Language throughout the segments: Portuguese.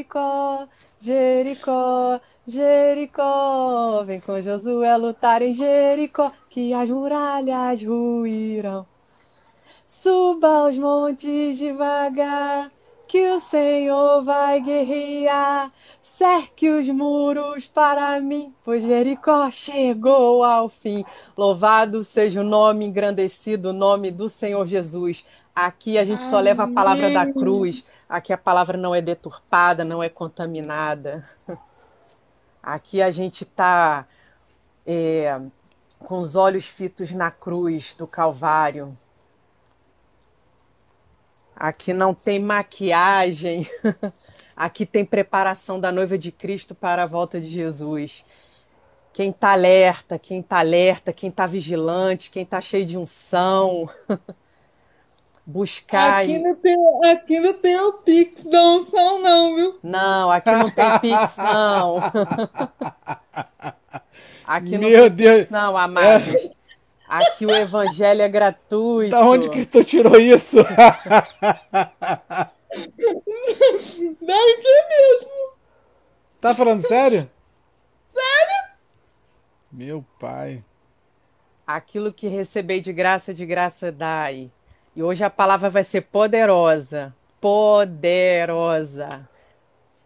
Jericó, Jericó, Jericó. Vem com Josué lutar em Jericó, que as muralhas ruirão. Suba os montes devagar, que o Senhor vai guerrear. Cerque os muros para mim, pois Jericó chegou ao fim. Louvado seja o nome engrandecido, o nome do Senhor Jesus. Aqui a gente só leva a palavra da cruz. Aqui a palavra não é deturpada, não é contaminada. Aqui a gente está é, com os olhos fitos na cruz do Calvário. Aqui não tem maquiagem. Aqui tem preparação da noiva de Cristo para a volta de Jesus. Quem está alerta, quem está alerta, quem está vigilante, quem está cheio de unção. Buscar. Aqui não, tem, aqui não tem o Pix da unção, não, viu? Não, aqui não tem Pix, não. aqui não Meu tem Deus. Pix, não, amados. Aqui o evangelho é gratuito. Da onde que tu tirou isso? Deve ser mesmo. tá falando sério? Sério? Meu pai. Aquilo que recebei de graça, de graça dai. E hoje a palavra vai ser poderosa. Poderosa.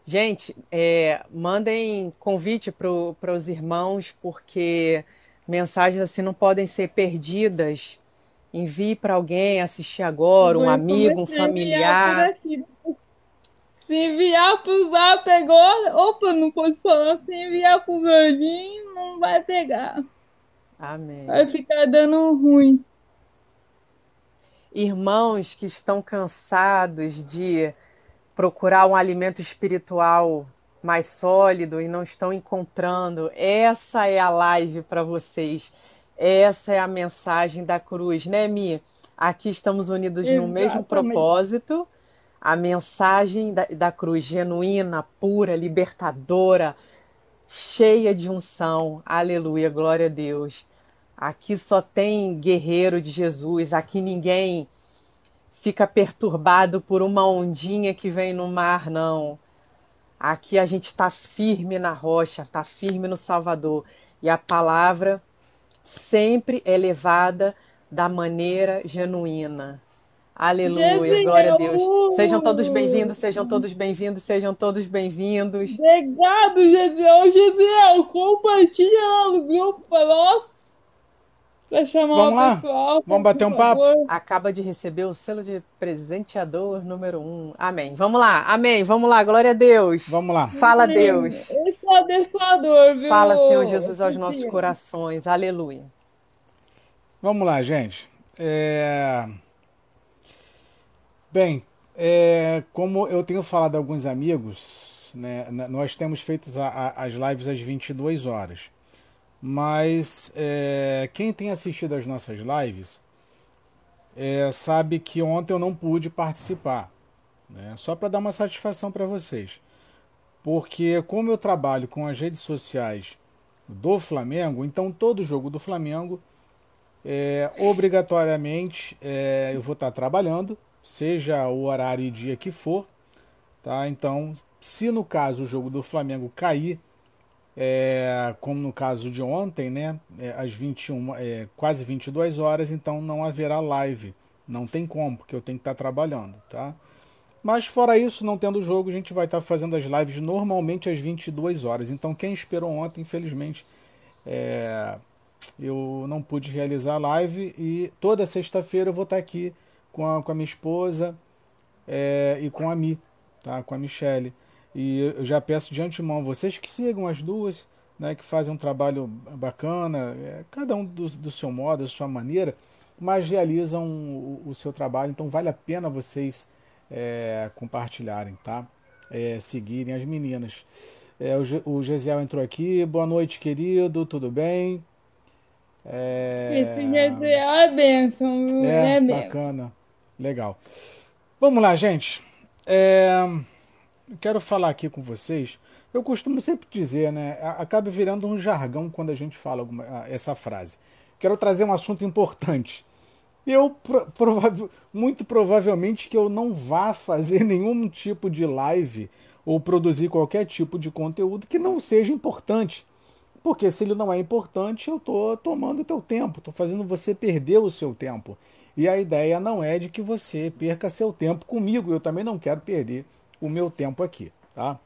Gente, é, mandem convite para os irmãos, porque mensagens assim não podem ser perdidas. Envie para alguém assistir agora, um amigo, um familiar. Se enviar pro Zap agora, opa, não posso falar. Se enviar pro Verdinho, não vai pegar. Amém. Vai ficar dando ruim. Irmãos que estão cansados de procurar um alimento espiritual mais sólido e não estão encontrando, essa é a live para vocês. Essa é a mensagem da cruz, né, Mi? Aqui estamos unidos no mesmo Exatamente. propósito. A mensagem da, da cruz genuína, pura, libertadora, cheia de unção. Aleluia, glória a Deus. Aqui só tem guerreiro de Jesus. Aqui ninguém fica perturbado por uma ondinha que vem no mar, não. Aqui a gente está firme na rocha, está firme no Salvador. E a palavra sempre é levada da maneira genuína. Aleluia, Gesiel! glória a Deus. Sejam todos bem-vindos, sejam todos bem-vindos, sejam todos bem-vindos. Obrigado, Gesiel. Gesiel, compartilha lá no grupo para nós. Pra chamar Vamos o lá? pessoal. Vamos bater um papo? favor. Acaba de receber o selo de presenteador número um. Amém. Vamos lá, amém. Vamos lá, glória a Deus. Vamos lá. Fala, Deus. Esse é o abençoador, viu? Fala, Senhor Jesus, aos nossos Gesiel? corações. Aleluia. Vamos lá, gente. É... Bem, é, como eu tenho falado a alguns amigos, né, nós temos feito a- a- as lives às 22 horas. Mas é, quem tem assistido às nossas lives é, sabe que ontem eu não pude participar. né? Só para dar uma satisfação para vocês. Porque como eu trabalho com as redes sociais do Flamengo, então todo jogo do Flamengo é, obrigatoriamente é, eu vou estar trabalhando, seja o horário e dia que for, tá? Então, se no caso o jogo do Flamengo cair, é, como no caso de ontem, né, é, às 21, é, quase 22 horas, então não haverá live, não tem como, porque eu tenho que estar trabalhando, tá? Mas fora isso, não tendo jogo, a gente vai estar fazendo as lives normalmente às 22 horas. Então, quem esperou ontem, infelizmente, é, eu não pude realizar a live e toda sexta-feira eu vou estar aqui com a, com a minha esposa é, e com a Mi, tá? com a Michelle. E eu já peço de antemão vocês que sigam as duas, né? que fazem um trabalho bacana, é, cada um do, do seu modo, da sua maneira, mas realizam o, o seu trabalho, então vale a pena vocês é, compartilharem, tá? É, seguirem as meninas. É, o, o Gesiel entrou aqui, boa noite, querido, tudo bem? É, Esse Gesiel é bênção, viu? é, É bacana. Legal. Vamos lá, gente. É, quero falar aqui com vocês. Eu costumo sempre dizer, né? Acaba virando um jargão quando a gente fala alguma- essa frase. Quero trazer um assunto importante. Eu, pro- provável- muito provavelmente, que eu não vá fazer nenhum tipo de live ou produzir qualquer tipo de conteúdo que não seja importante. Porque se ele não é importante, eu estou tomando o teu tempo, estou fazendo você perder o seu tempo. E a ideia não é de que você perca seu tempo comigo, eu também não quero perder o meu tempo aqui, tá?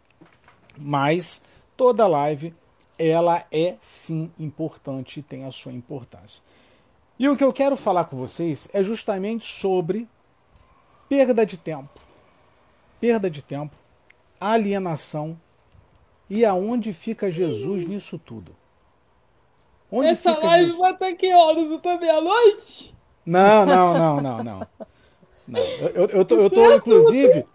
Mas toda live ela é sim importante e tem a sua importância. E o que eu quero falar com vocês é justamente sobre perda de tempo. Perda de tempo, alienação e aonde fica Jesus nisso tudo? Onde Essa live Jesus? vai até que horas? Até meia-noite? Não, não, não, não, não. não. Eu, eu, eu, tô, eu tô, inclusive,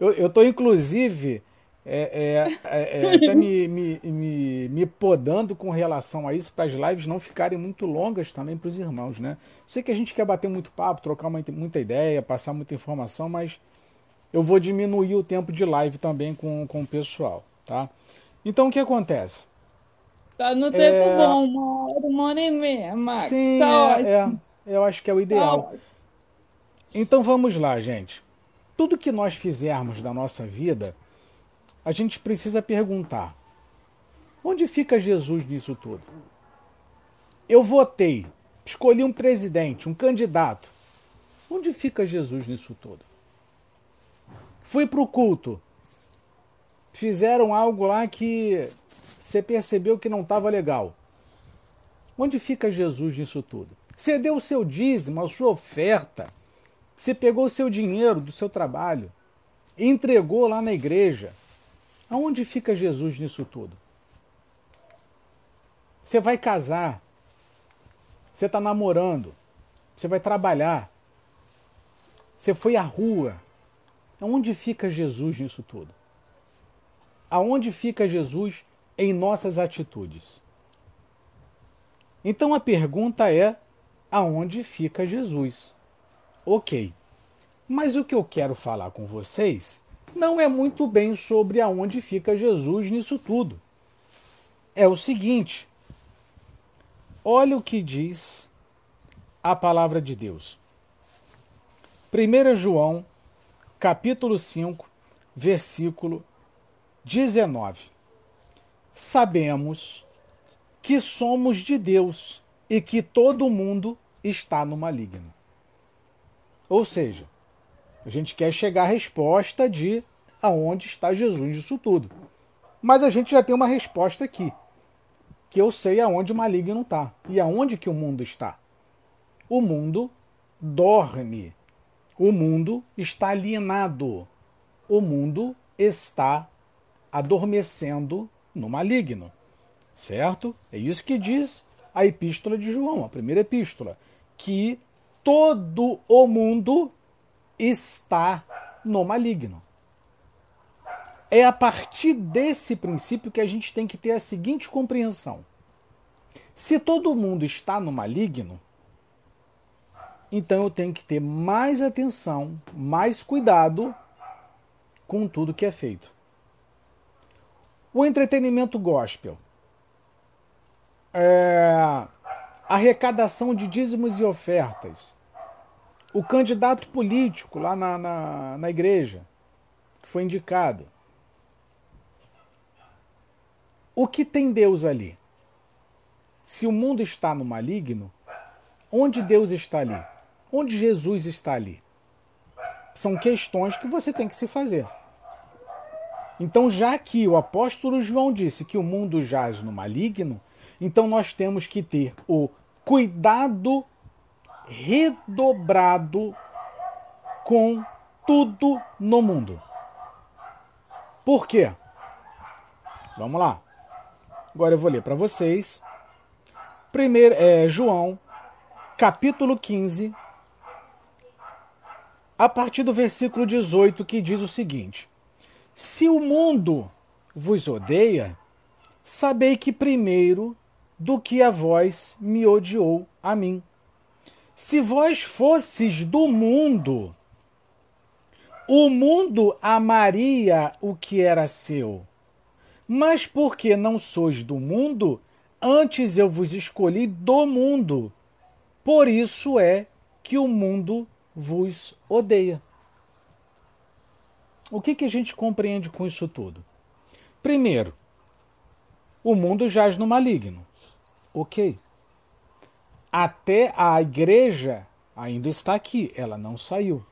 eu, eu tô, inclusive, é, é, é, é, até me, me, me, me, podando com relação a isso, para as lives não ficarem muito longas também para os irmãos, né? Sei que a gente quer bater muito papo, trocar uma, muita ideia, passar muita informação, mas eu vou diminuir o tempo de live também com, com o pessoal, tá? Então o que acontece? Tá no tempo é... bom, uma hora, uma hora e meia, Max. Sim, tá é, é, eu acho que é o ideal. Tá então vamos lá, gente. Tudo que nós fizermos da nossa vida a gente precisa perguntar: onde fica Jesus nisso tudo? Eu votei, escolhi um presidente, um candidato. Onde fica Jesus nisso tudo? Fui para o culto. Fizeram algo lá que você percebeu que não estava legal. Onde fica Jesus nisso tudo? Você deu o seu dízimo, a sua oferta. Você pegou o seu dinheiro do seu trabalho, entregou lá na igreja. Aonde fica Jesus nisso tudo? Você vai casar, você está namorando, você vai trabalhar, você foi à rua. Aonde fica Jesus nisso tudo? Aonde fica Jesus em nossas atitudes? Então a pergunta é: aonde fica Jesus? Ok. Mas o que eu quero falar com vocês não é muito bem sobre aonde fica Jesus nisso tudo. É o seguinte: olha o que diz a palavra de Deus. 1 João, capítulo 5, versículo 19. Sabemos que somos de Deus e que todo mundo está no maligno. Ou seja, a gente quer chegar à resposta de aonde está Jesus nisso tudo. Mas a gente já tem uma resposta aqui. Que eu sei aonde o maligno está. E aonde que o mundo está? O mundo dorme. O mundo está alienado. O mundo está adormecendo no maligno. Certo? É isso que diz a epístola de João, a primeira epístola. Que todo o mundo está no maligno. É a partir desse princípio que a gente tem que ter a seguinte compreensão: se todo mundo está no maligno, então eu tenho que ter mais atenção, mais cuidado com tudo que é feito. O entretenimento gospel. É, arrecadação de dízimos e ofertas o candidato político lá na, na, na igreja, que foi indicado. O que tem Deus ali? Se o mundo está no maligno, onde Deus está ali? Onde Jesus está ali? São questões que você tem que se fazer. Então, já que o apóstolo João disse que o mundo jaz no maligno, então nós temos que ter o cuidado redobrado com tudo no mundo. Por quê? Vamos lá. Agora eu vou ler para vocês. Primeiro é João, capítulo 15, a partir do versículo 18, que diz o seguinte: Se o mundo vos odeia, sabei que primeiro do que a vós me odiou a mim. Se vós fosses do mundo, o mundo amaria o que era seu. Mas porque não sois do mundo, antes eu vos escolhi do mundo. Por isso é que o mundo vos odeia. O que, que a gente compreende com isso tudo? Primeiro, o mundo jaz no maligno. Ok. Até a igreja ainda está aqui, ela não saiu.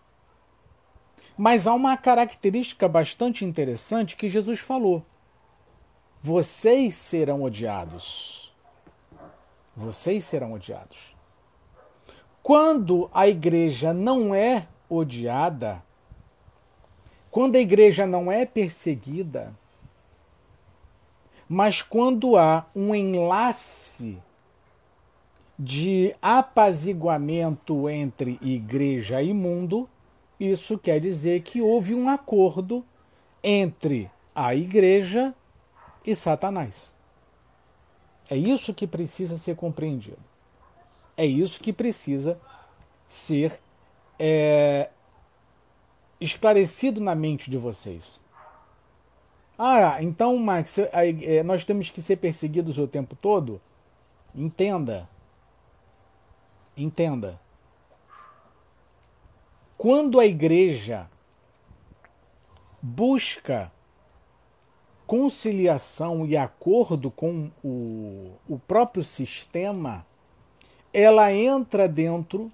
Mas há uma característica bastante interessante que Jesus falou: vocês serão odiados. Vocês serão odiados. Quando a igreja não é odiada, quando a igreja não é perseguida, mas quando há um enlace de apaziguamento entre igreja e mundo, isso quer dizer que houve um acordo entre a igreja e Satanás. É isso que precisa ser compreendido. É isso que precisa ser é, esclarecido na mente de vocês. Ah, então, Max, é, nós temos que ser perseguidos o tempo todo? Entenda. Entenda. Quando a igreja busca conciliação e acordo com o, o próprio sistema, ela entra dentro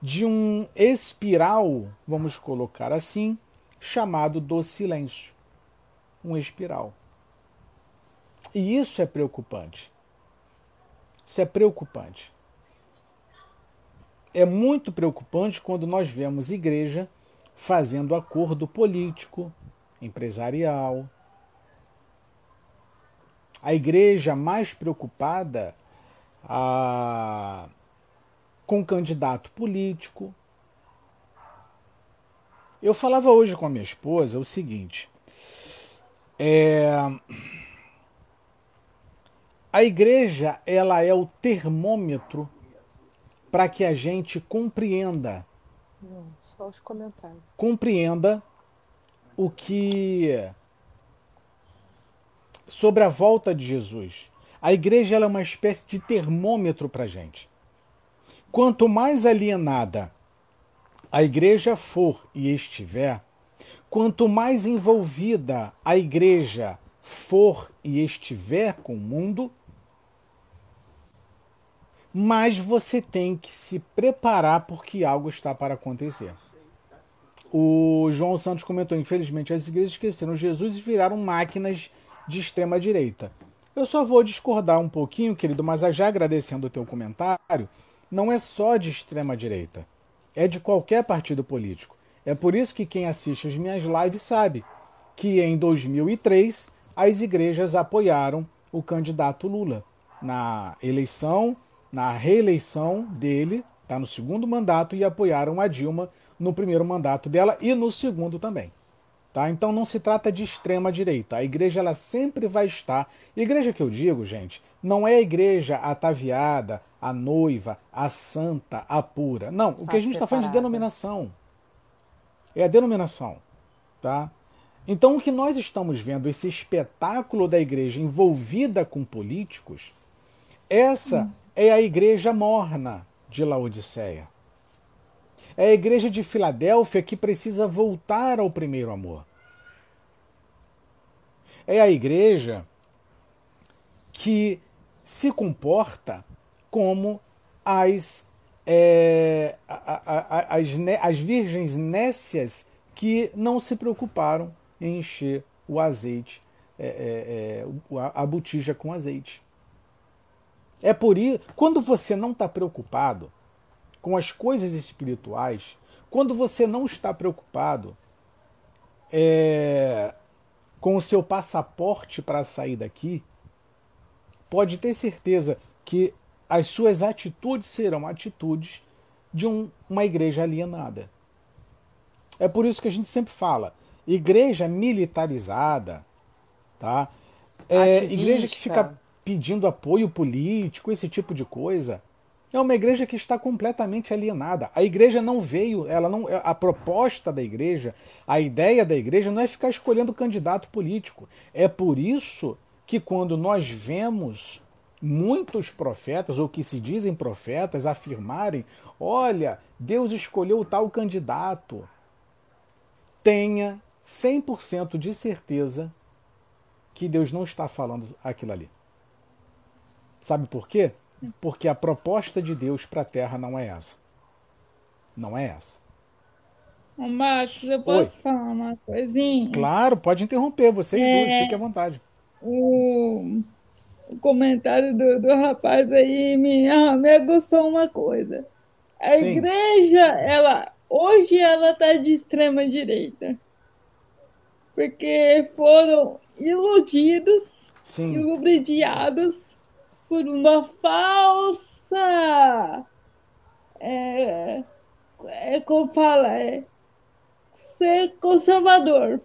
de um espiral, vamos colocar assim, chamado do silêncio. Um espiral. E isso é preocupante. Isso é preocupante. É muito preocupante quando nós vemos igreja fazendo acordo político, empresarial. A igreja mais preocupada a, com candidato político. Eu falava hoje com a minha esposa o seguinte: é, a igreja ela é o termômetro para que a gente compreenda. Não, só os comentários. Compreenda o que sobre a volta de Jesus. A igreja é uma espécie de termômetro para a gente. Quanto mais alienada a igreja for e estiver, quanto mais envolvida a igreja for e estiver com o mundo, mas você tem que se preparar porque algo está para acontecer. O João Santos comentou: infelizmente, as igrejas esqueceram Jesus e viraram máquinas de extrema direita. Eu só vou discordar um pouquinho, querido, mas já agradecendo o teu comentário, não é só de extrema direita, é de qualquer partido político. É por isso que quem assiste as minhas lives sabe que em 2003 as igrejas apoiaram o candidato Lula na eleição na reeleição dele, tá no segundo mandato, e apoiaram a Dilma no primeiro mandato dela e no segundo também. Tá? Então não se trata de extrema direita. A igreja ela sempre vai estar. Igreja que eu digo, gente, não é a igreja ataviada, a noiva, a santa, a pura. Não, o que a, a gente está falando de denominação. É a denominação. Tá? Então o que nós estamos vendo, esse espetáculo da igreja envolvida com políticos, essa hum é a igreja morna de Laodiceia. É a igreja de Filadélfia que precisa voltar ao primeiro amor. É a igreja que se comporta como as, é, as, as virgens nécias que não se preocuparam em encher o azeite, é, é, é a botija com azeite. É por isso, quando você não está preocupado com as coisas espirituais, quando você não está preocupado é, com o seu passaporte para sair daqui, pode ter certeza que as suas atitudes serão atitudes de um, uma igreja alienada. É por isso que a gente sempre fala: igreja militarizada, tá? É, igreja que fica pedindo apoio político, esse tipo de coisa. É uma igreja que está completamente alienada. A igreja não veio, ela não, a proposta da igreja, a ideia da igreja não é ficar escolhendo candidato político. É por isso que quando nós vemos muitos profetas ou que se dizem profetas afirmarem, olha, Deus escolheu tal candidato. Tenha 100% de certeza que Deus não está falando aquilo ali. Sabe por quê? Porque a proposta de Deus para a terra não é essa. Não é essa. Ô, Marcos, eu posso Oi. falar uma coisinha? Claro, pode interromper, vocês é... dois, fique à vontade. O, o comentário do, do rapaz aí me, me aguçou uma coisa. A Sim. igreja, ela hoje ela está de extrema direita. Porque foram iludidos Sim. lubridiados por uma falsa. É, é como fala, é ser conservador.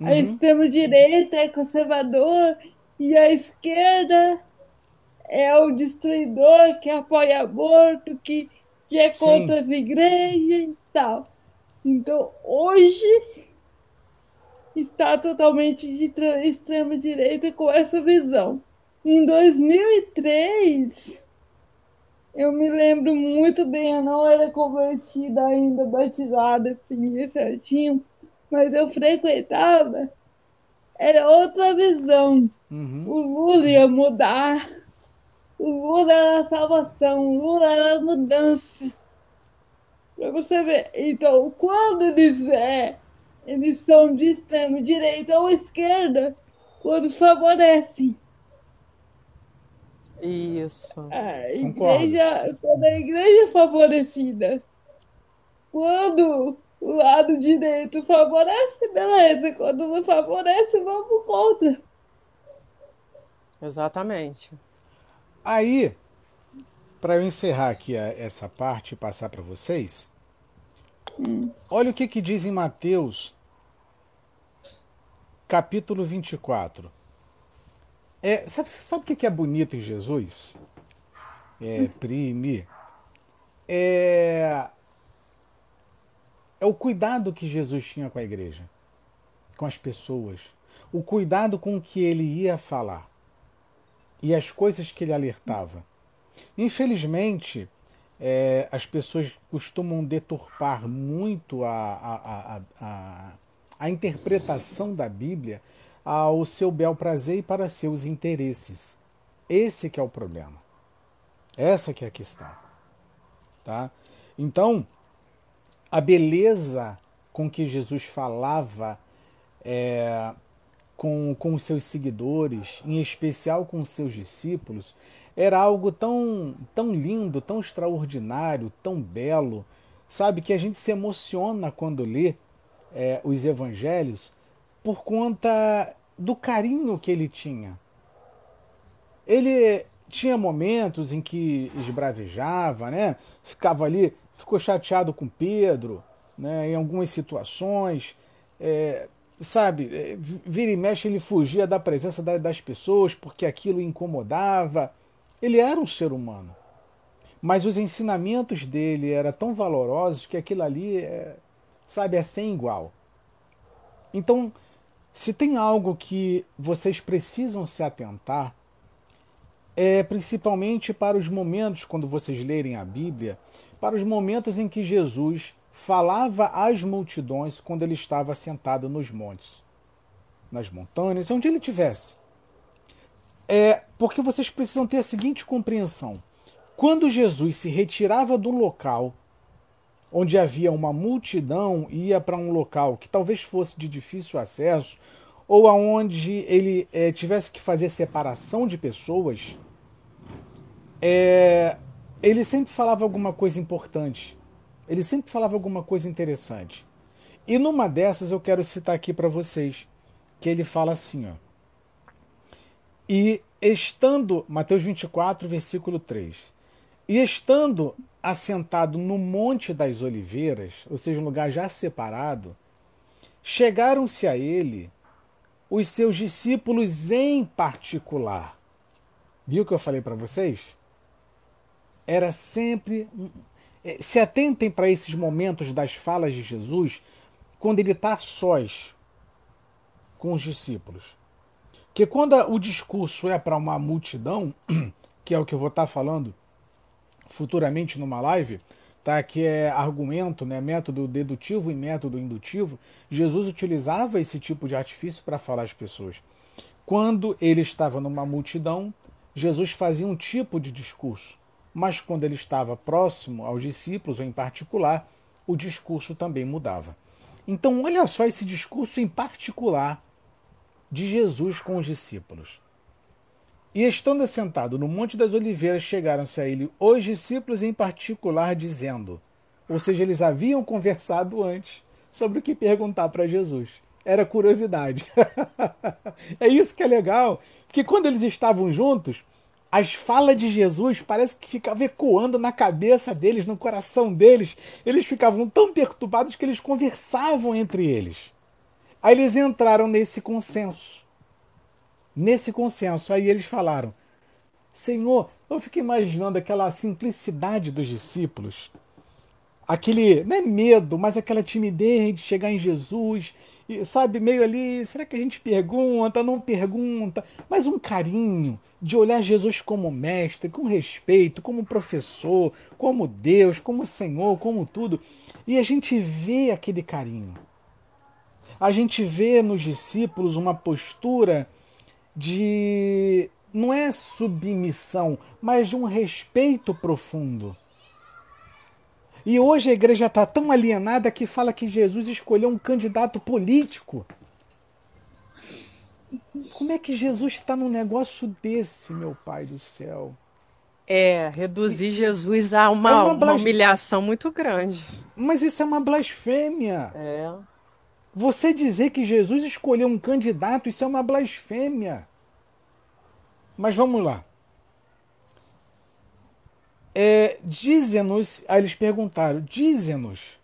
Uhum. A extrema-direita é conservador e a esquerda é o destruidor que apoia aborto, que, que é contra Sim. as igrejas e tal. Então, hoje está totalmente de extrema-direita com essa visão. Em 2003, eu me lembro muito bem, eu não era convertida ainda, batizada assim, certinho, mas eu frequentava, era outra visão. Uhum. O Lula ia mudar, o Lula era a salvação, o Lula era a mudança. Pra você ver. Então, quando eles é, eles são de extrema direita ou esquerda, todos favorecem. Isso. A igreja, quando a igreja é favorecida, quando o lado direito favorece, beleza. Quando não favorece, vamos contra. Exatamente. Aí, para eu encerrar aqui a, essa parte e passar para vocês, hum. olha o que, que diz em Mateus, capítulo 24. É, sabe sabe o que, que é bonito em Jesus? É, prime. É, é o cuidado que Jesus tinha com a igreja, com as pessoas, o cuidado com que ele ia falar e as coisas que ele alertava. Infelizmente, é, as pessoas costumam deturpar muito a, a, a, a, a interpretação da Bíblia ao seu bel prazer e para seus interesses. Esse que é o problema. Essa que é a questão. Tá? Então, a beleza com que Jesus falava é, com, com os seus seguidores, em especial com os seus discípulos, era algo tão, tão lindo, tão extraordinário, tão belo, sabe? Que a gente se emociona quando lê é, os evangelhos por conta do carinho que ele tinha. Ele tinha momentos em que esbravejava, né? Ficava ali, ficou chateado com Pedro, né? Em algumas situações, é, sabe? É, vira e mexe ele fugia da presença das pessoas porque aquilo incomodava. Ele era um ser humano. Mas os ensinamentos dele eram tão valorosos que aquilo ali, é, sabe, é sem igual. Então, se tem algo que vocês precisam se atentar, é principalmente para os momentos, quando vocês lerem a Bíblia, para os momentos em que Jesus falava às multidões quando ele estava sentado nos montes, nas montanhas, onde ele estivesse. É porque vocês precisam ter a seguinte compreensão: quando Jesus se retirava do local onde havia uma multidão e ia para um local que talvez fosse de difícil acesso ou aonde ele é, tivesse que fazer separação de pessoas, é, ele sempre falava alguma coisa importante. Ele sempre falava alguma coisa interessante. E numa dessas eu quero citar aqui para vocês, que ele fala assim, ó. E estando, Mateus 24, versículo 3. E estando assentado no Monte das Oliveiras, ou seja, um lugar já separado, chegaram-se a ele os seus discípulos em particular. Viu o que eu falei para vocês? Era sempre. É, se atentem para esses momentos das falas de Jesus quando ele está sós com os discípulos. Que quando o discurso é para uma multidão, que é o que eu vou estar tá falando futuramente numa live, tá? que é argumento, né? método dedutivo e método indutivo, Jesus utilizava esse tipo de artifício para falar às pessoas. Quando ele estava numa multidão, Jesus fazia um tipo de discurso, mas quando ele estava próximo aos discípulos, ou em particular, o discurso também mudava. Então, olha só esse discurso em particular de Jesus com os discípulos. E estando assentado no Monte das Oliveiras, chegaram-se a ele os discípulos em particular, dizendo: ou seja, eles haviam conversado antes sobre o que perguntar para Jesus. Era curiosidade. é isso que é legal, porque quando eles estavam juntos, as falas de Jesus parece que ficavam ecoando na cabeça deles, no coração deles. Eles ficavam tão perturbados que eles conversavam entre eles. Aí eles entraram nesse consenso nesse consenso. Aí eles falaram: Senhor, eu fico imaginando aquela simplicidade dos discípulos, aquele, não é medo, mas aquela timidez de chegar em Jesus, e, sabe, meio ali, será que a gente pergunta, não pergunta, mas um carinho de olhar Jesus como mestre, com respeito, como professor, como Deus, como Senhor, como tudo. E a gente vê aquele carinho. A gente vê nos discípulos uma postura de não é submissão, mas de um respeito profundo. E hoje a igreja está tão alienada que fala que Jesus escolheu um candidato político. Como é que Jesus está num negócio desse, meu pai do céu? É, reduzir Jesus a uma, é uma, uma humilhação muito grande. Mas isso é uma blasfêmia. É. Você dizer que Jesus escolheu um candidato, isso é uma blasfêmia. Mas vamos lá. É, Dize-nos, aí eles perguntaram: Dize-nos,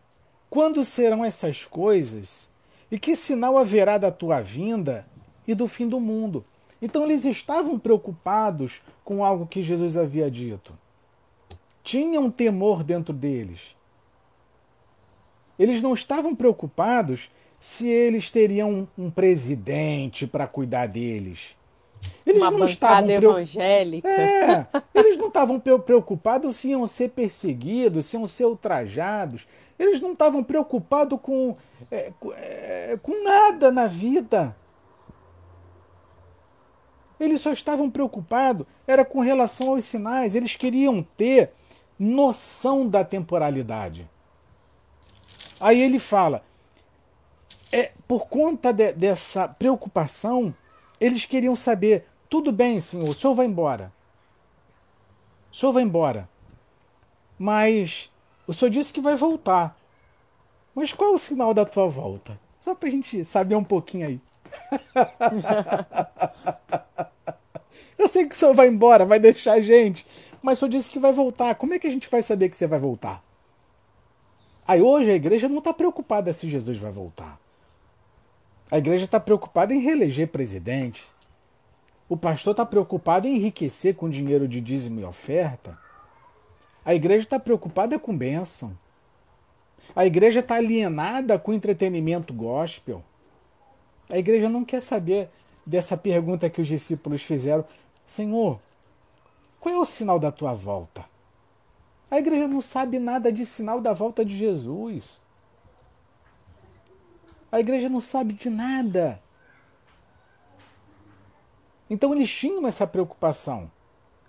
quando serão essas coisas? E que sinal haverá da tua vinda e do fim do mundo? Então eles estavam preocupados com algo que Jesus havia dito. Tinham temor dentro deles. Eles não estavam preocupados se eles teriam um presidente para cuidar deles. Eles Uma não estavam evangélica. É, eles não estavam preocupados se iam ser perseguidos, se iam ser ultrajados. Eles não estavam preocupados com, é, com, é, com nada na vida. Eles só estavam preocupados era com relação aos sinais. Eles queriam ter noção da temporalidade. Aí ele fala: é, por conta de, dessa preocupação, eles queriam saber: tudo bem, senhor, o senhor vai embora. O senhor vai embora. Mas o senhor disse que vai voltar. Mas qual é o sinal da tua volta? Só pra gente saber um pouquinho aí. Eu sei que o senhor vai embora, vai deixar a gente. Mas o senhor disse que vai voltar. Como é que a gente vai saber que você vai voltar? Aí hoje a igreja não está preocupada se Jesus vai voltar. A igreja está preocupada em reeleger presidente. O pastor está preocupado em enriquecer com dinheiro de dízimo e oferta. A igreja está preocupada com bênção. A igreja está alienada com entretenimento gospel. A igreja não quer saber dessa pergunta que os discípulos fizeram: Senhor, qual é o sinal da tua volta? A igreja não sabe nada de sinal da volta de Jesus. A igreja não sabe de nada. Então eles tinham essa preocupação.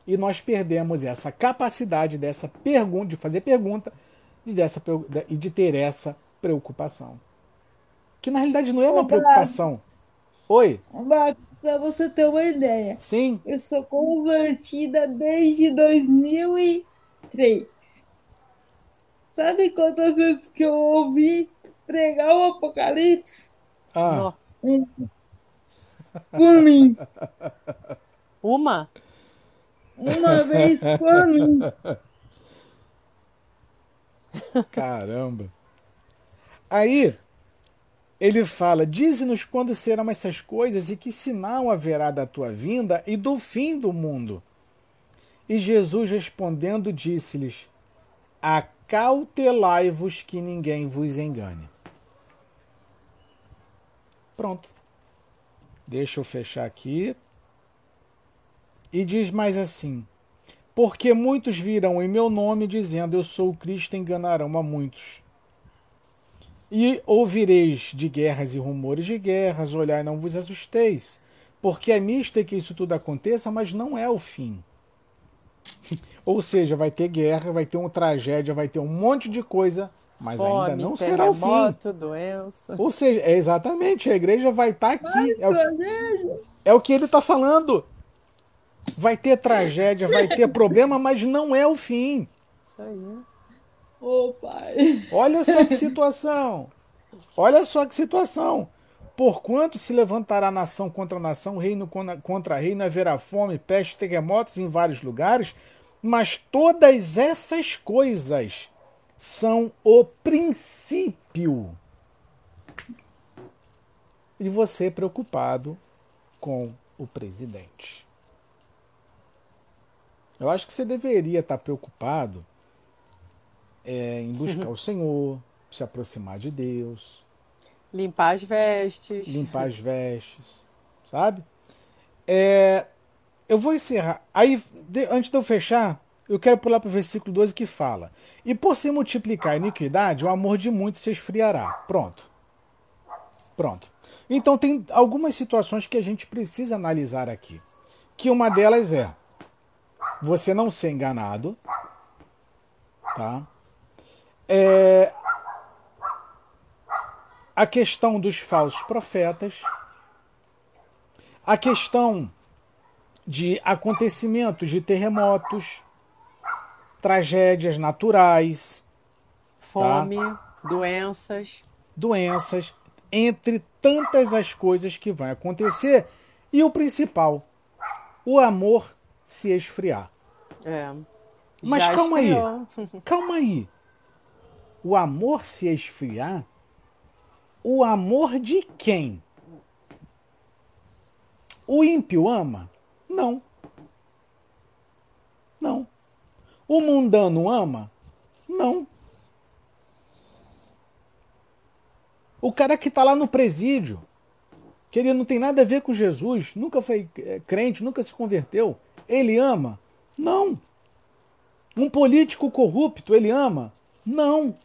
E nós perdemos essa capacidade dessa pergunta, de fazer pergunta e, dessa, e de ter essa preocupação. Que na realidade não é uma preocupação. Oi? Para você ter uma ideia. Sim. Eu sou convertida desde 2003. Sabe quantas vezes que eu ouvi pregar o Apocalipse ah. um, por mim. Uma? Uma vez por mim. Caramba. Aí ele fala: Dize-nos quando serão essas coisas e que sinal haverá da tua vinda e do fim do mundo. E Jesus respondendo disse-lhes: Acautelai-vos que ninguém vos engane. Pronto. Deixa eu fechar aqui. E diz mais assim: Porque muitos virão em meu nome dizendo eu sou o Cristo enganarão a muitos. E ouvireis de guerras e rumores de guerras, olhai não vos assusteis, porque é misto que isso tudo aconteça, mas não é o fim. Ou seja, vai ter guerra, vai ter uma tragédia, vai ter um monte de coisa, mas Fome, ainda não será o fim. Doença. Ou seja, é exatamente, a igreja vai estar tá aqui. É o, é o que ele está falando. Vai ter tragédia, vai ter problema, mas não é o fim. Isso aí. Ô, pai. Olha só que situação. Olha só que situação. Porquanto se levantará nação contra nação, reino contra reino, haverá fome, peste, terremotos em vários lugares, mas todas essas coisas são o princípio. E você preocupado com o presidente. Eu acho que você deveria estar preocupado é, em buscar o Senhor, se aproximar de Deus. Limpar as vestes. Limpar as vestes, sabe? É, eu vou encerrar. Aí, de, antes de eu fechar, eu quero pular para o versículo 12 que fala: E por se multiplicar a iniquidade, o amor de muitos se esfriará. Pronto. Pronto. Então, tem algumas situações que a gente precisa analisar aqui. Que uma delas é você não ser enganado. Tá? É, a questão dos falsos profetas. A questão de acontecimentos de terremotos, tragédias naturais, fome, tá? doenças, doenças, entre tantas as coisas que vão acontecer e o principal, o amor se esfriar. É. Mas calma esfriou. aí, calma aí. O amor se esfriar? O amor de quem? O ímpio ama? Não. Não. O mundano ama? Não. O cara que está lá no presídio, que ele não tem nada a ver com Jesus, nunca foi é, crente, nunca se converteu, ele ama? Não. Um político corrupto, ele ama? Não.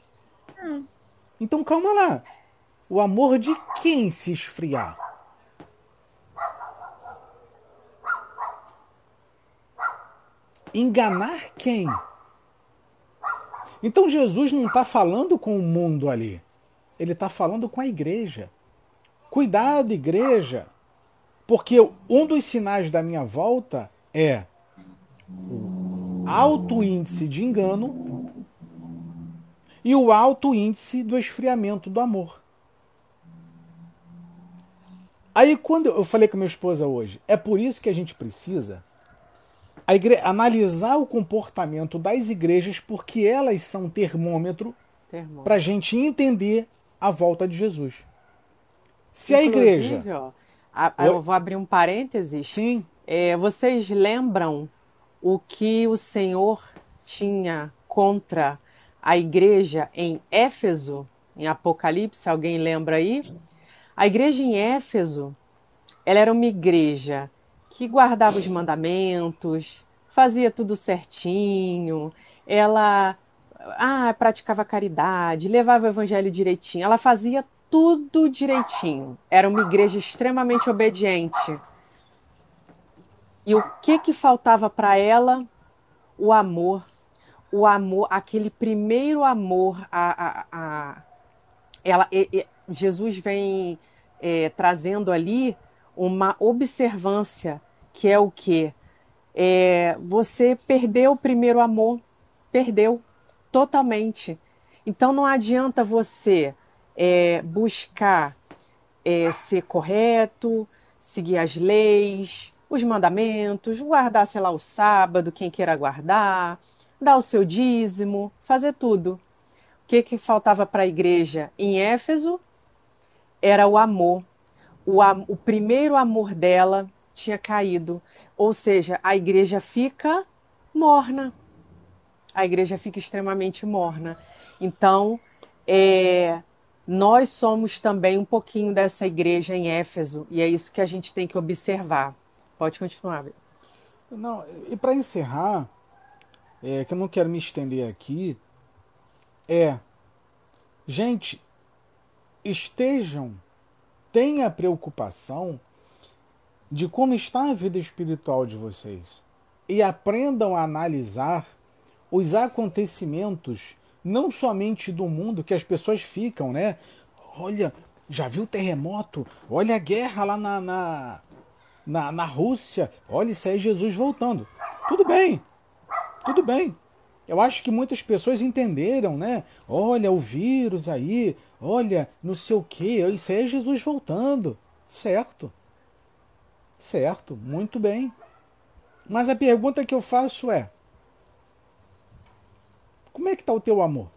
Então calma lá. O amor de quem se esfriar? Enganar quem? Então Jesus não está falando com o mundo ali. Ele está falando com a igreja. Cuidado, igreja. Porque um dos sinais da minha volta é o alto índice de engano e o alto índice do esfriamento do amor. Aí quando eu falei com minha esposa hoje, é por isso que a gente precisa igre... analisar o comportamento das igrejas, porque elas são termômetro, termômetro. para a gente entender a volta de Jesus. Se Inclusive, a igreja. Ó, a, eu vou abrir um parênteses. Sim. É, vocês lembram o que o Senhor tinha contra a igreja em Éfeso, em Apocalipse? Alguém lembra aí? A igreja em Éfeso, ela era uma igreja que guardava os mandamentos, fazia tudo certinho, ela ah, praticava caridade, levava o evangelho direitinho, ela fazia tudo direitinho. Era uma igreja extremamente obediente. E o que que faltava para ela? O amor, o amor, aquele primeiro amor. A, a, a ela, e, e, Jesus vem é, trazendo ali uma observância que é o que? É, você perdeu o primeiro amor, perdeu totalmente. Então não adianta você é, buscar é, ser correto, seguir as leis, os mandamentos, guardar, sei lá, o sábado, quem queira guardar, dar o seu dízimo, fazer tudo. O que, que faltava para a igreja em Éfeso? Era o amor. O, o primeiro amor dela tinha caído. Ou seja, a igreja fica morna. A igreja fica extremamente morna. Então, é, nós somos também um pouquinho dessa igreja em Éfeso, e é isso que a gente tem que observar. Pode continuar. Não, e para encerrar, é, que eu não quero me estender aqui, é, gente, estejam, tenha preocupação de como está a vida espiritual de vocês e aprendam a analisar os acontecimentos, não somente do mundo, que as pessoas ficam, né? Olha, já viu terremoto? Olha a guerra lá na, na, na, na Rússia. Olha, isso aí é Jesus voltando. Tudo bem, tudo bem. Eu acho que muitas pessoas entenderam, né? Olha o vírus aí, olha não sei o que, isso aí é Jesus voltando. Certo. Certo, muito bem. Mas a pergunta que eu faço é: como é que está o teu amor?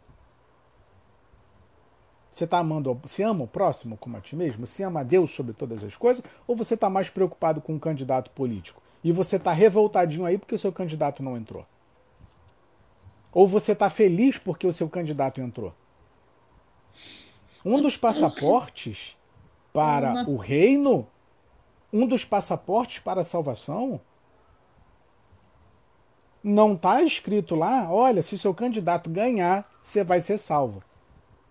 Você está amando, você ama o próximo como a ti mesmo? Você ama a Deus sobre todas as coisas? Ou você está mais preocupado com um candidato político? E você está revoltadinho aí porque o seu candidato não entrou? Ou você está feliz porque o seu candidato entrou? Um dos passaportes para o reino, um dos passaportes para a salvação, não está escrito lá, olha, se o seu candidato ganhar, você vai ser salvo.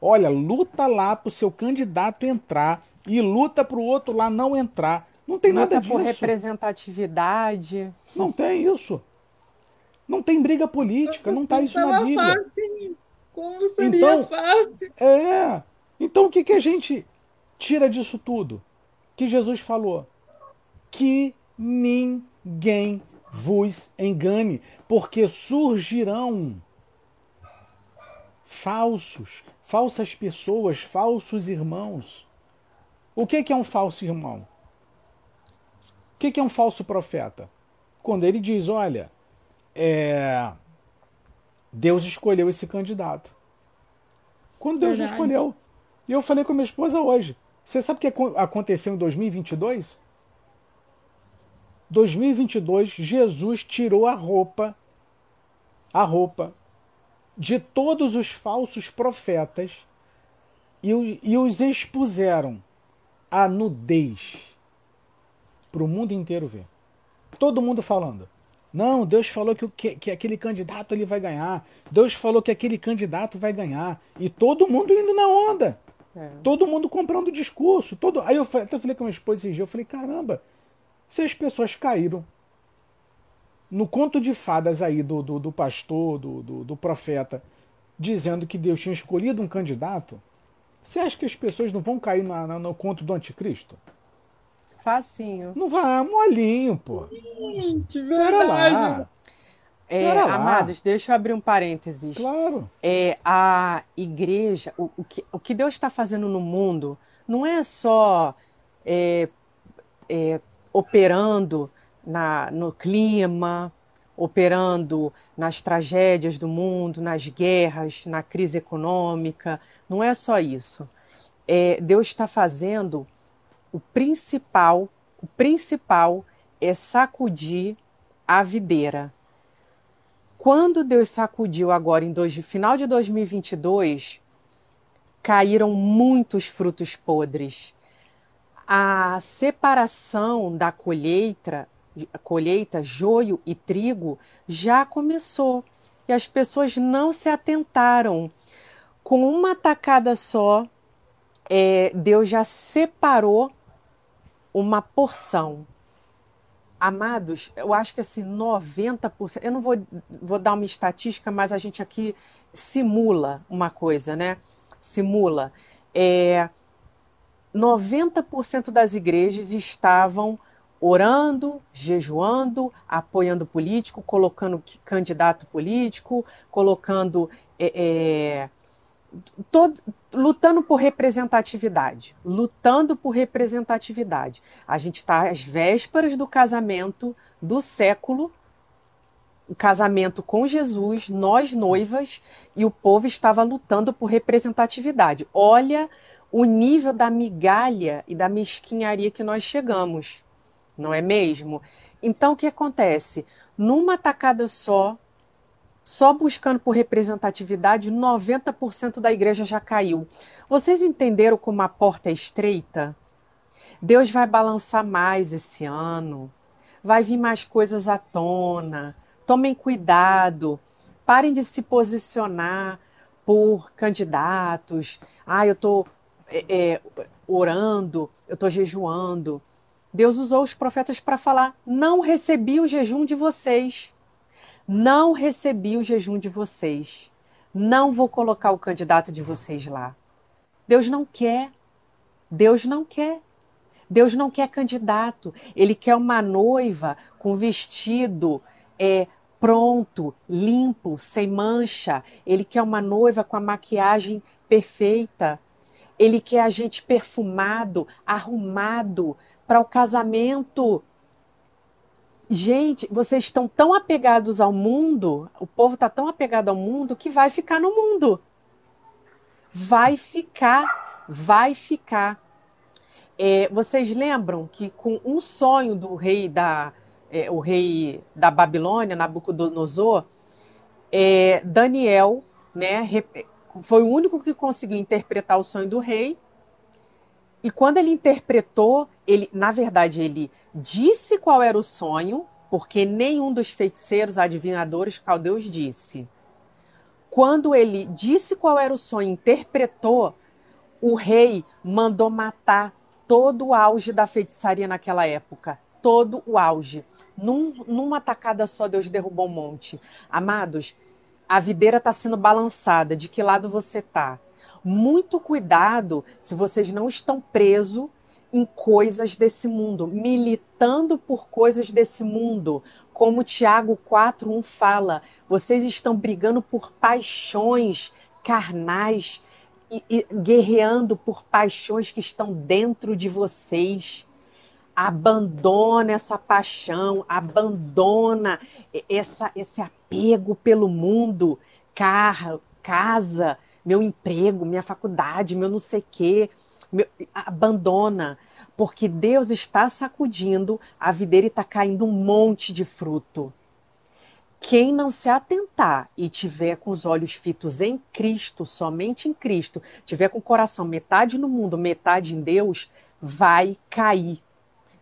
Olha, luta lá para o seu candidato entrar e luta para o outro lá não entrar. Não tem luta nada disso. por representatividade. Não tem isso. Não tem briga política, não está isso na Bíblia. Fácil. Como seria então, fácil? É. Então o que, que a gente tira disso tudo? Que Jesus falou. Que ninguém vos engane, porque surgirão falsos, falsas pessoas, falsos irmãos. O que é um falso irmão? O que é um falso profeta? Quando ele diz: olha, é, Deus escolheu esse candidato. Quando Deus Verdade. escolheu. E eu falei com a minha esposa hoje. Você sabe o que aconteceu em 2022? 2022, Jesus tirou a roupa, a roupa de todos os falsos profetas e, e os expuseram à nudez para o mundo inteiro ver. Todo mundo falando. Não, Deus falou que, que, que, aquele candidato ele vai ganhar. Deus falou que aquele candidato vai ganhar. E todo mundo indo na onda. É. Todo mundo comprando discurso. Todo... Aí eu até falei com a minha esposa esse dia, eu falei, caramba, se as pessoas caíram no conto de fadas aí do, do, do pastor, do, do, do, profeta, dizendo que Deus tinha escolhido um candidato, você acha que as pessoas não vão cair na, na, no conto do anticristo? Facinho. Não vai, molinho, pô. Gente, verdade. lá. É, amados, deixa eu abrir um parênteses. Claro. É, a igreja, o, o, que, o que Deus está fazendo no mundo não é só é, é, operando na, no clima, operando nas tragédias do mundo, nas guerras, na crise econômica. Não é só isso. É, Deus está fazendo o principal, o principal é sacudir a videira. Quando Deus sacudiu agora em dois, final de 2022, caíram muitos frutos podres a separação da colheita, colheita, joio e trigo, já começou e as pessoas não se atentaram. Com uma tacada só, é, Deus já separou uma porção. Amados, eu acho que assim, 90%, eu não vou, vou dar uma estatística, mas a gente aqui simula uma coisa, né? Simula. É, 90% das igrejas estavam orando, jejuando, apoiando político, colocando candidato político, colocando. É, é, todo, lutando por representatividade. Lutando por representatividade. A gente está às vésperas do casamento do século o casamento com Jesus, nós noivas, e o povo estava lutando por representatividade. Olha o nível da migalha e da mesquinharia que nós chegamos, não é mesmo? Então, o que acontece? Numa tacada só, só buscando por representatividade, 90% da igreja já caiu. Vocês entenderam como a porta é estreita? Deus vai balançar mais esse ano, vai vir mais coisas à tona. Tomem cuidado. Parem de se posicionar por candidatos. Ah, eu estou é, é, orando, eu estou jejuando. Deus usou os profetas para falar: não recebi o jejum de vocês. Não recebi o jejum de vocês. Não vou colocar o candidato de vocês lá. Deus não quer. Deus não quer. Deus não quer candidato. Ele quer uma noiva com vestido é, pronto, limpo, sem mancha. Ele quer uma noiva com a maquiagem perfeita. Ele quer a gente perfumado, arrumado para o casamento. Gente, vocês estão tão apegados ao mundo, o povo está tão apegado ao mundo que vai ficar no mundo. Vai ficar, vai ficar. É, vocês lembram que com um sonho do rei da, é, o rei da Babilônia, Nabucodonosor, é, Daniel, né, foi o único que conseguiu interpretar o sonho do rei. E quando ele interpretou, ele, na verdade, ele disse qual era o sonho, porque nenhum dos feiticeiros, adivinhadores caldeus disse. Quando ele disse qual era o sonho, interpretou, o rei mandou matar todo o auge da feitiçaria naquela época. Todo o auge. Num, numa tacada só, Deus derrubou um monte. Amados, a videira está sendo balançada. De que lado você está? Muito cuidado se vocês não estão presos em coisas desse mundo, militando por coisas desse mundo. Como Tiago 4:1 fala, vocês estão brigando por paixões carnais e, e guerreando por paixões que estão dentro de vocês. Abandona essa paixão, abandona essa, esse apego pelo mundo, carro, casa, meu emprego, minha faculdade, meu não sei quê meu, abandona, porque Deus está sacudindo a videira e está caindo um monte de fruto. Quem não se atentar e tiver com os olhos fitos em Cristo, somente em Cristo, tiver com o coração metade no mundo, metade em Deus, vai cair.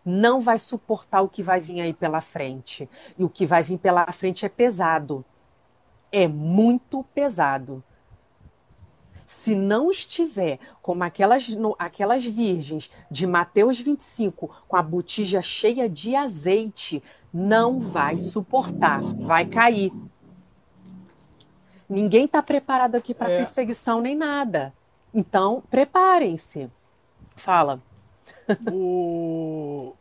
Não vai suportar o que vai vir aí pela frente. E o que vai vir pela frente é pesado. É muito pesado se não estiver como aquelas, no, aquelas virgens de Mateus 25, com a botija cheia de azeite, não vai suportar, vai cair. Ninguém está preparado aqui para é. perseguição nem nada. Então, preparem-se. Fala. O,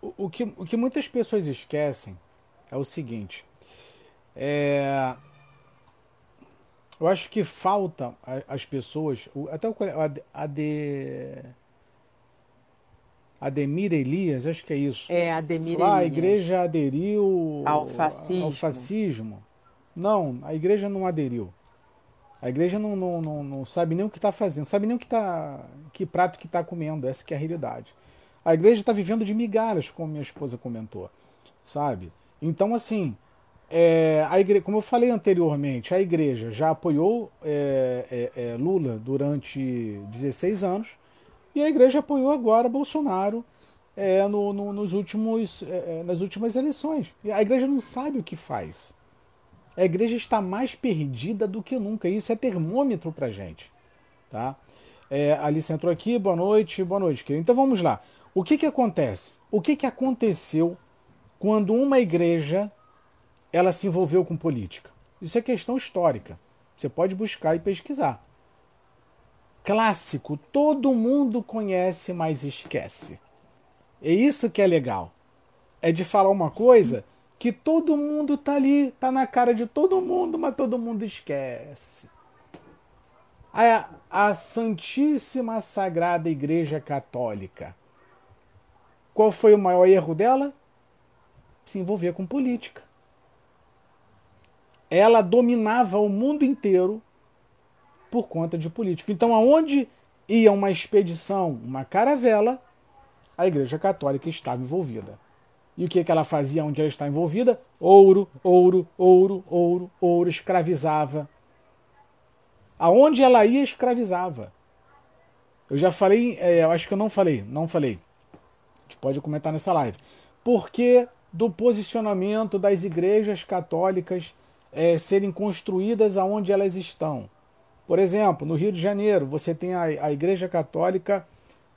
o, que, o que muitas pessoas esquecem é o seguinte: é, eu acho que falta as pessoas, até o Ade, Ademir Elias, acho que é isso. É, Ademir Elias. a igreja aderiu ao fascismo. ao fascismo. Não, a igreja não aderiu. A igreja não, não, não, não sabe nem o que está fazendo, sabe nem o que, tá, que prato que está comendo, essa que é a realidade. A igreja está vivendo de migalhas, como minha esposa comentou, sabe? Então, assim, é, a igreja, como eu falei anteriormente, a igreja já apoiou é, é, é Lula durante 16 anos e a igreja apoiou agora Bolsonaro é, no, no, nos últimos, é, nas últimas eleições. E a igreja não sabe o que faz. A igreja está mais perdida do que nunca. Isso é termômetro para gente. Tá? É, Alice entrou aqui, boa noite, boa noite, querido. Então vamos lá. O que, que acontece? O que, que aconteceu quando uma igreja ela se envolveu com política. Isso é questão histórica. Você pode buscar e pesquisar. Clássico, todo mundo conhece, mas esquece. É isso que é legal. É de falar uma coisa que todo mundo tá ali, tá na cara de todo mundo, mas todo mundo esquece. A, a Santíssima Sagrada Igreja Católica. Qual foi o maior erro dela? Se envolver com política ela dominava o mundo inteiro por conta de político. Então, aonde ia uma expedição, uma caravela, a Igreja Católica estava envolvida. E o que, que ela fazia onde ela está envolvida? Ouro, ouro, ouro, ouro, ouro, escravizava. Aonde ela ia, escravizava. Eu já falei, é, eu acho que eu não falei, não falei. A gente pode comentar nessa live. Porque do posicionamento das igrejas católicas é, serem construídas aonde elas estão. Por exemplo, no Rio de Janeiro, você tem a, a Igreja Católica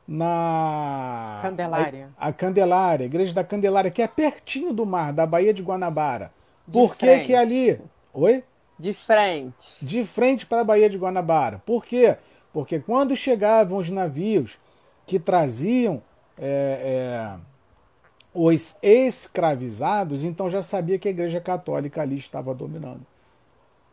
na. Candelária. A, a, Candelária, a Igreja da Candelária, que é pertinho do mar, da Baía de Guanabara. De Por que, que é ali? Oi? De frente. De frente para a Baía de Guanabara. Por quê? Porque quando chegavam os navios que traziam é, é, os escravizados, então já sabia que a Igreja Católica ali estava dominando.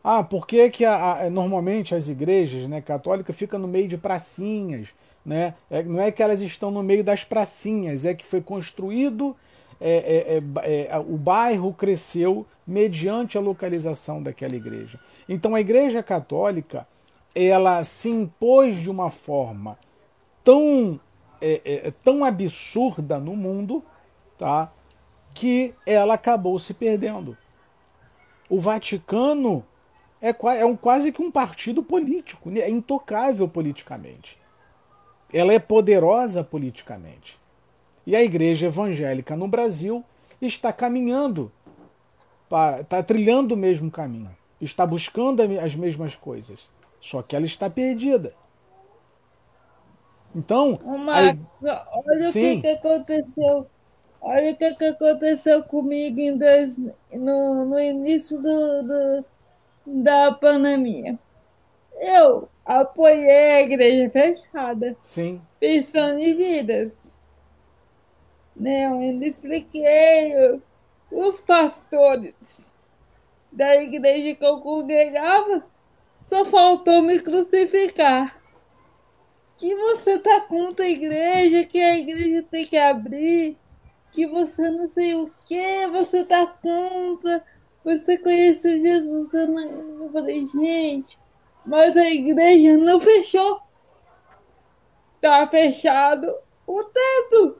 Ah, por que, que a, a, normalmente as igrejas né, católicas ficam no meio de pracinhas? Né? É, não é que elas estão no meio das pracinhas, é que foi construído, é, é, é o bairro cresceu mediante a localização daquela igreja. Então a igreja católica ela se impôs de uma forma tão, tão absurda no mundo tá? que ela acabou se perdendo. O Vaticano é, é um, quase que um partido político, é intocável politicamente. Ela é poderosa politicamente. E a igreja evangélica no Brasil está caminhando, está trilhando o mesmo caminho, está buscando as mesmas coisas, só que ela está perdida. Então, Marcos, a... olha Sim. o que, que aconteceu. Olha o que, que aconteceu comigo em dois, no, no início do, do, da pandemia. Eu apoiei a igreja fechada. Sim. Pensando em vidas. Né? Eu ainda expliquei os pastores da igreja que eu congregava só faltou me crucificar. Que você tá contra a igreja, que a igreja tem que abrir, que você não sei o que, você tá contra você conheceu Jesus? Eu falei, gente, mas a igreja não fechou. Tá fechado o templo.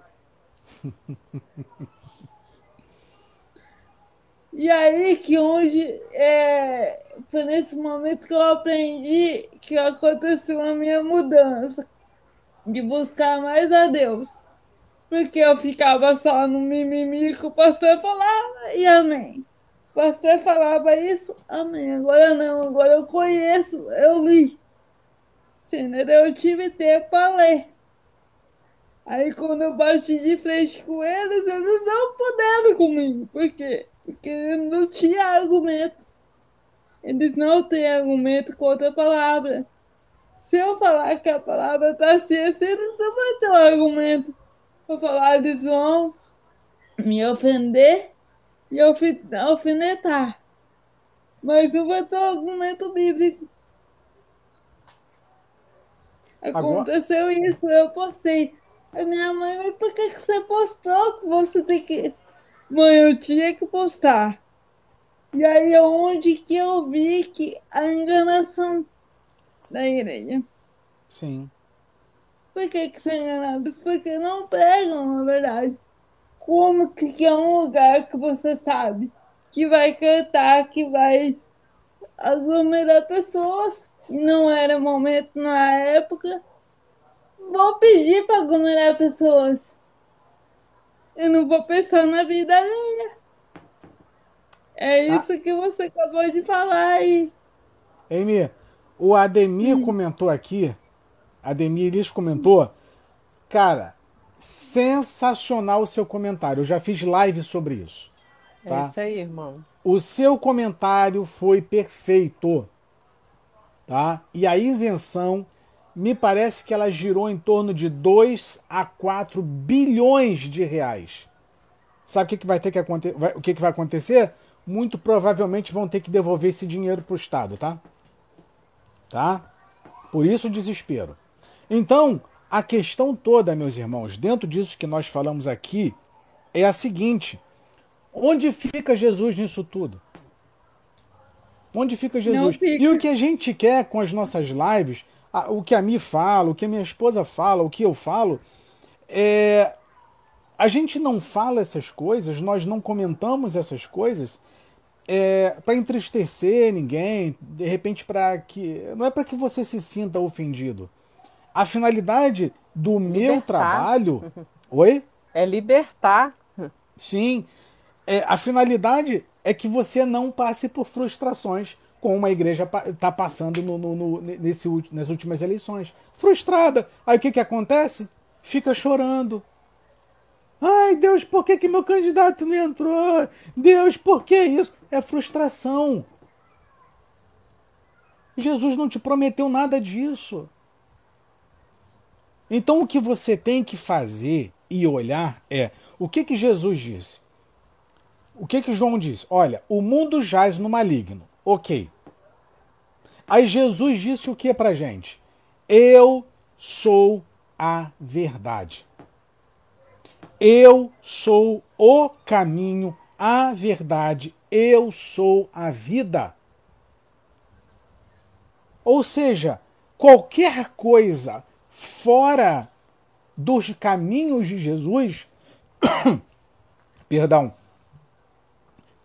e aí que onde é, foi nesse momento que eu aprendi que aconteceu a minha mudança de buscar mais a Deus. Porque eu ficava só no mimimi que o pastor falava e amém pastor falava isso, amém. Agora não, agora eu conheço, eu li. Entendeu? Eu tive tempo para ler. Aí quando eu bati de frente com eles, eles não puderam comigo. Por quê? Porque não tinha argumento. Eles não têm argumento contra a palavra. Se eu falar que a palavra está assim, eles não vão ter um argumento. Vou falar, eles vão me ofender e alfinetar. Mas não vai ter um argumento bíblico. Aconteceu Agora... isso, eu postei. A minha mãe, mas por que, que você postou? Que você tem que. Mãe, eu tinha que postar. E aí onde que eu vi que a enganação da igreja. Sim. Por que, que são enganados? Porque não pregam a verdade como que é um lugar que você sabe que vai cantar, que vai aglomerar pessoas. E não era momento na época. Vou pedir para aglomerar pessoas. Eu não vou pensar na vida alheia. É ah. isso ah. que você acabou de falar aí. Amy, o Ademir hum. comentou aqui. Ademir Iris comentou. Cara, sensacional o seu comentário. Eu já fiz live sobre isso. É tá? É isso aí, irmão. O seu comentário foi perfeito. Tá? E a isenção, me parece que ela girou em torno de 2 a 4 bilhões de reais. Sabe o que, que vai ter que acontecer? O que, que vai acontecer? Muito provavelmente vão ter que devolver esse dinheiro para o Estado, tá? Tá? Por isso o desespero. Então, a questão toda, meus irmãos, dentro disso que nós falamos aqui, é a seguinte: onde fica Jesus nisso tudo? Onde fica Jesus? Fica. E o que a gente quer com as nossas lives, o que a mim fala, o que a minha esposa fala, o que eu falo, é. A gente não fala essas coisas, nós não comentamos essas coisas é, para entristecer ninguém, de repente para que. Não é para que você se sinta ofendido a finalidade do libertar. meu trabalho. Oi? É libertar. Sim. é, a finalidade é que você não passe por frustrações como a igreja está passando no, no, no, nesse, nas últimas eleições. Frustrada. Aí o que, que acontece? Fica chorando. Ai, Deus, por que, que meu candidato não entrou? Deus, por que isso? É frustração. Jesus não te prometeu nada disso. Então o que você tem que fazer e olhar é o que, que Jesus disse. O que, que João disse? Olha, o mundo jaz no maligno. Ok. Aí Jesus disse o que pra gente? Eu sou a verdade. Eu sou o caminho, a verdade, eu sou a vida. Ou seja, qualquer coisa fora dos caminhos de Jesus, perdão,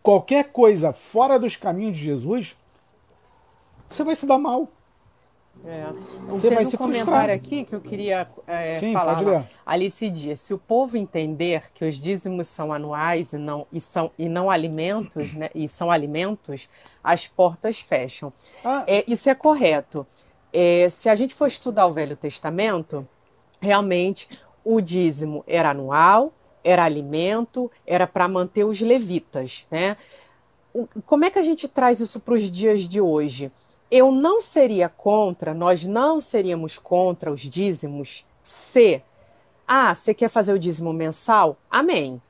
qualquer coisa fora dos caminhos de Jesus, você vai se dar mal. É. Você vai um se comentário aqui que eu queria é, Sim, falar. Pode ler. Alice diz: se o povo entender que os dízimos são anuais e não, e são, e não alimentos, né, e são alimentos, as portas fecham. Ah. É, isso é correto. É, se a gente for estudar o Velho Testamento, realmente o dízimo era anual, era alimento, era para manter os levitas, né? Como é que a gente traz isso para os dias de hoje? Eu não seria contra, nós não seríamos contra os dízimos se, ah, você quer fazer o dízimo mensal? Amém.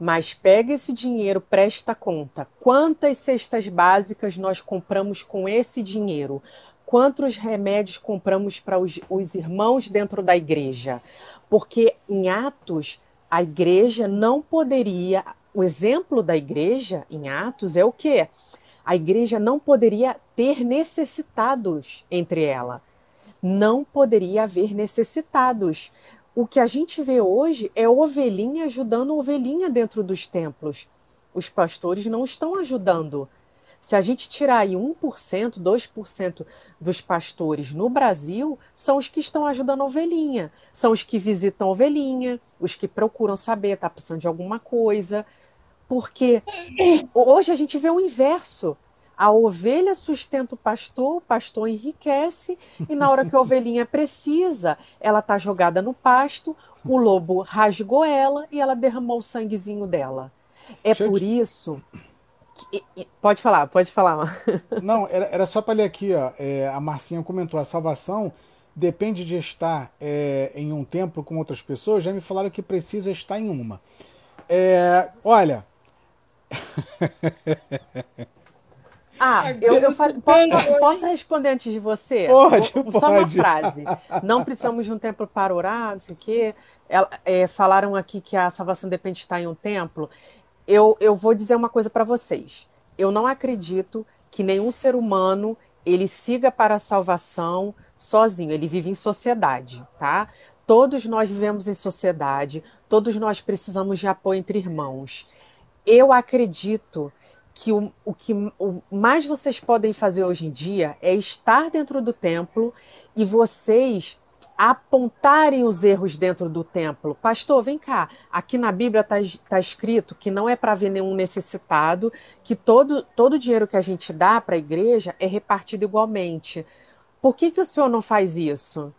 Mas pega esse dinheiro, presta conta. Quantas cestas básicas nós compramos com esse dinheiro? Quantos remédios compramos para os, os irmãos dentro da igreja? Porque em Atos, a igreja não poderia. O exemplo da igreja em Atos é o quê? A igreja não poderia ter necessitados entre ela. Não poderia haver necessitados. O que a gente vê hoje é ovelhinha ajudando ovelhinha dentro dos templos. Os pastores não estão ajudando. Se a gente tirar aí 1%, 2% dos pastores no Brasil, são os que estão ajudando a ovelhinha. São os que visitam a ovelhinha, os que procuram saber, está precisando de alguma coisa. Porque hoje a gente vê o inverso. A ovelha sustenta o pastor, o pastor enriquece, e na hora que a ovelhinha precisa, ela está jogada no pasto, o lobo rasgou ela e ela derramou o sanguezinho dela. É por isso. Pode falar, pode falar. Não, era, era só para ler aqui, ó. É, a Marcinha comentou: a salvação depende de estar é, em um templo com outras pessoas. Já me falaram que precisa estar em uma. É, olha. Ah, eu, eu posso, posso, responder antes de você? Pode, Só pode. uma frase. Não precisamos de um templo para orar, não sei o quê. É, falaram aqui que a salvação depende de estar em um templo. Eu, eu vou dizer uma coisa para vocês. Eu não acredito que nenhum ser humano ele siga para a salvação sozinho. Ele vive em sociedade, tá? Todos nós vivemos em sociedade. Todos nós precisamos de apoio entre irmãos. Eu acredito que o, o que o mais vocês podem fazer hoje em dia é estar dentro do templo e vocês apontarem os erros dentro do templo. Pastor, vem cá. Aqui na Bíblia está tá escrito que não é para ver nenhum necessitado, que todo, todo o dinheiro que a gente dá para a igreja é repartido igualmente. Por que, que o senhor não faz isso?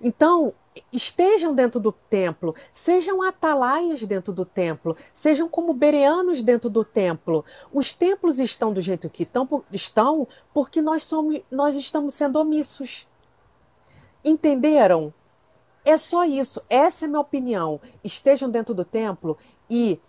Então, estejam dentro do templo, sejam atalaias dentro do templo, sejam como bereanos dentro do templo. Os templos estão do jeito que estão porque nós, somos, nós estamos sendo omissos. Entenderam? É só isso. Essa é a minha opinião. Estejam dentro do templo e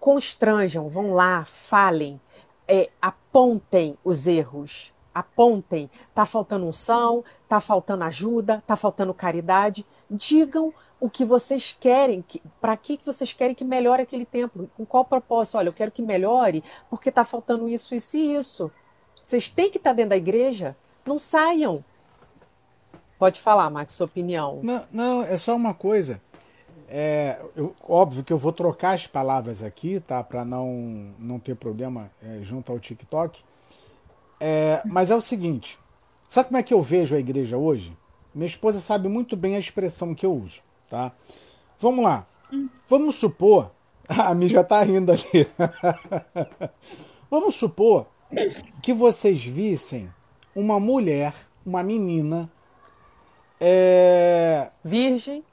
constranjam, vão lá, falem, é, apontem os erros apontem, está faltando unção, está faltando ajuda, está faltando caridade. Digam o que vocês querem, para que, que vocês querem que melhore aquele templo, com qual propósito? Olha, eu quero que melhore porque está faltando isso, isso e isso. Vocês têm que estar tá dentro da igreja, não saiam. Pode falar, Max, sua opinião. Não, não é só uma coisa. É, eu, óbvio que eu vou trocar as palavras aqui, tá? Para não, não ter problema é, junto ao TikTok. É, mas é o seguinte: sabe como é que eu vejo a igreja hoje? Minha esposa sabe muito bem a expressão que eu uso, tá? Vamos lá. Vamos supor A Mi já tá rindo ali. Vamos supor que vocês vissem uma mulher, uma menina, é, Virgem.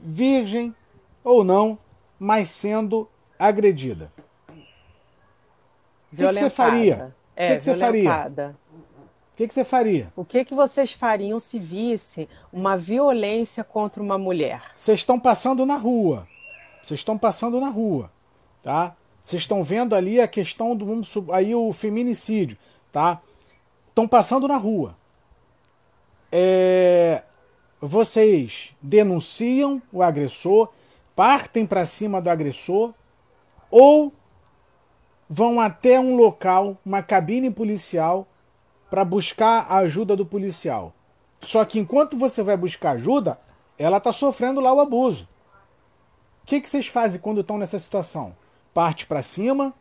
virgem ou não, mas sendo agredida. O que, que você faria? O É, que, que você faria? O que, que você faria? O que que vocês fariam se vissem uma violência contra uma mulher? Vocês estão passando na rua. Vocês estão passando na rua, tá? Vocês estão vendo ali a questão do aí o feminicídio, tá? Estão passando na rua. É, vocês denunciam o agressor, partem para cima do agressor ou vão até um local, uma cabine policial para buscar a ajuda do policial. Só que enquanto você vai buscar ajuda, ela está sofrendo lá o abuso. O que, que vocês fazem quando estão nessa situação? Parte para cima,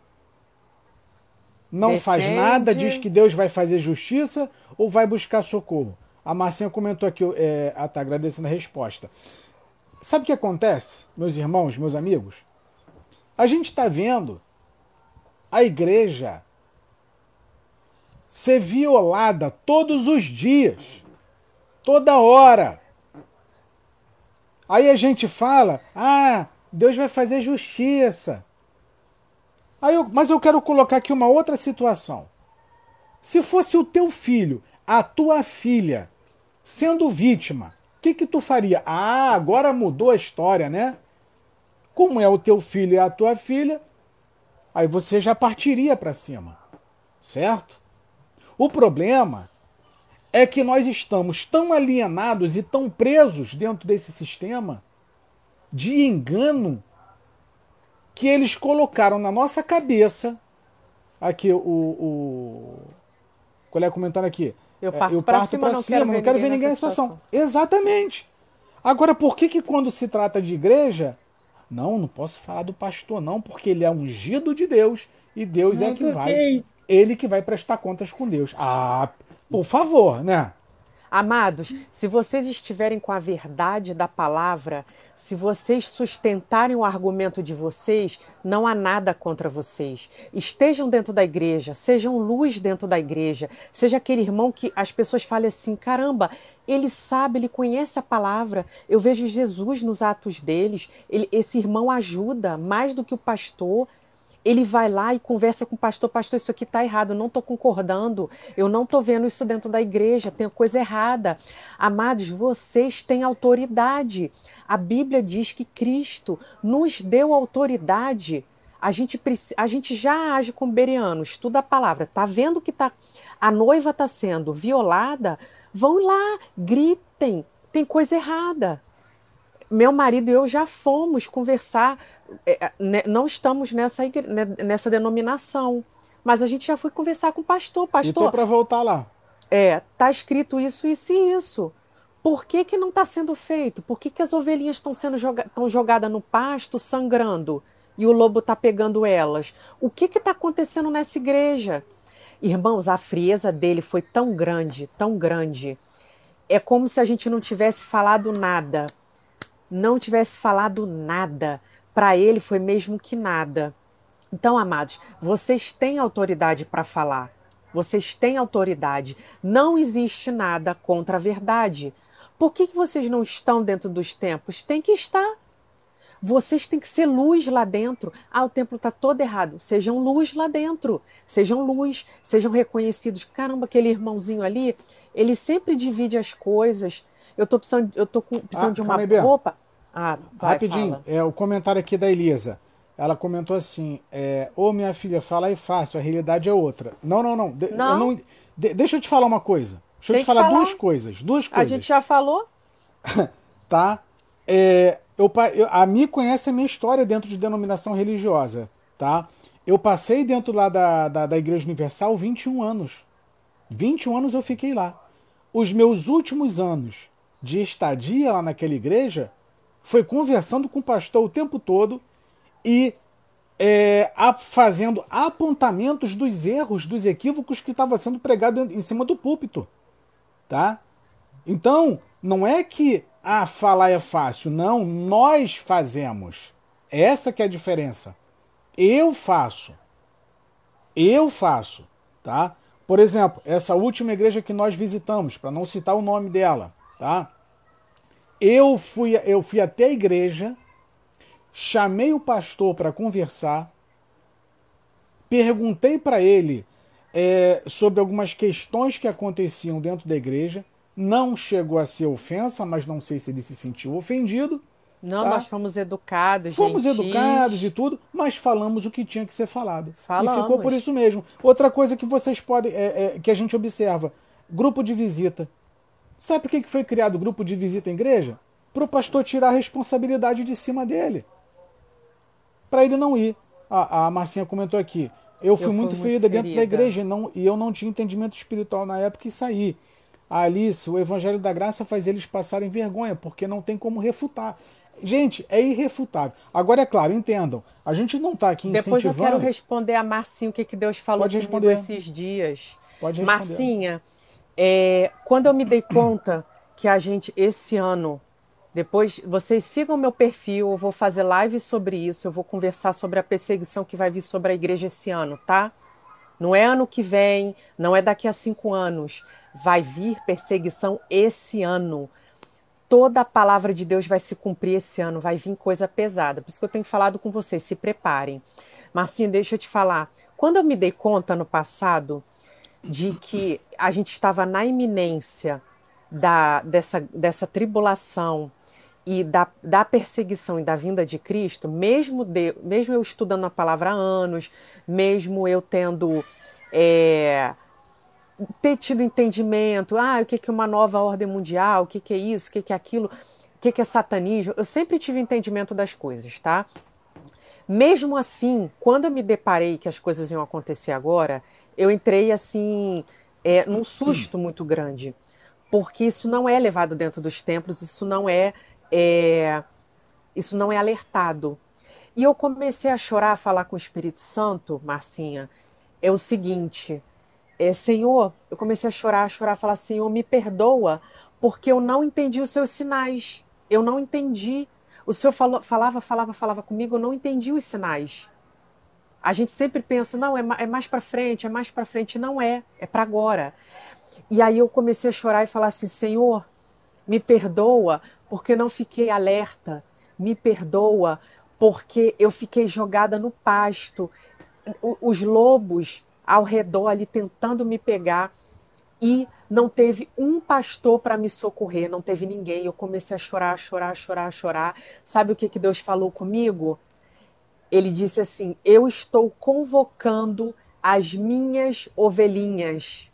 não faz Defende. nada, diz que Deus vai fazer justiça ou vai buscar socorro? A Marcinha comentou aqui, é, ah, tá agradecendo a resposta. Sabe o que acontece, meus irmãos, meus amigos? A gente está vendo a igreja ser violada todos os dias, toda hora. Aí a gente fala: ah, Deus vai fazer justiça. Aí eu- mas eu quero colocar aqui uma outra situação. Se fosse o teu filho, a tua filha, sendo vítima, o que, que tu faria? Ah, agora mudou a história, né? Como é o teu filho e a tua filha, aí você já partiria para cima, certo? O problema é que nós estamos tão alienados e tão presos dentro desse sistema de engano que eles colocaram na nossa cabeça. Aqui, o. o colega comentando aqui. Eu é, parto pra cima, não quero ver não quero ver ninguém nessa nessa situação. Exatamente. Agora, por que, que quando se trata de igreja, não, não posso falar do pastor, não, porque ele é ungido de Deus e Deus é Muito que vai. Ele que vai prestar contas com Deus. Ah, por favor, né? Amados, se vocês estiverem com a verdade da palavra, se vocês sustentarem o argumento de vocês, não há nada contra vocês. Estejam dentro da igreja, sejam luz dentro da igreja, seja aquele irmão que as pessoas falem assim: caramba, ele sabe, ele conhece a palavra. Eu vejo Jesus nos atos deles. Ele- esse irmão ajuda mais do que o pastor. Ele vai lá e conversa com o pastor, pastor, isso aqui está errado, eu não estou concordando, eu não estou vendo isso dentro da igreja, tem coisa errada. Amados, vocês têm autoridade. A Bíblia diz que Cristo nos deu autoridade. A gente, a gente já age como beriano, estuda a palavra, tá vendo que tá, a noiva está sendo violada? Vão lá, gritem, tem coisa errada meu marido e eu já fomos conversar, é, né, não estamos nessa, né, nessa denominação, mas a gente já foi conversar com o pastor. Pastor, para voltar lá. é, tá escrito isso, isso e isso. Por que, que não está sendo feito? Por que, que as ovelhinhas estão sendo joga tão jogadas no pasto, sangrando, e o lobo está pegando elas? O que está acontecendo nessa igreja? Irmãos, a frieza dele foi tão grande, tão grande. É como se a gente não tivesse falado nada. Não tivesse falado nada. Para ele foi mesmo que nada. Então, amados, vocês têm autoridade para falar. Vocês têm autoridade. Não existe nada contra a verdade. Por que, que vocês não estão dentro dos templos? Tem que estar. Vocês têm que ser luz lá dentro. Ah, o templo está todo errado. Sejam luz lá dentro. Sejam luz. Sejam reconhecidos. Caramba, aquele irmãozinho ali, ele sempre divide as coisas. Eu tô precisando, eu tô com- precisando Ah, de uma aí, roupa. Ah, vai, Rapidinho, fala. é o comentário aqui da Elisa. Ela comentou assim: é, Ô minha filha, fala aí fácil, a realidade é outra. Não, não, não. De- Não. eu não- de- deixa eu te falar uma coisa. Deixa eu Tem te que falar, falar. duas coisas. Duas A coisas. gente já falou? tá? É, eu, eu- a Mi conhece a minha história dentro de denominação religiosa, tá? Eu passei dentro lá da, da, da Igreja Universal 21 anos. 21 anos eu fiquei lá. Os meus últimos anos de estadia lá naquela igreja foi conversando com o pastor o tempo todo e é, a- fazendo apontamentos dos erros, dos equívocos que estava sendo pregado em cima do púlpito, tá? Então, não é que ah, falar é fácil, não, nós fazemos. Essa que é a diferença. Eu faço. Eu faço, tá? Por exemplo, essa última igreja que nós visitamos, para não citar o nome dela, tá? Eu fui, eu fui até a igreja, chamei o pastor para conversar, perguntei para ele é, sobre algumas questões que aconteciam dentro da igreja. Não chegou a ser ofensa, mas não sei se ele se sentiu ofendido. Não, tá? nós fomos educados, Fomos gentis. educados e tudo, mas falamos o que tinha que ser falado. Falamos. E ficou por isso mesmo. Outra coisa que vocês podem, é, é, que a gente observa, grupo de visita. Sabe por que foi criado o grupo de visita em igreja? Para o pastor tirar a responsabilidade de cima dele. Para ele não ir. A, a Marcinha comentou aqui. Eu fui, eu muito, fui ferida muito dentro ferida. da igreja não, e eu não tinha entendimento espiritual na época e saí. A Alice, o Evangelho da Graça faz eles passarem vergonha, porque não tem como refutar. Gente, é irrefutável. Agora, é claro, entendam. A gente não está aqui Depois incentivando... Depois eu quero responder a Marcinha o que, que Deus falou Pode responder. esses dias. Pode responder. Marcinha, é, quando eu me dei conta que a gente, esse ano, depois, vocês sigam meu perfil, eu vou fazer live sobre isso, eu vou conversar sobre a perseguição que vai vir sobre a igreja esse ano, tá? Não é ano que vem, não é daqui a cinco anos. Vai vir perseguição esse ano toda a palavra de Deus vai se cumprir esse ano, vai vir coisa pesada. Por isso que eu tenho falado com vocês, se preparem. Marcinho, deixa eu te falar. Quando eu me dei conta no passado de que a gente estava na iminência da, dessa, dessa tribulação e da, da perseguição e da vinda de Cristo, mesmo, de, mesmo eu estudando a palavra há anos, mesmo eu tendo. É, ter tido entendimento, ah, o que é uma nova ordem mundial, o que é isso, o que é aquilo, o que é satanismo. Eu sempre tive entendimento das coisas, tá? Mesmo assim, quando eu me deparei que as coisas iam acontecer agora, eu entrei assim, é, num susto muito grande, porque isso não é levado dentro dos templos, isso não é, é isso não é alertado. E eu comecei a chorar, a falar com o Espírito Santo, Marcinha, é o seguinte, é, Senhor, eu comecei a chorar, a chorar, a falar, Senhor, me perdoa, porque eu não entendi os seus sinais. Eu não entendi. O Senhor falou, falava, falava, falava comigo, eu não entendi os sinais. A gente sempre pensa, não, é, é mais para frente, é mais para frente. Não é, é para agora. E aí eu comecei a chorar e falar assim: Senhor, me perdoa porque não fiquei alerta, me perdoa porque eu fiquei jogada no pasto. Os lobos ao redor ali tentando me pegar e não teve um pastor para me socorrer, não teve ninguém. Eu comecei a chorar, chorar, chorar, chorar. Sabe o que, que Deus falou comigo? Ele disse assim: Eu estou convocando as minhas ovelhinhas.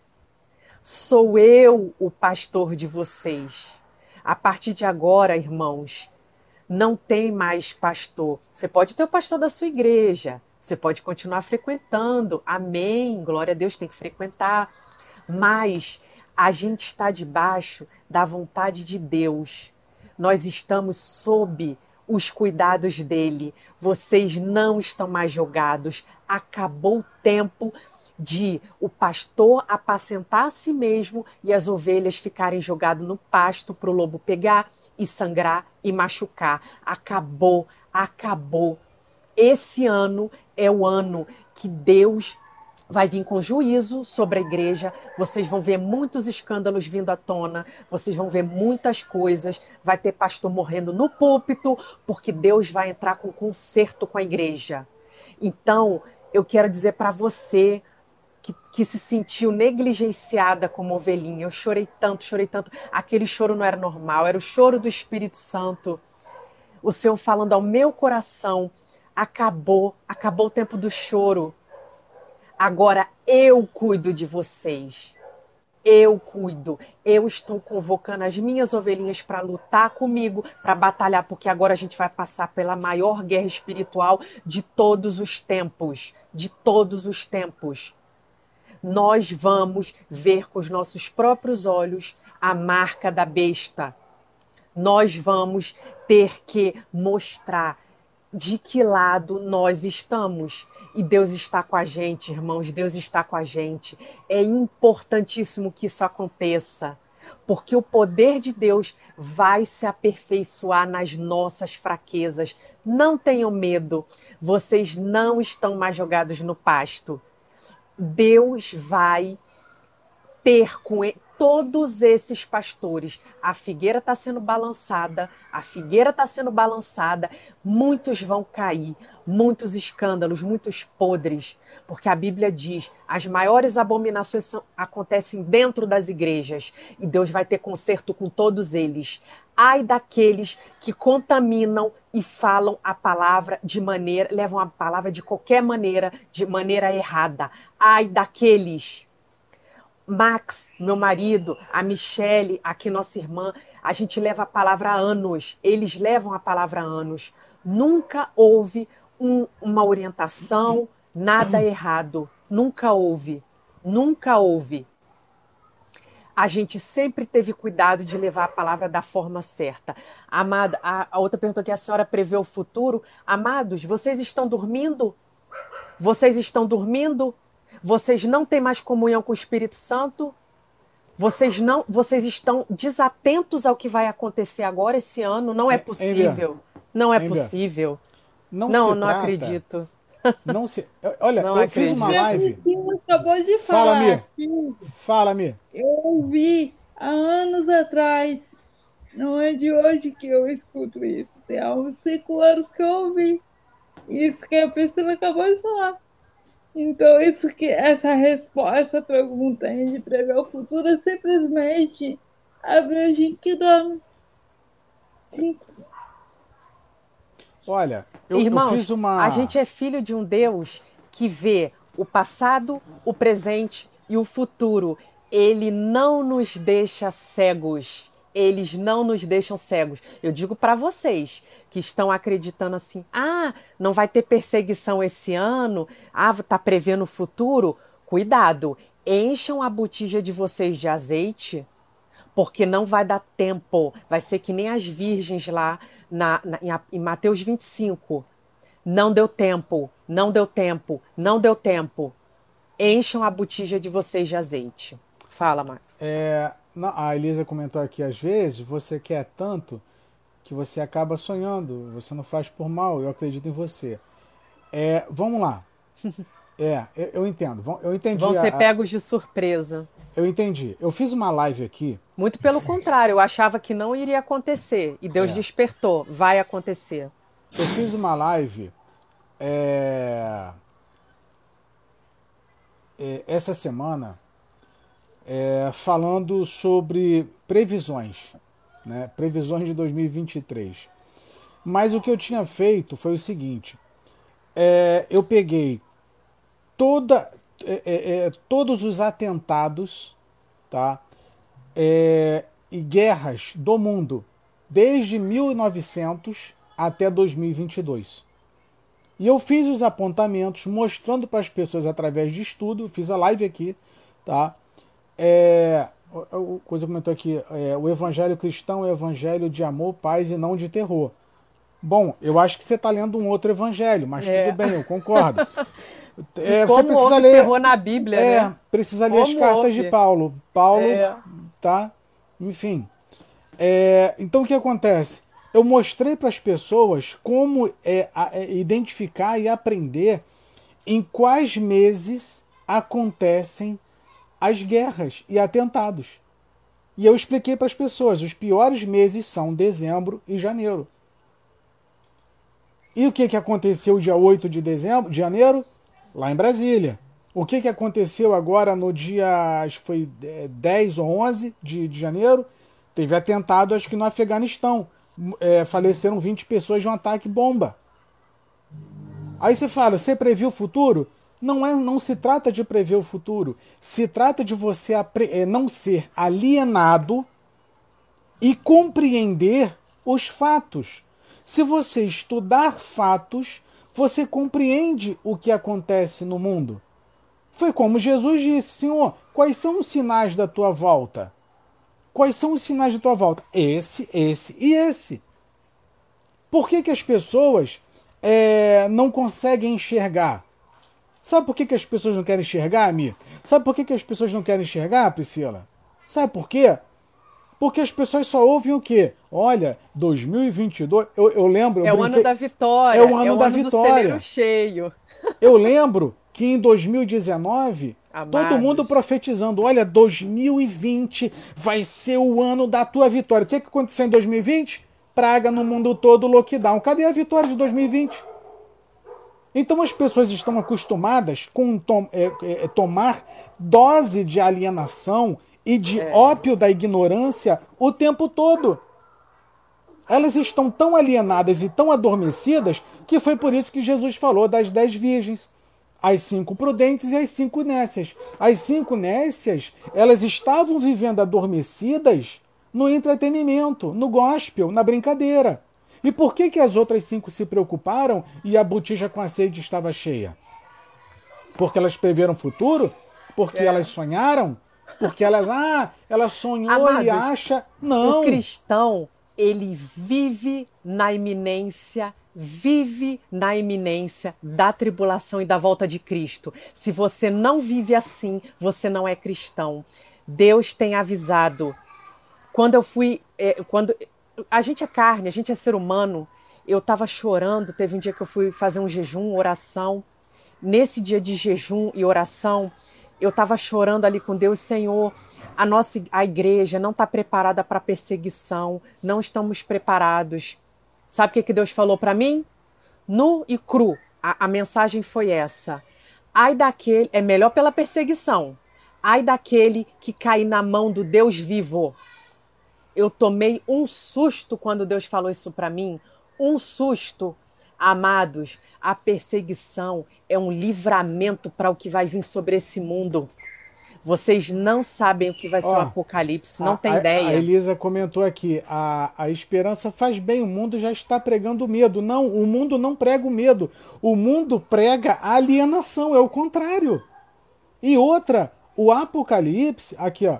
Sou eu o pastor de vocês. A partir de agora, irmãos, não tem mais pastor. Você pode ter o pastor da sua igreja, você pode continuar frequentando, amém, glória a Deus, tem que frequentar, mas a gente está debaixo da vontade de Deus. Nós estamos sob os cuidados dele. Vocês não estão mais jogados. Acabou o tempo de o pastor apacentar a si mesmo e as ovelhas ficarem jogadas no pasto para o lobo pegar e sangrar e machucar. Acabou, acabou. Esse ano é o ano que Deus vai vir com juízo sobre a igreja. Vocês vão ver muitos escândalos vindo à tona, vocês vão ver muitas coisas. Vai ter pastor morrendo no púlpito, porque Deus vai entrar com conserto com a igreja. Então, eu quero dizer para você que, que, se sentiu negligenciada como ovelhinha. Eu chorei tanto, chorei tanto. Aquele choro não era normal, era o choro do Espírito Santo. O Senhor falando ao meu coração acabou, acabou o tempo do choro. Agora eu cuido de vocês. Eu cuido. Eu estou convocando as minhas ovelhinhas para lutar comigo, para batalhar, porque agora a gente vai passar pela maior guerra espiritual de todos os tempos. De todos os tempos. Nós vamos ver com os nossos próprios olhos a marca da besta. Nós vamos ter que mostrar de que lado nós estamos. E Deus está com a gente, irmãos, Deus está com a gente. É importantíssimo que isso aconteça, porque o poder de Deus vai se aperfeiçoar nas nossas fraquezas. Não tenham medo, vocês não estão mais jogados no pasto. Deus vai ter com todos esses pastores. A figueira está sendo balançada, a figueira está sendo balançada, muitos vão cair, muitos escândalos, muitos podres, porque a Bíblia diz: as maiores abominações são, acontecem dentro das igrejas e Deus vai ter conserto com todos eles. Ai daqueles que contaminam e falam a palavra de maneira, levam a palavra de qualquer maneira, de maneira errada. Ai daqueles Max, meu marido, a Michele, aqui nossa irmã, a gente leva a palavra há anos, eles levam a palavra há anos. Nunca houve um, uma orientação, nada errado. Nunca houve. Nunca houve. A gente sempre teve cuidado de levar a palavra da forma certa. Amada, a, a outra pergunta que a senhora prevê o futuro. Amados, vocês estão dormindo? Vocês estão dormindo? Vocês não têm mais comunhão com o Espírito Santo? Vocês não, vocês estão desatentos ao que vai acontecer agora esse ano? Não é possível. Não é possível. Não, não, não acredito. Não se. Olha, não eu acredito. fiz uma live. Acabou de falar. Fala, Mi. Fala, Mi. Eu ouvi há anos atrás. Não é de hoje que eu escuto isso. Tem há uns cinco anos que eu ouvi. Isso que a pessoa acabou de falar. Então, isso que essa resposta à pergunta de prever o futuro é simplesmente abrir o gente que dorme. Simples. Olha, eu, Irmãos, eu fiz uma. A gente é filho de um Deus que vê o passado, o presente e o futuro. Ele não nos deixa cegos eles não nos deixam cegos. Eu digo para vocês que estão acreditando assim: ah, não vai ter perseguição esse ano, ah, tá prevendo o futuro. Cuidado, encham a botija de vocês de azeite, porque não vai dar tempo. Vai ser que nem as virgens lá na, na, em Mateus 25. Não deu tempo, não deu tempo, não deu tempo. Encham a botija de vocês de azeite. Fala, Max. É, a Elisa comentou aqui, às vezes você quer tanto que você acaba sonhando, você não faz por mal, eu acredito em você. É, vamos lá. É, eu, eu entendo. Eu entendi. Vão ser a, pegos de surpresa. Eu entendi. Eu fiz uma live aqui. Muito pelo contrário, eu achava que não iria acontecer. E Deus é. despertou. Vai acontecer. Eu fiz uma live é, é, essa semana é, falando sobre previsões, né? previsões de 2023. Mas o que eu tinha feito foi o seguinte: é, eu peguei toda, é, é, é todos os atentados tá? É, e guerras do mundo desde 1900 até 2022. E eu fiz os apontamentos mostrando para as pessoas através de estudo, fiz a live aqui, tá? É, o coisa comentou aqui, é, o evangelho cristão é o evangelho de amor, paz e não de terror. Bom, eu acho que você está lendo um outro evangelho, mas é. tudo bem, eu concordo. É, você precisa ler terror na Bíblia, é, né? Precisa ler como as cartas houve? de Paulo. Paulo, é. tá? Enfim. É, então o que acontece? Eu mostrei para as pessoas como é, é, identificar e aprender em quais meses acontecem as guerras e atentados. E eu expliquei para as pessoas: os piores meses são dezembro e janeiro. E o que, que aconteceu dia 8 de dezembro, de janeiro? Lá em Brasília. O que, que aconteceu agora no dia, acho que foi 10 é, ou 11 de, de janeiro? Teve atentado, acho que no Afeganistão. É, faleceram 20 pessoas de um ataque bomba. Aí você fala, você previu o futuro? Não, é, não se trata de prever o futuro. Se trata de você é, não ser alienado e compreender os fatos. Se você estudar fatos, você compreende o que acontece no mundo. Foi como Jesus disse: Senhor, quais são os sinais da tua volta? Quais são os sinais da tua volta? Esse, esse e esse. Por que, que as pessoas é, não conseguem enxergar? Sabe por que, que as pessoas não querem enxergar, Mi? Sabe por que, que as pessoas não querem enxergar, Priscila? Sabe por quê? Porque as pessoas só ouvem o quê? Olha, 2022, eu, eu lembro. É eu o ano da vitória. É o ano é o da ano vitória. Do cheio. Eu lembro que em 2019, Amados. todo mundo profetizando: olha, 2020 vai ser o ano da tua vitória. O que, que aconteceu em 2020? Praga no mundo todo, lockdown. Cadê a vitória de 2020? Então as pessoas estão acostumadas com tom, é, é, tomar dose de alienação e de é. ópio da ignorância o tempo todo. Elas estão tão alienadas e tão adormecidas que foi por isso que Jesus falou das dez virgens. As cinco prudentes e as cinco nécias. As cinco nécias, elas estavam vivendo adormecidas no entretenimento, no gospel, na brincadeira. E por que, que as outras cinco se preocuparam e a botija com a sede estava cheia? Porque elas preveram o futuro? Porque é. elas sonharam? Porque elas, ah, ela sonhou Amados, e acha. Não. O cristão, ele vive na iminência, vive na iminência da tribulação e da volta de Cristo. Se você não vive assim, você não é cristão. Deus tem avisado. Quando eu fui, é, quando a gente é carne, a gente é ser humano. Eu estava chorando. Teve um dia que eu fui fazer um jejum, oração. Nesse dia de jejum e oração, eu estava chorando ali com Deus, Senhor. A nossa a igreja não está preparada para perseguição, não estamos preparados. Sabe o que, que Deus falou para mim? Nu e cru. A, a mensagem foi essa. Ai daquele, é melhor pela perseguição. Ai daquele que cair na mão do Deus vivo. Eu tomei um susto quando Deus falou isso para mim. Um susto. Amados, a perseguição é um livramento para o que vai vir sobre esse mundo. Vocês não sabem o que vai ser o apocalipse, não a, tem ideia. A Elisa comentou aqui: a, a esperança faz bem, o mundo já está pregando medo. Não, o mundo não prega o medo. O mundo prega a alienação, é o contrário. E outra, o apocalipse, aqui ó,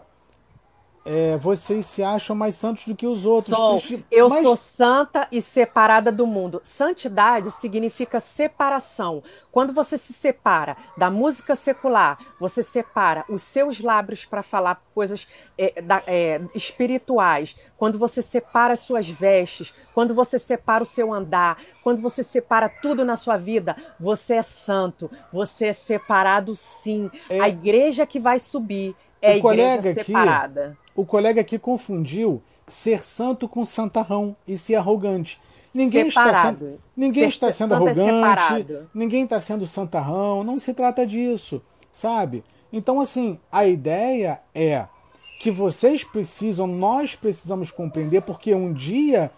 é, vocês se acham mais santos do que os outros. Sou. Eu Mas... sou santa e separada do mundo. Santidade significa separação. Quando você se separa da música secular, você separa os seus lábios para falar coisas é, da, é, espirituais. Quando você separa as suas vestes, quando você separa o seu andar, quando você separa tudo na sua vida, você é santo. Você é separado, sim. É. A igreja que vai subir é o a igreja separada. Aqui o colega aqui confundiu ser santo com santarrão e ser arrogante. Ninguém separado. está sendo, ninguém ser, está sendo é arrogante, é ninguém está sendo santarrão, não se trata disso, sabe? Então, assim, a ideia é que vocês precisam, nós precisamos compreender, porque um dia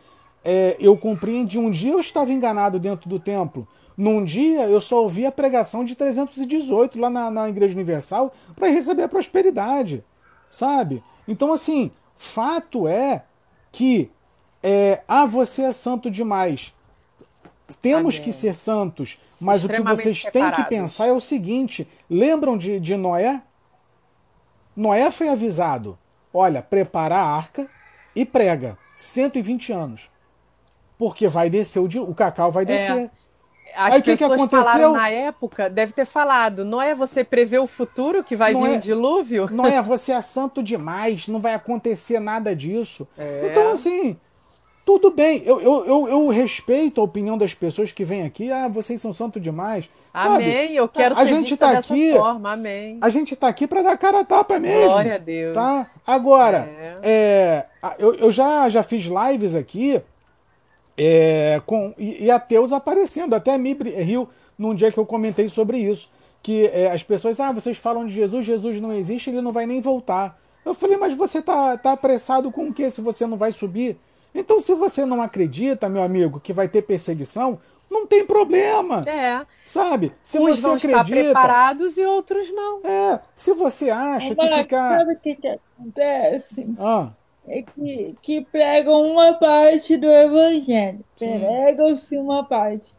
é, eu compreendi, um dia eu estava enganado dentro do templo. Num dia eu só ouvi a pregação de 318 lá na, na Igreja Universal para receber a prosperidade, sabe? Então, assim, fato é que é, ah, você é santo demais. Temos Amém. que ser santos, mas o que vocês separados. têm que pensar é o seguinte: lembram de, de Noé? Noé foi avisado: olha, prepara a arca e prega 120 anos. Porque vai descer o, o cacau vai é. descer. É. As Aí, pessoas que que falaram na época, deve ter falado, não é você prever o futuro que vai não vir é, um dilúvio? Não é, você é santo demais, não vai acontecer nada disso. É. Então, assim, tudo bem, eu, eu, eu, eu, respeito a opinião das pessoas que vêm aqui, ah, vocês são santo demais. Amém, eu quero a ser gente tá aqui, forma, amém. A gente tá aqui para dar cara a tapa mesmo. Glória a Deus. Tá? Agora, é. é eu, eu já, já fiz lives aqui é, com, e, e, ateus aparecendo. Até a Mibri riu num dia que eu comentei sobre isso. Que é, as pessoas, ah, vocês falam de Jesus, Jesus não existe, ele não vai nem voltar. Eu falei, mas você tá, tá apressado com o que se você não vai subir? Então, se você não acredita, meu amigo, que vai ter perseguição, não tem problema. É. Sabe? Se Uns você vão acredita, estar preparados e outros não. É. Se você acha que ficar. Sabe o que, que acontece? Ah é que, que pregam uma parte do evangelho. Pregam-se uma parte.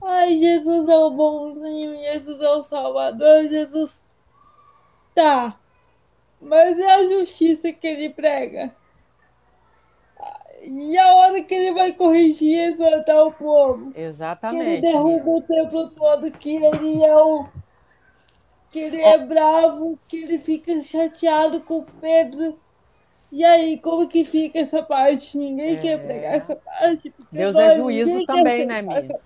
Ai, Jesus é o bonzinho, Jesus é o Salvador, Jesus. Tá. Mas é a justiça que ele prega. E a hora que ele vai corrigir e exortar o povo. Exatamente. Que ele derruba o tempo todo, que ele é o. Que ele é bravo, que ele fica chateado com Pedro E aí, como que fica essa parte? Ninguém é. quer pregar essa parte. Deus é juízo também, né, Mia?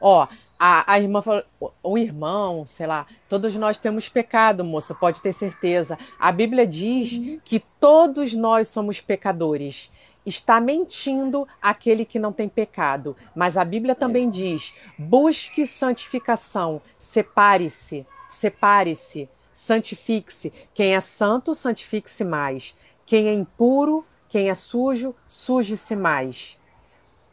Ó, a, a irmã falou, o irmão, sei lá, todos nós temos pecado, moça, pode ter certeza. A Bíblia diz uhum. que todos nós somos pecadores. Está mentindo aquele que não tem pecado. Mas a Bíblia também diz: busque santificação, separe-se, separe-se, santifique-se. Quem é santo, santifique-se mais. Quem é impuro, quem é sujo, suje-se mais.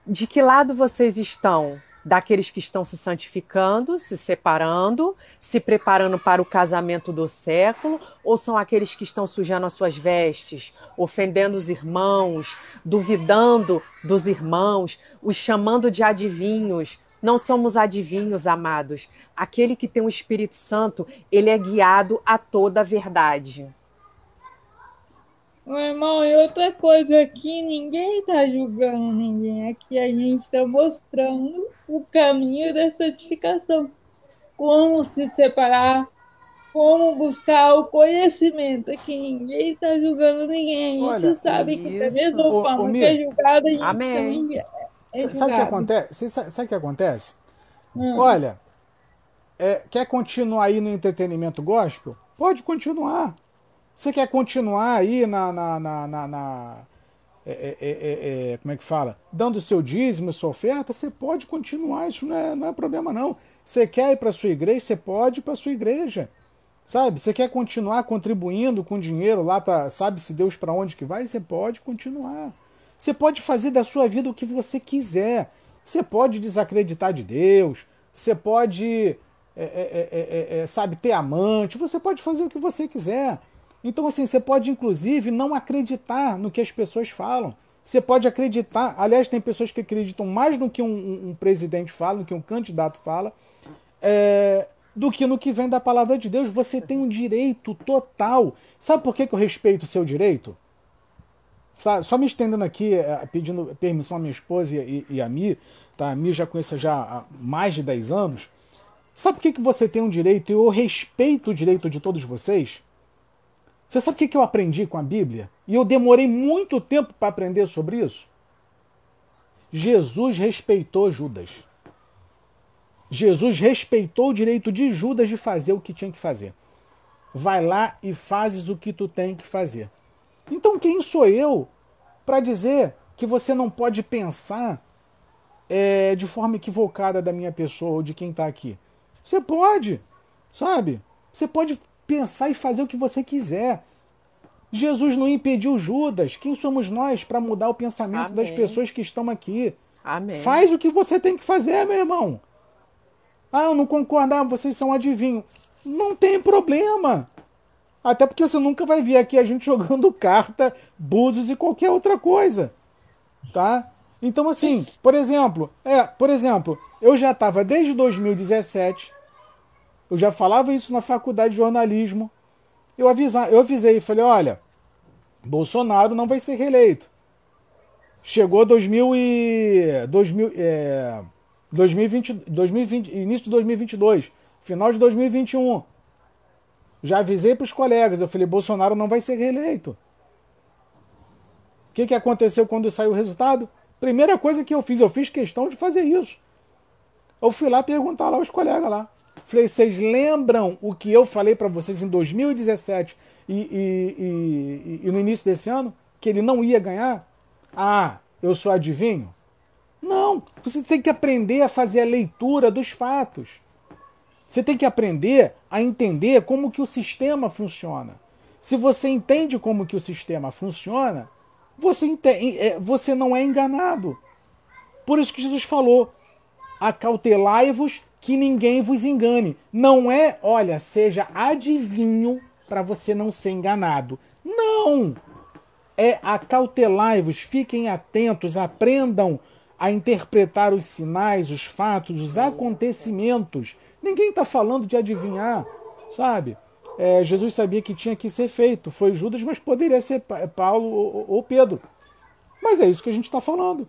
De que lado vocês estão? Daqueles que estão se santificando, se separando, se preparando para o casamento do século, ou são aqueles que estão sujando as suas vestes, ofendendo os irmãos, duvidando dos irmãos, os chamando de adivinhos, não somos adivinhos, amados. Aquele que tem o Espírito Santo, ele é guiado a toda a verdade. Meu irmão, e outra coisa aqui, ninguém está julgando ninguém. Aqui a gente está mostrando o caminho da santificação. Como se separar, como buscar o conhecimento. Aqui ninguém está julgando ninguém. A gente Olha, sabe isso. que da mesma o, forma o que é julgado, a gente Amém. também é, Sabe o que acontece? Sabe o que acontece? Hum. Olha, é, quer continuar aí no entretenimento gospel? Pode continuar. Você quer continuar aí na. na, na, na, na é é, é, é, como é que fala? Dando seu dízimo, sua oferta, você pode continuar, isso não é, não é problema não. Você quer ir para sua igreja, você pode ir para sua igreja. Sabe? Você quer continuar contribuindo com dinheiro lá para, sabe se Deus para onde que vai? Você pode continuar. Você pode fazer da sua vida o que você quiser. Você pode desacreditar de Deus. Você pode, é, sabe, ter amante. Você pode fazer o que você quiser. Então, assim, você pode, inclusive, não acreditar no que as pessoas falam. Você pode acreditar, aliás, tem pessoas que acreditam mais no que um, um, presidente fala, no que um candidato fala, é, do que no que vem da palavra de Deus. Você tem um direito total. Sabe por que, que eu respeito o seu direito? Só me estendendo aqui, é, pedindo permissão à minha esposa e, e a Mi, tá? a Mi já conheço já há mais de 10 anos. Sabe por que, que você tem um direito e eu respeito o direito de todos vocês? Você sabe o que eu aprendi com a Bíblia? E eu demorei muito tempo para aprender sobre isso. Jesus respeitou Judas. Jesus respeitou o direito de Judas de fazer o que tinha que fazer. Vai lá e fazes o que tu tem que fazer. Então quem sou eu para dizer que você não pode pensar é, de forma equivocada da minha pessoa ou de quem está aqui? Você pode, sabe? Você pode pensar e fazer o que você quiser. Jesus não impediu Judas. Quem somos nós para mudar o pensamento Amém. das pessoas que estão aqui? Amém. Faz o que você tem que fazer, meu irmão. Ah, eu não concordo, ah, vocês são adivinhos. Não tem problema. Até porque você nunca vai ver aqui a gente jogando carta, búzios e qualquer outra coisa. Tá? Então, assim, por exemplo, é, por exemplo, eu já estava desde 2017 eu já falava isso na faculdade de jornalismo. Eu, avisa, eu avisei, e falei, olha, Bolsonaro não vai ser reeleito. Chegou 2000 e, 2000, é, 2020, 2020, início de 2022, final de 2021. Já avisei para os colegas, eu falei, Bolsonaro não vai ser reeleito. O que, que aconteceu quando saiu o resultado? Primeira coisa que eu fiz, eu fiz questão de fazer isso. Eu fui lá perguntar lá aos colegas lá. Falei, vocês lembram o que eu falei para vocês em 2017 e, e, e, e, no início desse ano? Que ele não ia ganhar? Ah, eu sou adivinho? Não, você tem que aprender a fazer a leitura dos fatos. Você tem que aprender a entender como que o sistema funciona. Se você entende como que o sistema funciona, você, entende, é, você não é enganado. Por isso que Jesus falou: acautelai-vos que ninguém vos engane. Não é, olha, seja adivinho para você não ser enganado. Não! É acautelai-vos, fiquem atentos, aprendam a interpretar os sinais, os fatos, os acontecimentos. Ninguém está falando de adivinhar, sabe? É, Jesus sabia que tinha que ser feito. Foi Judas, mas poderia ser Paulo ou Pedro. Mas é isso que a gente está falando.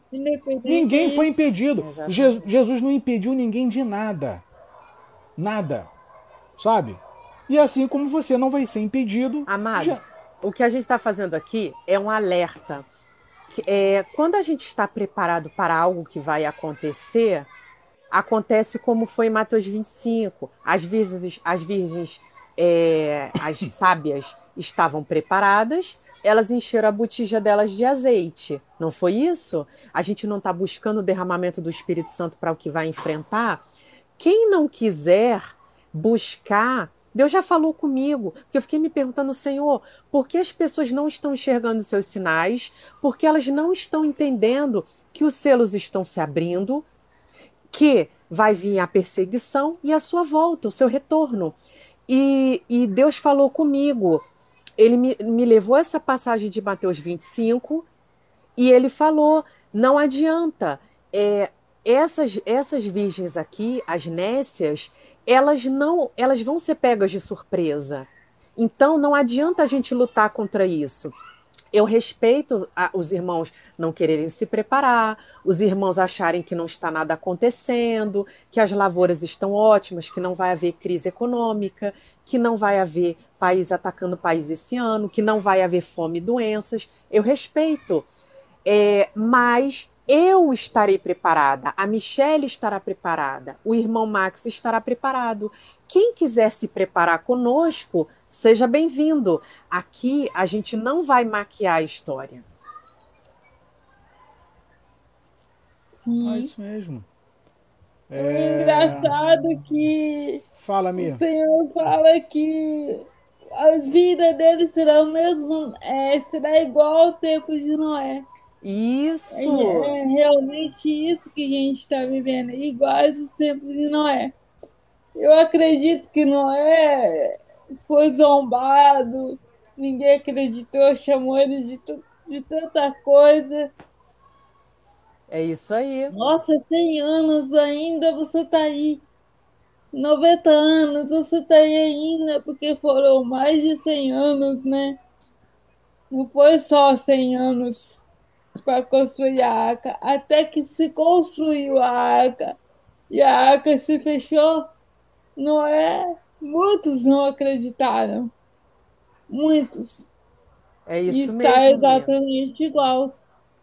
Ninguém foi impedido. Jesus, Jesus não impediu ninguém de nada. Nada. Sabe? E assim como você não vai ser impedido. Amado, já... o que a gente está fazendo aqui é um alerta. É, quando a gente está preparado para algo que vai acontecer, acontece como foi em Mateus 25. As virgens, as virgens, é, as sábias estavam preparadas, elas encheram a botija delas de azeite. Não foi isso? A gente não está buscando o derramamento do Espírito Santo para o que vai enfrentar? Quem não quiser buscar Deus já falou comigo, que eu fiquei me perguntando, Senhor, por que as pessoas não estão enxergando os seus sinais? Porque elas não estão entendendo que os selos estão se abrindo, que vai vir a perseguição e a sua volta, o seu retorno. E, e Deus falou comigo, ele me, me levou essa passagem de Mateus 25 e ele falou: não adianta, é, essas, essas virgens aqui, as nécias, elas não, elas vão ser pegas de surpresa. Então não adianta a gente lutar contra isso. Eu respeito a, os irmãos não quererem se preparar, os irmãos acharem que não está nada acontecendo, que as lavouras estão ótimas, que não vai haver crise econômica, que não vai haver país atacando país esse ano, que não vai haver fome e doenças. Eu respeito. É, mas eu estarei preparada, a Michelle estará preparada, o irmão Max estará preparado. Quem quiser se preparar conosco, seja bem-vindo. Aqui a gente não vai maquiar a história. Sim. É isso mesmo. É, é engraçado que fala, Mia. o Senhor fala que a vida dele será o mesmo, é, será igual ao tempo de Noé. Isso! É, é realmente isso que a gente está vivendo, iguais os tempos de Noé. Eu acredito que Noé foi zombado, ninguém acreditou, chamou ele de, de tanta coisa. É isso aí. Nossa, 100 anos ainda você tá aí. 90 anos você tá aí ainda, porque foram mais de 100 anos, né? Não foi só 100 anos para construir a arca, até que se construiu a arca e a arca se fechou, não é? Muitos não acreditaram. Muitos. É isso e mesmo. Está exatamente mesmo. igual.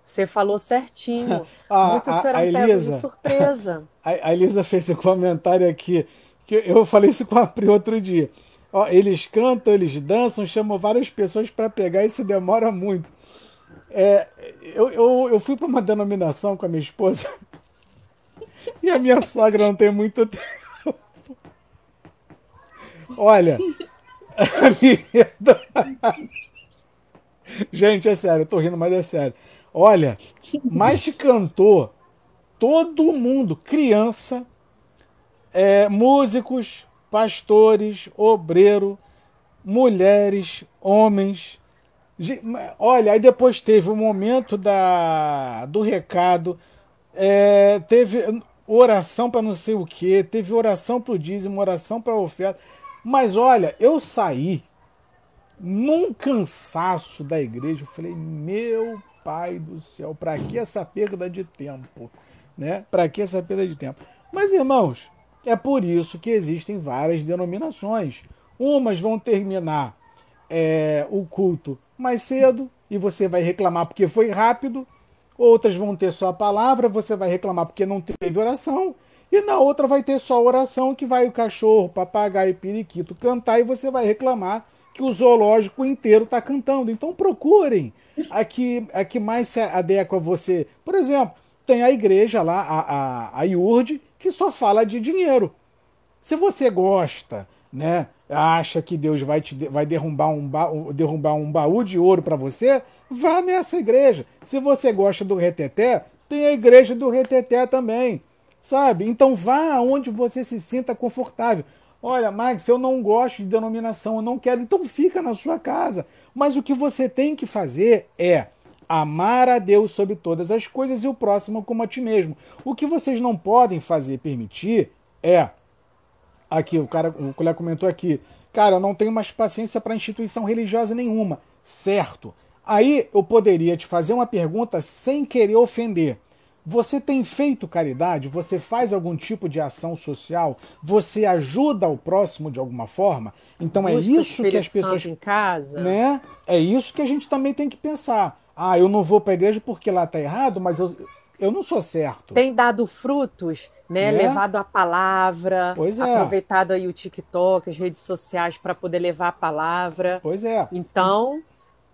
Você falou certinho. a, Muitos a, serão a Elisa, de surpresa. A, a Elisa fez um comentário aqui, que eu falei isso com a Pri outro dia. Ó, eles cantam, eles dançam, chamam várias pessoas para pegar, isso demora muito. É, eu, eu, eu fui para uma denominação com a minha esposa e a minha sogra não tem muito tempo. Olha. Gente, é sério, eu tô rindo, mas é sério. Olha, mais cantor, todo mundo, criança, é, músicos, pastores, obreiro, mulheres, homens, Olha, aí depois teve o momento da, do recado, é, teve oração para não sei o que, teve oração para o dízimo, oração para a oferta. Mas olha, eu saí num cansaço da igreja. Eu falei, meu pai do céu, para que essa perda de tempo? Né? Para que essa perda de tempo? Mas irmãos, é por isso que existem várias denominações. Umas vão terminar é, o culto mais cedo e você vai reclamar porque foi rápido. Outras vão ter só a palavra, você vai reclamar porque não teve oração. E na outra vai ter só oração que vai o cachorro, papagaio e periquito cantar e você vai reclamar que o zoológico inteiro está cantando. Então procurem a que, a que mais se adequa a você. Por exemplo, tem a igreja lá, a, a, a IURD, que só fala de dinheiro. Se você gosta né, acha que Deus vai, te, vai derrubar, um ba, derrubar um baú de ouro para você, vá nessa igreja. Se você gosta do reteté, tem a igreja do reteté também, sabe? Então vá onde você se sinta confortável. Olha, Max, eu não gosto de denominação, eu não quero, então fica na sua casa. Mas o que você tem que fazer é amar a Deus sobre todas as coisas e o próximo como a ti mesmo. O que vocês não podem fazer, permitir, é Aqui, o cara, o colega comentou aqui. Cara, eu não tenho mais paciência para instituição religiosa nenhuma. Certo. Aí eu poderia te fazer uma pergunta sem querer ofender. Você tem feito caridade? Você faz algum tipo de ação social? Você ajuda o próximo de alguma forma? Então é Busca isso o que as pessoas, em casa. né? É isso que a gente também tem que pensar. Ah, eu não vou para a igreja porque lá tá errado, mas eu, eu não sou certo. Tem dado frutos, né? Né? Levado a palavra, Pois é. aproveitado aí o TikTok, as redes sociais para poder levar a palavra. Pois é. Então,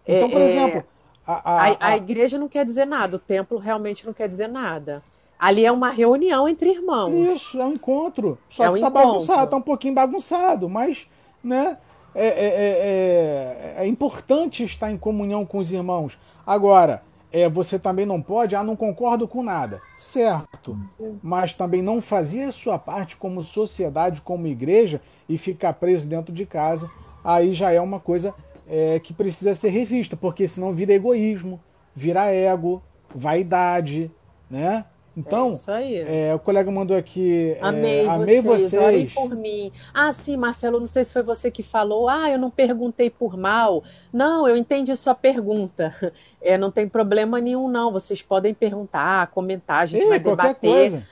Então, é, por é, exemplo, a, a, a- a igreja não quer dizer nada, o templo realmente não quer dizer nada. Ali é uma reunião entre irmãos. Isso, é um encontro. Só É que um tá encontro. bagunçado, tá um pouquinho bagunçado, mas né, é, é- é- é- é importante estar em comunhão com os irmãos. Agora, é, você também não pode, ah, não concordo com nada. Certo. Mas também não fazer a sua parte como sociedade, como igreja, e ficar preso dentro de casa, aí já é uma coisa é, que precisa ser revista, porque senão vira egoísmo, vira ego, vaidade, né? Então, é é, o colega mandou aqui. é, Amei, amei vocês, vocês. orem por mim. Ah, sim, Marcelo, não sei se foi você que falou. Ah, eu não perguntei por mal. Não, eu entendi sua pergunta. É, não tem problema nenhum, não. Vocês podem perguntar, comentar, a gente Ei, vai debater. coisa.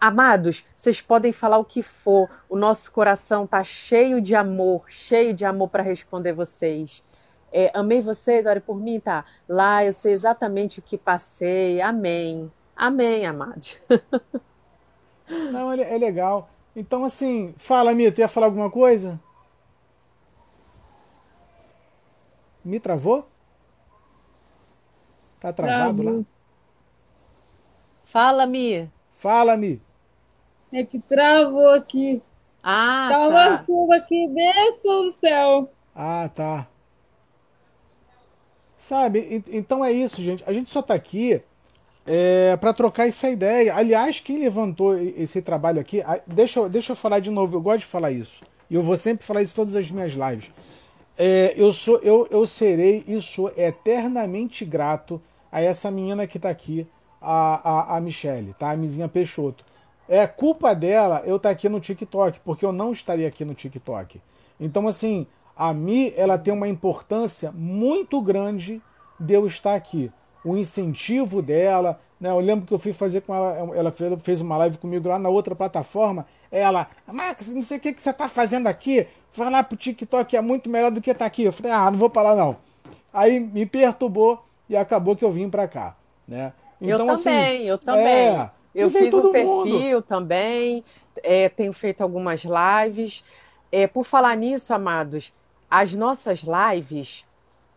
Amados, vocês podem falar o que for. O nosso coração tá cheio de amor, cheio de amor para responder vocês. É, amei vocês, ore por mim, tá? Lá eu sei exatamente o que passei. Amém. Amém, amados. Não, é, é legal. Então, assim, fala, Mi, tu ia falar alguma coisa? Me travou? Tá travado lá? Travou. Fala, Mi. Fala, Mi. É que travou aqui. Ah, Tá uma tá. chuva aqui dentro do céu. Ah, tá. Sabe? En- Então é isso, gente. A gente só tá aqui é, para trocar essa ideia. Aliás, quem levantou esse trabalho aqui, deixa, eu- deixa eu falar de novo. Eu gosto de falar isso. E eu vou sempre falar isso em todas as minhas lives. É, eu sou, eu, eu serei e sou eternamente grato a essa menina que tá aqui, a, a, a Michelle, tá? A Mizinha Peixoto. É culpa dela eu estar aqui no TikTok, porque eu não estaria aqui no TikTok. Então, assim, a Mi, ela tem uma importância muito grande de eu estar aqui. O incentivo dela, né? Eu lembro que eu fui fazer com ela, ela fez, uma live comigo lá na outra plataforma. Ela, Max, não sei o que, que você tá fazendo aqui. Vai lá pro TikTok, é muito melhor do que tá aqui. Eu falei, ah, não vou lá não. Aí me perturbou e acabou que eu vim pra cá, né? Eu Então, assim, também, eu também. é, eu fiz um perfil também, é, tenho feito algumas lives. É, por falar nisso, amados, as nossas lives,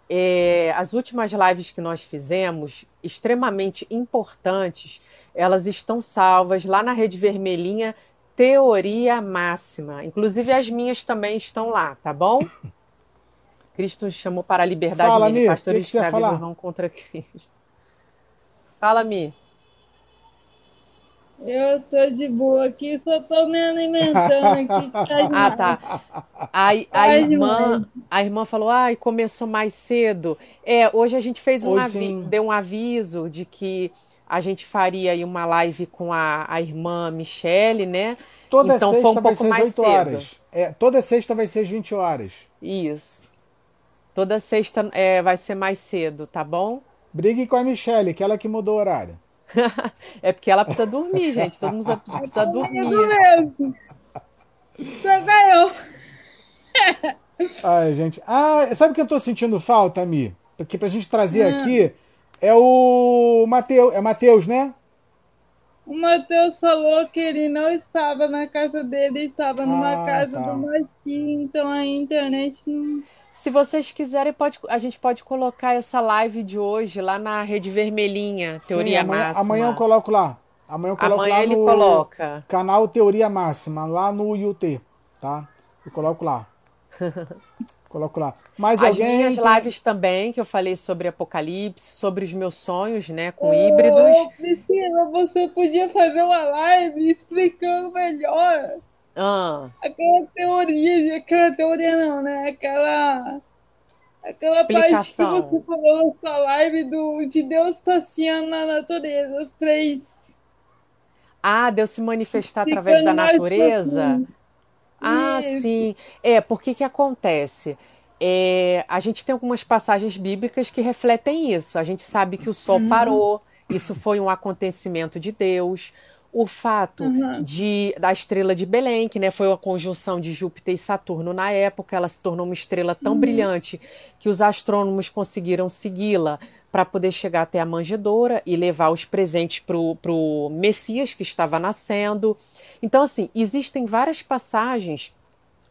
é, as últimas lives que nós fizemos, extremamente importantes, elas estão salvas lá na Rede Vermelhinha, Teoria Máxima. Inclusive as minhas também estão lá, tá bom? Cristo chamou para a liberdade Fala, Mi, pastores que que vão contra Cristo. Fala, Mi. Eu tô de boa aqui, só tô me alimentando aqui. Tá Ah, tá. A, a Ai, irmã, a irmã falou, ai, começou mais cedo. É, hoje a gente fez um Hoje avi- sim. deu um aviso de que a gente faria aí uma live com a, a irmã Michele, né? Toda Então, sexta foi um vai pouco ser às mais 8 cedo. horas. É, toda sexta vai ser às 20 horas. Isso. Toda sexta é, vai ser mais cedo, tá bom? Brigue com a Michelle, que ela que mudou o horário. É porque ela precisa dormir, gente. Todo mundo precisa Isso dormir. mesmo. Você ganhou. Ai, gente. Ah, sabe o que eu tô sentindo falta, Mi? Porque pra gente trazer Hum. aqui é o Mateus, é Mateus, né? O Matheus falou que ele não estava na casa dele, estava numa Ah, casa tá. do Marquinhos, então a internet não. Se vocês quiserem, pode, a gente pode colocar essa live de hoje lá na Rede Vermelhinha, Teoria Sim, amanhã, Máxima. amanhã eu coloco lá. Amanhã eu coloco Amanhã lá ele no coloca. canal Teoria Máxima, lá no UT, tá? Eu coloco lá. coloco lá. Mas As alguém minhas tem- lives também, que eu falei sobre Apocalipse, sobre os meus sonhos, né, com híbridos. Ô, Priscila, você podia fazer uma live explicando melhor Ah, aquela teoria, aquela teoria não, né? Aquela. Aquela parte que Explicação. você falou na sua live do, de Deus passeando na natureza, os três. ah, Deus se manifestar através da natureza. Ah, Isso. sim. É, porque que acontece? É, a gente tem algumas passagens bíblicas que refletem isso. A gente sabe que o sol Uhum. parou, isso foi um acontecimento de Deus. O fato Uhum. de da estrela de Belém, que né, foi uma conjunção de Júpiter e Saturno na época, ela se tornou uma estrela tão Uhum. brilhante que os astrônomos conseguiram segui-la para poder chegar até a manjedoura e levar os presentes para o Messias que estava nascendo. Então, assim, existem várias passagens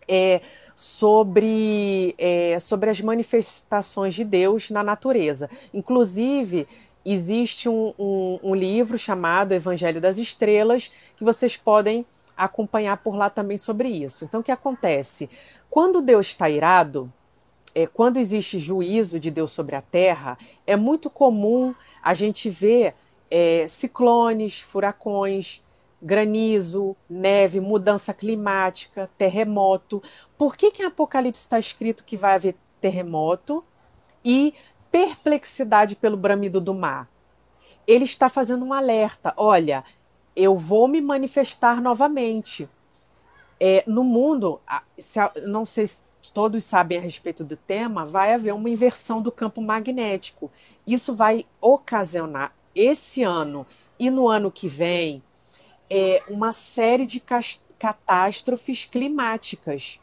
é, sobre, é, sobre as manifestações de Deus na natureza. Inclusive, existe um, um, um livro chamado Evangelho das Estrelas que vocês podem acompanhar por lá também sobre isso. Então, o que acontece? Quando Deus está irado, é, quando existe juízo de Deus sobre a terra, é muito comum a gente ver é, ciclones, furacões, granizo, neve, mudança climática, terremoto. Por que, que em Apocalipse está escrito que vai haver terremoto e perplexidade pelo bramido do mar? Ele está fazendo um alerta: olha, eu vou me manifestar novamente. É, no mundo, não sei se todos sabem a respeito do tema, vai haver uma inversão do campo magnético. Isso vai ocasionar esse ano e no ano que vem é, uma série de catástrofes climáticas.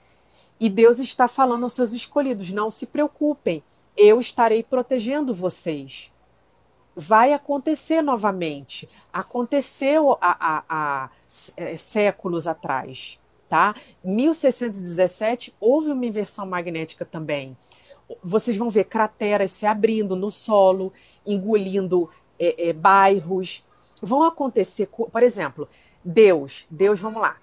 E Deus está falando aos seus escolhidos: não se preocupem, eu estarei protegendo vocês. Vai acontecer novamente. Aconteceu há, há séculos atrás. Tá? 1617 houve uma inversão magnética também. Vocês vão ver crateras se abrindo no solo, engolindo é, é, bairros. Vão acontecer, por exemplo, Deus, Deus, vamos lá.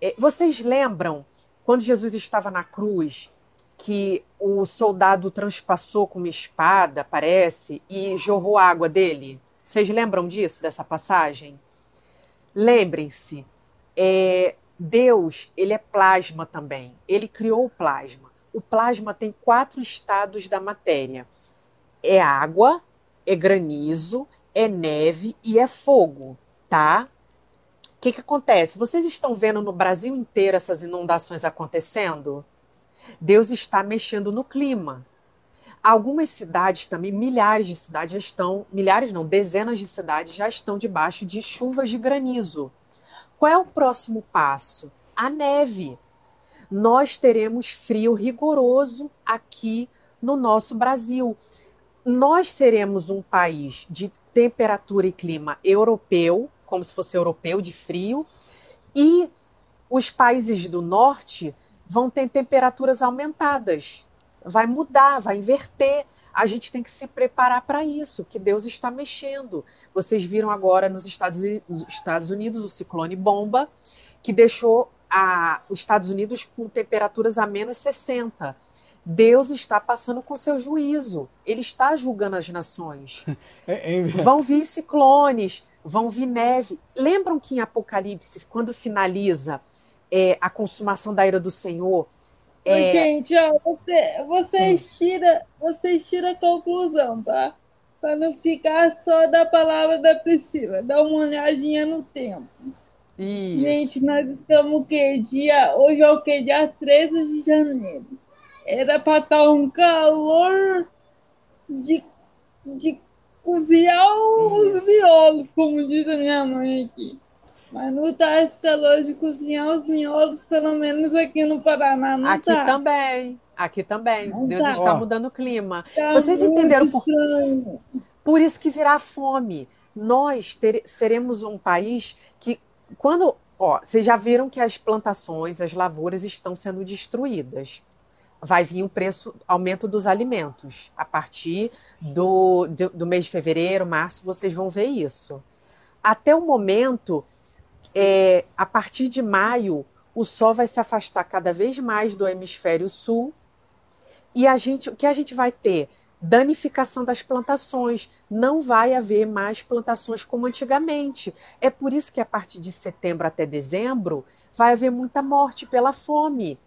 É, vocês lembram quando Jesus estava na cruz que o soldado transpassou com uma espada, parece, e jorrou água dele? Vocês lembram disso, dessa passagem? Lembrem-se, é, Deus, ele é plasma também. Ele criou o plasma. O plasma tem quatro estados da matéria: é água, é granizo, é neve e é fogo, tá? O que, que acontece? Vocês estão vendo no Brasil inteiro essas inundações acontecendo? Deus está mexendo no clima. Algumas cidades também, milhares de cidades já estão, milhares não, dezenas de cidades já estão debaixo de chuvas de granizo. Qual é o próximo passo? A neve. Nós teremos frio rigoroso aqui no nosso Brasil. Nós seremos um país de temperatura e clima europeu, como se fosse europeu de frio, e os países do norte vão ter temperaturas aumentadas. Vai mudar, vai inverter. A gente tem que se preparar para isso, que Deus está mexendo. Vocês viram agora nos Estados, nos Estados Unidos o ciclone bomba, que deixou a, os Estados Unidos com temperaturas a menos 60. Deus está passando com seu juízo. Ele está julgando as nações. É, é... Vão vir ciclones, vão vir neve. Lembram que em Apocalipse, quando finaliza é, a consumação da ira do Senhor, é... Gente, ó, você, vocês tiram vocês tira a conclusão, tá? Para não ficar só da palavra da Priscila. Dá uma olhadinha no tempo. Isso. Gente, nós estamos o quê? Dia, hoje é o quê? Dia 13 de janeiro. Era para estar tá um calor de, de cozinhar os violos, como diz a minha mãe aqui. Mas não tá esse calor de cozinhar os miolos, pelo menos aqui no Paraná, não aqui tá. também, aqui também. Não Deus tá. está mudando o clima. Tá Vocês entenderam por... por isso que virá fome. Nós ter... seremos um país que, quando. Ó, vocês já viram que as plantações, as lavouras estão sendo destruídas. Vai vir o preço, aumento dos alimentos. A partir do, do, do mês de fevereiro, março, vocês vão ver isso. Até o momento, é, a partir de maio, o Sol vai se afastar cada vez mais do hemisfério sul e a gente, o que a gente vai ter? Danificação das plantações. Não vai haver mais plantações como antigamente. É por isso que a partir de setembro até dezembro vai haver muita morte pela fome.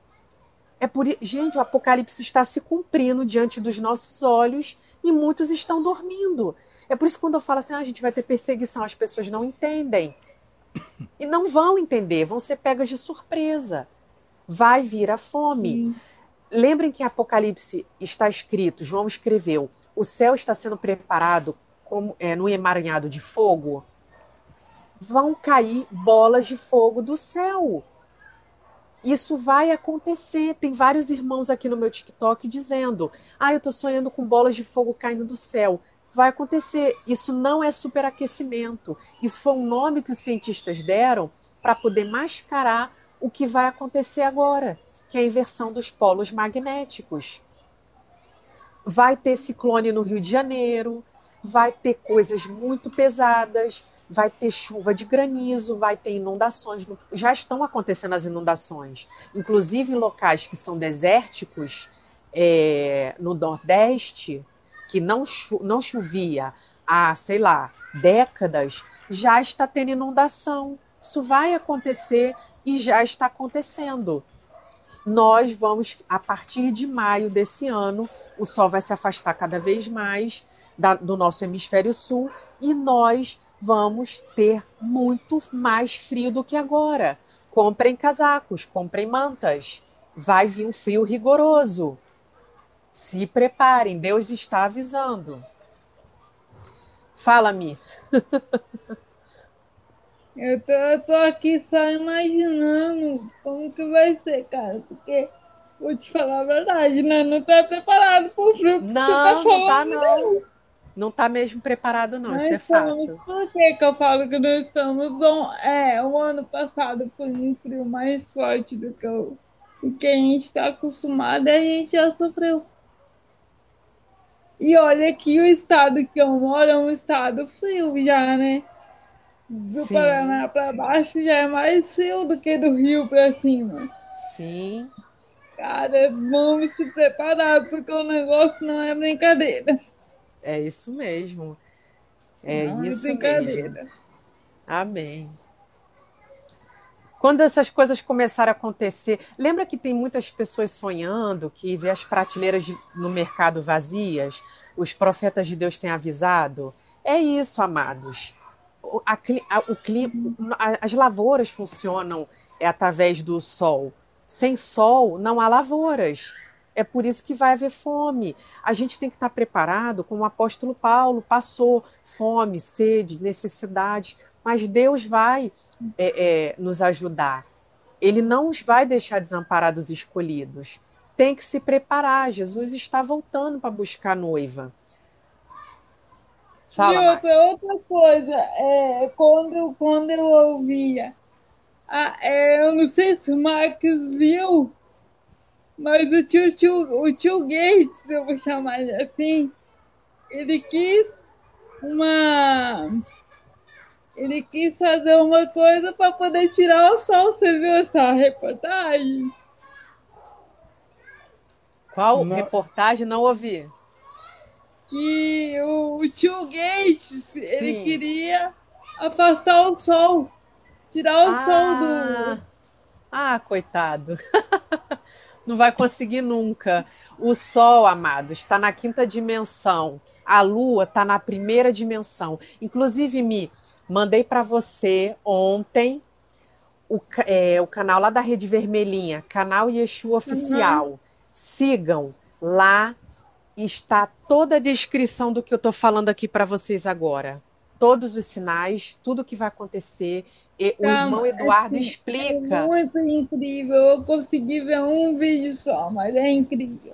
É por gente, o apocalipse está se cumprindo diante dos nossos olhos e muitos estão dormindo. É por isso que quando eu falo assim, ah, a gente vai ter perseguição, as pessoas não entendem. E não vão entender, vão ser pegas de surpresa. Vai vir a fome. Sim. Lembrem que em Apocalipse está escrito, João escreveu, o céu está sendo preparado como é, no emaranhado de fogo, vão cair bolas de fogo do céu. Isso vai acontecer. Tem vários irmãos aqui no meu TikTok dizendo: Ah, eu estou sonhando com bolas de fogo caindo do céu. Vai acontecer. Isso não é superaquecimento. Isso foi um nome que os cientistas deram para poder mascarar o que vai acontecer agora, que é a inversão dos polos magnéticos. Vai ter ciclone no Rio de Janeiro, vai ter coisas muito pesadas, vai ter chuva de granizo, vai ter inundações. Já estão acontecendo as inundações, inclusive em locais que são desérticos, é, no Nordeste, que não, não chovia há, sei lá, décadas, já está tendo inundação. Isso vai acontecer e já está acontecendo. Nós vamos, a partir de maio desse ano, o Sol vai se afastar cada vez mais da, do nosso hemisfério sul e nós vamos ter muito mais frio do que agora. Comprem casacos, comprem mantas. Vai vir um frio rigoroso. Se preparem, Deus está avisando. Fala-me. eu, tô, eu tô aqui só imaginando como que vai ser, cara, porque vou te falar a verdade, né? Não tá preparado pro frio que não, você tá falando. Não, tá não. Não está mesmo preparado, não, Mas isso é fato. Por que, que eu falo que nós estamos? É, o ano passado foi um frio mais forte do que, o, que a gente está acostumado e a gente já sofreu. E olha que o estado que eu moro é um estado frio já, né? Do Sim. Paraná para baixo já é mais frio do que do Rio para cima. Sim. Cara, vamos se preparar, porque o negócio não é brincadeira. É isso mesmo. É Não, isso mesmo. Amém. Quando essas coisas começarem a acontecer, lembra que tem muitas pessoas sonhando que vê as prateleiras no mercado vazias? Os profetas de Deus têm avisado? É isso, amados. O, a, o clima, as lavouras funcionam é, através do sol. Sem sol, não há lavouras. É por isso que vai haver fome. A gente tem que estar preparado, como o apóstolo Paulo passou fome, sede, necessidade. Mas Deus vai é, é, nos ajudar. Ele não vai deixar desamparados os escolhidos. Tem que se preparar. Jesus está voltando para buscar noiva. Fala, e outra, outra coisa, é, quando, quando eu ouvia, ah, é, eu não sei se o Marcos viu, mas o tio, tio, o tio Gates, eu vou chamar ele assim, ele quis uma. Ele quis fazer uma coisa para poder tirar o sol. Você viu essa reportagem? Qual não. reportagem? Não ouvi. Que o, o tio Gates, Sim. ele queria afastar o sol. Tirar o ah. sol do. Ah, coitado. não vai conseguir nunca. O Sol, amado, está na quinta dimensão. A Lua está na primeira dimensão. Inclusive, me mandei para você ontem o, é, o canal lá da Rede Vermelhinha, canal Yeshua Oficial. Uhum. Sigam lá. Está toda a descrição do que eu estou falando aqui para vocês agora. Todos os sinais, tudo que vai acontecer. E o irmão Eduardo assim, explica. É muito incrível. Eu consegui ver um vídeo só, mas é incrível.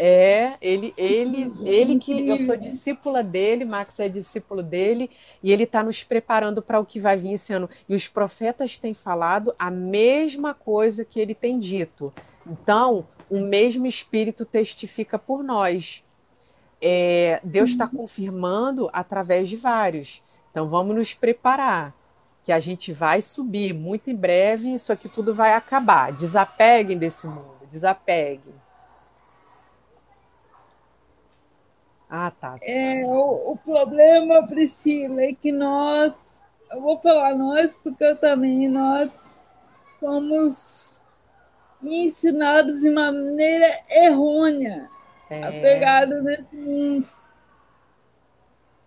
É, ele, ele, ele que eu sou discípula dele, Max é discípulo dele, e ele está nos preparando para o que vai vir esse ano. E os profetas têm falado a mesma coisa que ele tem dito. Então, o mesmo Espírito testifica por nós. É, Deus está confirmando através de vários. Então, vamos nos preparar que a gente vai subir muito em breve, isso aqui tudo vai acabar. Desapeguem desse mundo, desapeguem. Ah, tá. É, o, o problema, Priscila, é que nós, eu vou falar nós, porque eu também, nós somos ensinados de uma maneira errônea, é. apegados nesse mundo.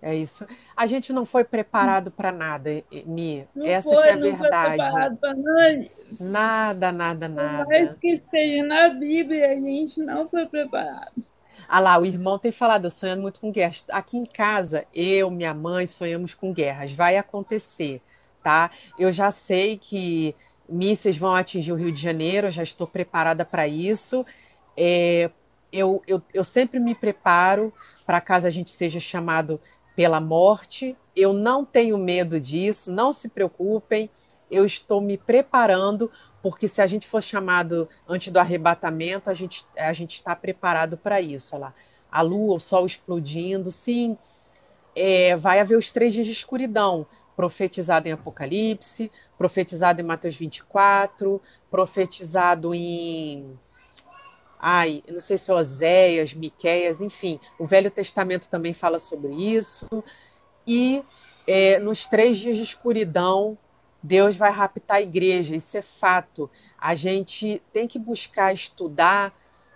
É isso. A gente não foi preparado para nada, Mi. Não Essa foi, é a não verdade. Foi preparado para nada. Nada, nada, nada. Por mais que esteja na Bíblia, a gente não foi preparado. Ah lá, o irmão tem falado, eu sonhando muito com guerras. Aqui em casa, eu, minha mãe, sonhamos com guerras. Vai acontecer, tá? Eu já sei que mísseis vão atingir o Rio de Janeiro, eu já estou preparada para isso. É, eu, eu, eu sempre me preparo para caso a gente seja chamado pela morte. Eu não tenho medo disso, não se preocupem. Eu estou me preparando, porque se a gente for chamado antes do arrebatamento, a gente, a gente está preparado para isso. Olha lá. A lua, o sol explodindo, sim. É, vai haver os três dias de escuridão, profetizado em Apocalipse, profetizado em Mateus 24, profetizado em ai, não sei se é Oséias, Miqueias, enfim, o Velho Testamento também fala sobre isso. E é, nos três dias de escuridão, Deus vai raptar a igreja, isso é fato. A gente tem que buscar estudar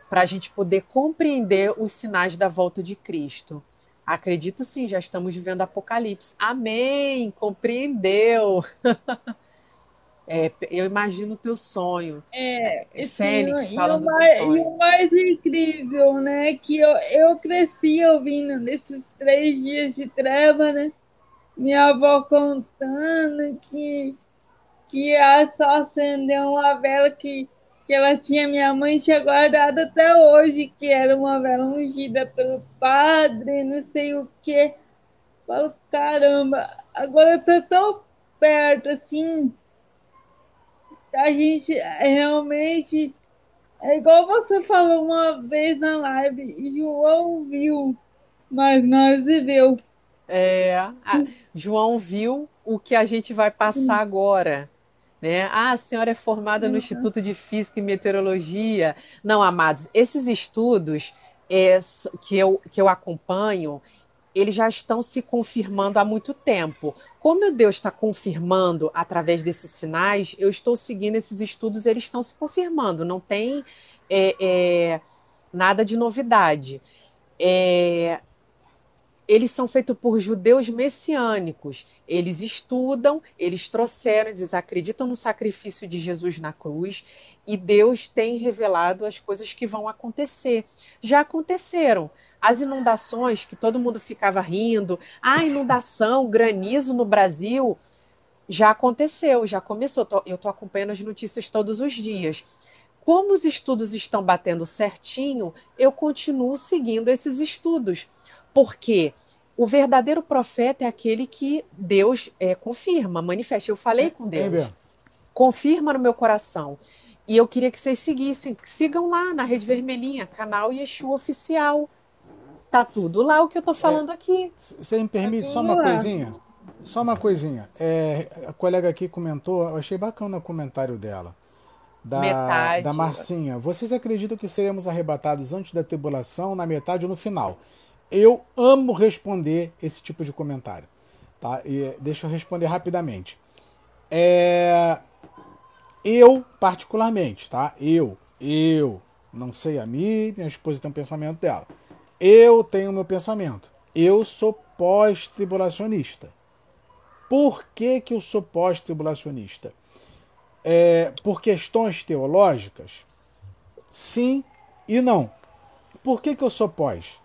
para a gente poder compreender os sinais da volta de Cristo. Acredito sim, já estamos vivendo Apocalipse. Amém! Compreendeu! É, eu imagino o teu sonho. É, é Fênix sim, falando e o, mais, sonho. e o mais incrível, né? Que eu, eu cresci ouvindo nesses três dias de treva, né? Minha avó contando que, que ia só acender uma vela que, que ela tinha, minha mãe tinha guardado até hoje, que era uma vela ungida pelo padre, não sei o quê. Falo, caramba, agora tô tão perto assim a gente realmente. É igual você falou uma vez na live, João viu, mas nós viveu. É, a, João viu o que a gente vai passar agora. Né? Ah, a senhora é formada no uhum. Instituto de Física e Meteorologia. Não, amados, esses estudos é, que, eu, que eu acompanho, eles já estão se confirmando há muito tempo. Como Deus está confirmando através desses sinais, eu estou seguindo esses estudos, eles estão se confirmando, não tem é, é, nada de novidade. É, eles são feitos por judeus messiânicos. Eles estudam, eles trouxeram, eles acreditam no sacrifício de Jesus na cruz e Deus tem revelado as coisas que vão acontecer. Já aconteceram. As inundações, que todo mundo ficava rindo, a ah, inundação, granizo no Brasil, já aconteceu, já começou. Eu estou acompanhando as notícias todos os dias. Como os estudos estão batendo certinho, eu continuo seguindo esses estudos, porque o verdadeiro profeta é aquele que Deus é, confirma, manifesta. Eu falei com Deus, confirma no meu coração. E eu queria que vocês seguissem, sigam lá na Rede Vermelhinha, canal Yeshua Oficial. Tá tudo lá o que eu tô falando é, aqui. Você me permite só uma coisinha? Só uma coisinha. É, a colega aqui comentou, eu achei bacana o comentário dela. Da, metade. da Marcinha. Vocês acreditam que seremos arrebatados antes da tribulação, na metade ou no final? Eu amo responder esse tipo de comentário. Tá? E deixa eu responder rapidamente. É, eu, particularmente, tá? Eu, eu, não sei a mim, minha esposa tem um pensamento dela. Eu tenho meu pensamento. Eu sou pós-tribulacionista. Por que, que eu sou pós-tribulacionista? É, por questões teológicas? Sim e não. Por que, que eu sou pós?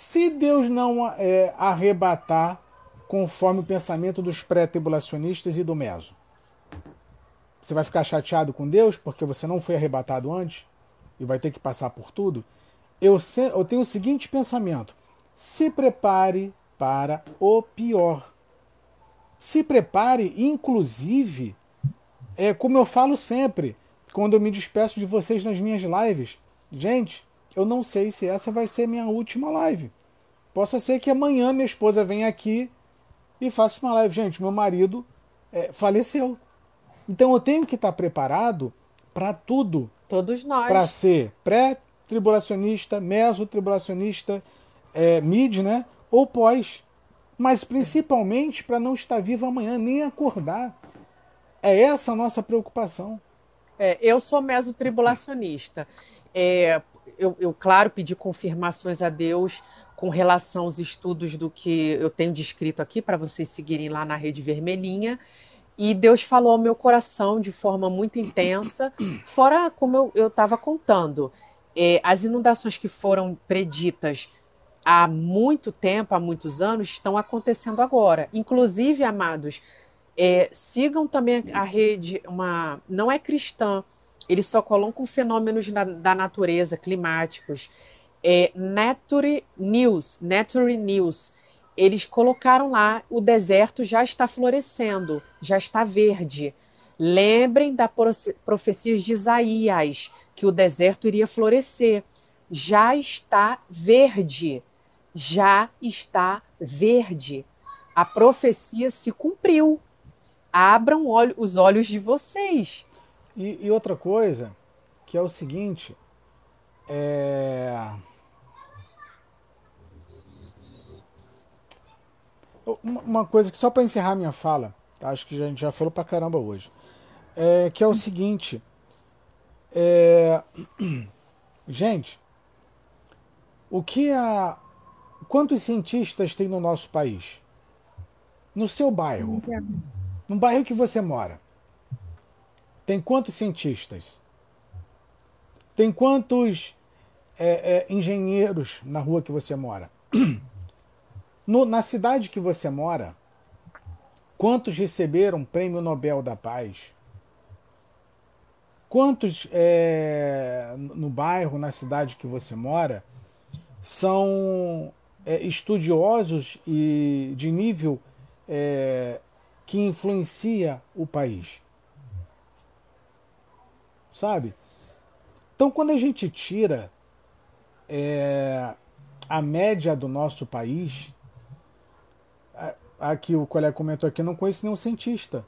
Se Deus não é, arrebatar conforme o pensamento dos pré-tribulacionistas e do meso, você vai ficar chateado com Deus porque você não foi arrebatado antes e vai ter que passar por tudo? eu, eu tenho o seguinte pensamento: se prepare para o pior. Se prepare, inclusive, é como eu falo sempre, quando eu me despeço de vocês nas minhas lives. Gente, eu não sei se essa vai ser minha última live. Possa ser que amanhã minha esposa venha aqui e faça uma live. Gente, meu marido é, faleceu. Então eu tenho que estar preparado para tudo. Todos nós. Para ser pré tribulacionista, mesotribulacionista, é, mid, né? Ou pós. Mas principalmente para não estar vivo amanhã, nem acordar. É essa a nossa preocupação. É, eu sou mesotribulacionista. É, eu, eu, claro, pedi confirmações a Deus com relação aos estudos do que eu tenho descrito aqui, para vocês seguirem lá na Rede Vermelhinha. E Deus falou ao meu coração de forma muito intensa, fora como eu estava contando é, as inundações que foram preditas há muito tempo, há muitos anos, estão acontecendo agora. Inclusive, amados, é, sigam também a rede, uma não é cristã, eles só colocam fenômenos da, da natureza, climáticos. É, Nature News, Nature News, eles colocaram lá o deserto já está florescendo, já está verde. Lembrem da profecia de Isaías, que o deserto iria florescer. Já está verde. Já está verde. A profecia se cumpriu. Abram os olhos de vocês. E, e outra coisa, que é o seguinte, é... Uma coisa que só para encerrar minha fala, tá? acho que a gente já falou para caramba hoje, é que é o seguinte, é... gente, o que a quantos cientistas tem no nosso país? No seu bairro, no bairro que você mora, tem quantos cientistas? Tem quantos é, é, engenheiros na rua que você mora? No, na cidade que você mora, quantos receberam o Prêmio Nobel da Paz? Quantos é, no bairro, na cidade que você mora, são é, estudiosos e de nível é, que influencia o país? Sabe? Então, quando a gente tira é, a média do nosso país, aqui o colega comentou aqui, não conhece nenhum cientista.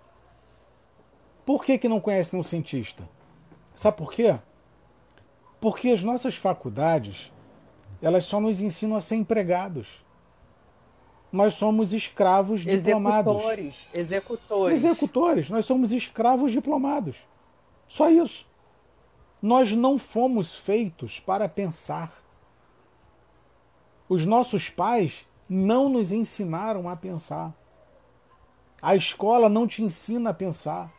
Por que, que não conhece nenhum cientista? Sabe por quê? Porque as nossas faculdades, elas só nos ensinam a ser empregados. Nós somos escravos diplomados. Executores. Executores. Executores. Nós somos escravos diplomados. Só isso. Nós não fomos feitos para pensar. Os nossos pais não nos ensinaram a pensar. A escola não te ensina a pensar.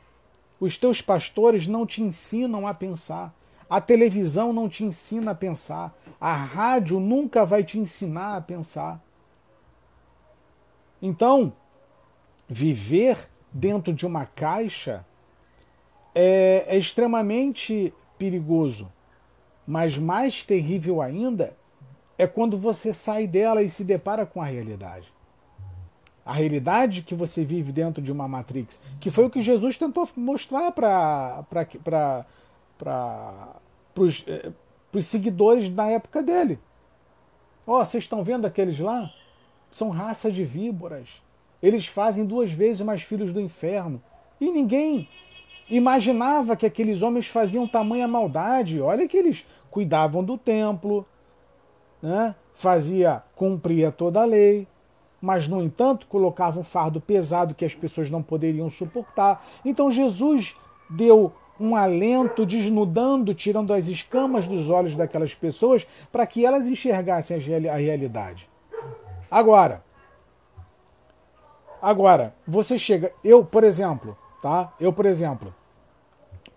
Os teus pastores não te ensinam a pensar. A televisão não te ensina a pensar. A rádio nunca vai te ensinar a pensar. Então, viver dentro de uma caixa é, é extremamente perigoso. Mas mais terrível ainda é quando você sai dela e se depara com a realidade. A realidade que você vive dentro de uma Matrix, que foi o que Jesus tentou mostrar para os eh, seguidores da época dele. Ó, oh, vocês estão vendo aqueles lá? São raça de víboras. Eles fazem duas vezes mais filhos do inferno. E ninguém imaginava que aqueles homens faziam tamanha maldade. Olha que eles cuidavam do templo, né? fazia, cumpria toda a lei, mas no entanto colocava um fardo pesado que as pessoas não poderiam suportar. Então Jesus deu um alento, desnudando, tirando as escamas dos olhos daquelas pessoas para que elas enxergassem a realidade. Agora, agora, você chega, eu, por exemplo, Tá? Eu, por exemplo,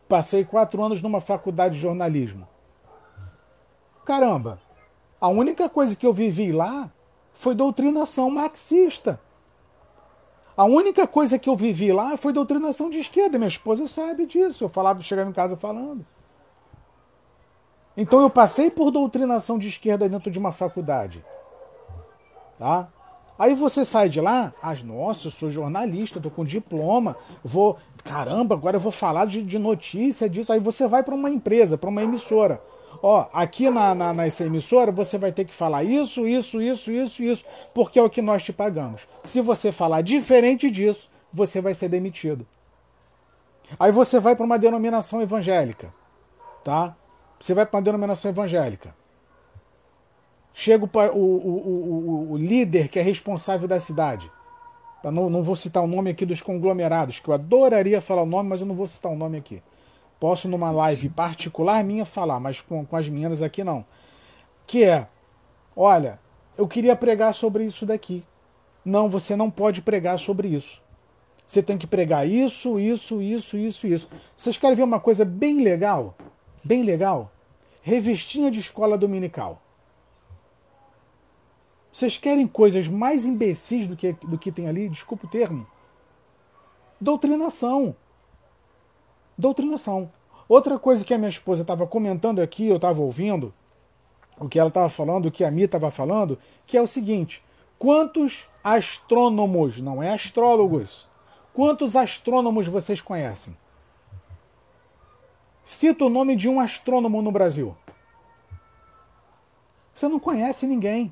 passei quatro anos numa faculdade de jornalismo. Caramba, a única coisa que eu vivi lá foi doutrinação marxista. A única coisa que eu vivi lá foi doutrinação de esquerda. Minha esposa sabe disso. Eu falava, chegava em casa falando. Então eu passei por doutrinação de esquerda dentro de uma faculdade. Tá? Aí você sai de lá, ah, nossa, eu sou jornalista, tô com diploma, vou, caramba, agora eu vou falar de, de notícia disso. Aí você vai para uma empresa, para uma emissora. Ó, aqui na, na, nessa emissora você vai ter que falar isso, isso, isso, isso, isso, porque é o que nós te pagamos. Se você falar diferente disso, você vai ser demitido. Aí você vai para uma denominação evangélica, tá? Você vai para uma denominação evangélica. Chega o, o, o, o, líder que é responsável da cidade. Não, não vou citar o nome aqui dos conglomerados, que eu adoraria falar o nome, mas eu não vou citar o nome aqui. Posso, numa live particular minha, falar, mas com, com as meninas aqui não. Que é: olha, eu queria pregar sobre isso daqui. Não, você não pode pregar sobre isso. Você tem que pregar isso, isso, isso, isso, isso. Vocês querem ver uma coisa bem legal? Bem legal? revistinha de escola dominical. Vocês querem coisas mais imbecis do que, do que tem ali? Desculpa o termo. Doutrinação. Doutrinação. Outra coisa que a minha esposa estava comentando aqui, eu estava ouvindo, o que ela estava falando, o que a Mi estava falando, que é o seguinte: quantos astrônomos, não é astrólogos, quantos astrônomos vocês conhecem? Cita o nome de um astrônomo no Brasil. Você não conhece ninguém.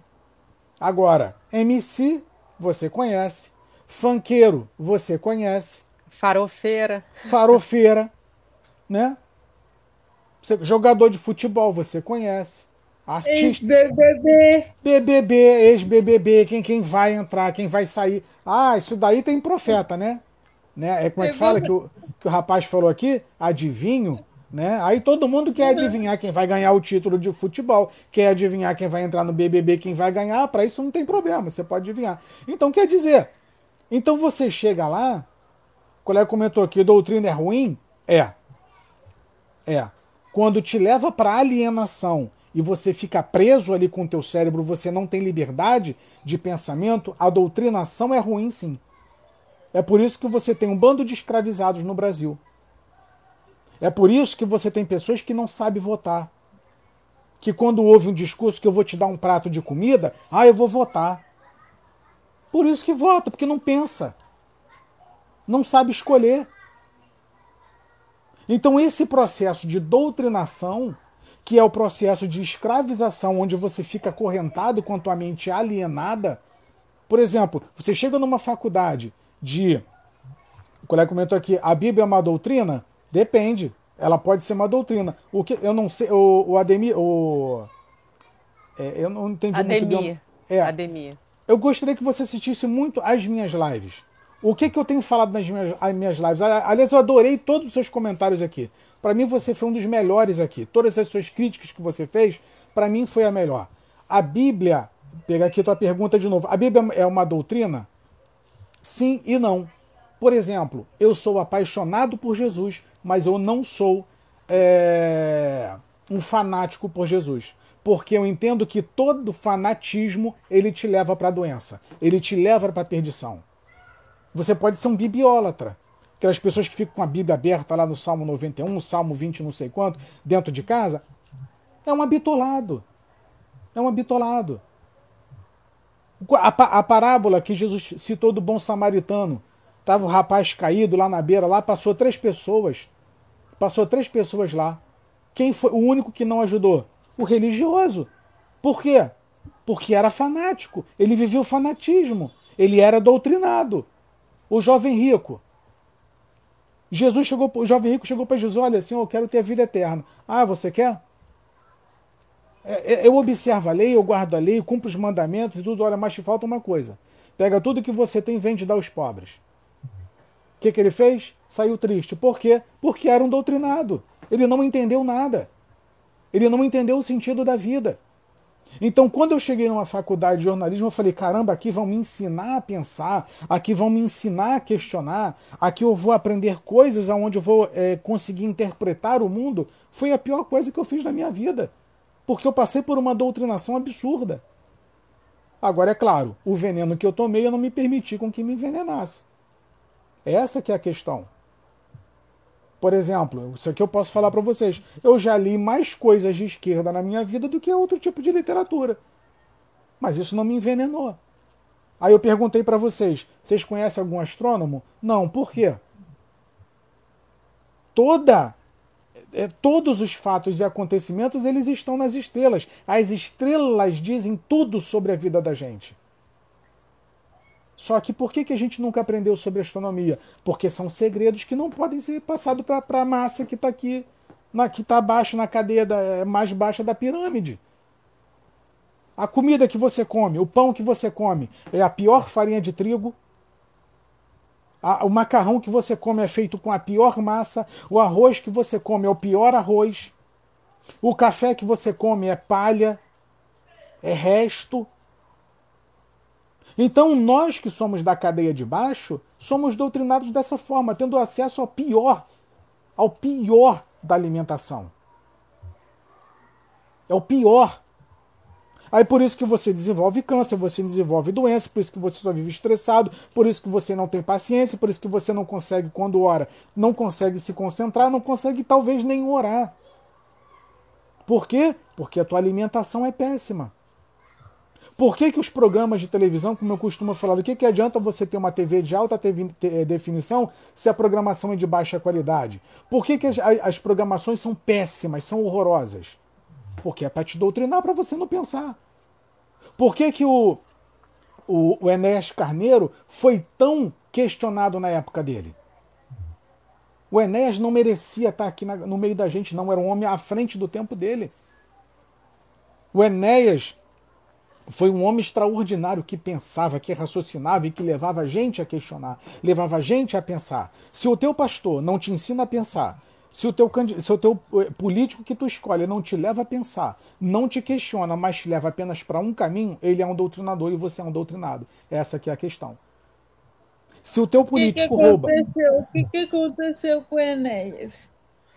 Agora, MC, você conhece. Fanqueiro, você conhece. Farofeira. Farofeira, né? Jogador de futebol, você conhece. Artista. Ex-BBB. BBB, ex-BBB, quem, quem vai entrar, quem vai sair. Ah, isso daí tem profeta, né? né? É como é que fala que o, que o rapaz falou aqui? Adivinho. Né? Aí todo mundo quer adivinhar quem vai ganhar o título de futebol, quer adivinhar quem vai entrar no BBB, quem vai ganhar, para isso não tem problema, você pode adivinhar. Então quer dizer, então você chega lá, o colega comentou aqui, doutrina é ruim? É. É. Quando te leva para alienação e você fica preso ali com o teu cérebro, você não tem liberdade de pensamento, a doutrinação é ruim sim. É por isso que você tem um bando de escravizados no Brasil. É por isso que você tem pessoas que não sabem votar. Que quando ouve um discurso que eu vou te dar um prato de comida, ah, eu vou votar. Por isso que vota, porque não pensa. Não sabe escolher. Então, esse processo de doutrinação, que é o processo de escravização, onde você fica acorrentado com a tua mente alienada. Por exemplo, você chega numa faculdade de. O colega comentou aqui, a Bíblia é uma doutrina? Depende. Ela pode ser uma doutrina. O que eu não sei, o, o Ademir, o é, eu não entendi Ademir. muito bem. É. Ademir. Eu gostaria que você assistisse muito as minhas lives. O que, que eu tenho falado nas minhas, as minhas lives? Aliás, eu adorei todos os seus comentários aqui. Para mim, você foi um dos melhores aqui. Todas as suas críticas que você fez, para mim, foi a melhor. A Bíblia, pegar aqui a tua pergunta de novo. A Bíblia é uma doutrina? Sim e não. Por exemplo, eu sou apaixonado por Jesus, mas eu não sou é, um fanático por Jesus. Porque eu entendo que todo fanatismo ele te leva para a doença, ele te leva para a perdição. Você pode ser um bibliólatra. Aquelas pessoas que ficam com a Bíblia aberta lá no Salmo 91, no Salmo 20, não sei quanto, dentro de casa. É um habitolado. É um habitolado. A, a parábola que Jesus citou do bom samaritano. Tava o rapaz caído lá na beira, lá passou três pessoas. Passou três pessoas lá. Quem foi o único que não ajudou? O religioso. Por quê? Porque era fanático. Ele vivia o fanatismo. Ele era doutrinado. O jovem rico. Jesus chegou, o jovem rico chegou para Jesus: Olha, Senhor, eu quero ter vida eterna. Ah, você quer? É, é, eu observo a lei, eu guardo a lei, cumpro os mandamentos e tudo. Olha, mas te falta uma coisa. Pega tudo que você tem e vende dar aos pobres. Que, que ele fez? Saiu triste. Por quê? Porque era um doutrinado. Ele não entendeu nada. Ele não entendeu o sentido da vida. Então, quando eu cheguei numa faculdade de jornalismo, eu falei: caramba, aqui vão me ensinar a pensar, aqui vão me ensinar a questionar, aqui eu vou aprender coisas aonde eu vou é, conseguir interpretar o mundo. Foi a pior coisa que eu fiz na minha vida, porque eu passei por uma doutrinação absurda. Agora, é claro, o veneno que eu tomei eu não me permiti com que me envenenasse. Essa que é a questão. Por exemplo, isso aqui eu posso falar para vocês. Eu já li mais coisas de esquerda na minha vida do que outro tipo de literatura. Mas isso não me envenenou. Aí eu perguntei para vocês: vocês conhecem algum astrônomo? Não, por quê? Toda é, todos os fatos e acontecimentos eles estão nas estrelas. As estrelas dizem tudo sobre a vida da gente. Só que por que, que a gente nunca aprendeu sobre astronomia? Porque são segredos que não podem ser passados para a massa que está aqui, na, que está abaixo na cadeia da, é, mais baixa da pirâmide. A comida que você come, o pão que você come, é a pior farinha de trigo. A, o macarrão que você come é feito com a pior massa. O arroz que você come é o pior arroz. O café que você come é palha, é resto. Então, nós que somos da cadeia de baixo, somos doutrinados dessa forma, tendo acesso ao pior, ao pior da alimentação. É o pior. Aí por isso que você desenvolve câncer, você desenvolve doença, por isso que você só vive estressado, por isso que você não tem paciência, por isso que você não consegue, quando ora, não consegue se concentrar, não consegue talvez nem orar. Por quê? Porque a tua alimentação é péssima. Por que, que os programas de televisão, como eu costumo falar, do que, que adianta você ter uma TV de alta eh, definição se a programação é de baixa qualidade? Por que, que as, as programações são péssimas, são horrorosas? Porque é para te doutrinar para você não pensar. Por que, que o, o, o Enéas Carneiro foi tão questionado na época dele? O Enéas não merecia estar aqui na, no meio da gente, não. Era um homem à frente do tempo dele. O Enéas foi um homem extraordinário que pensava, que raciocinava e que levava a gente a questionar, levava a gente a pensar. Se o teu pastor não te ensina a pensar, se o teu, se o teu eh, político que tu escolhe não te leva a pensar, não te questiona, mas te leva apenas para um caminho, ele é um doutrinador e você é um doutrinado. Essa aqui é a questão. Se o teu político que que rouba. O que, que aconteceu com o Enéas?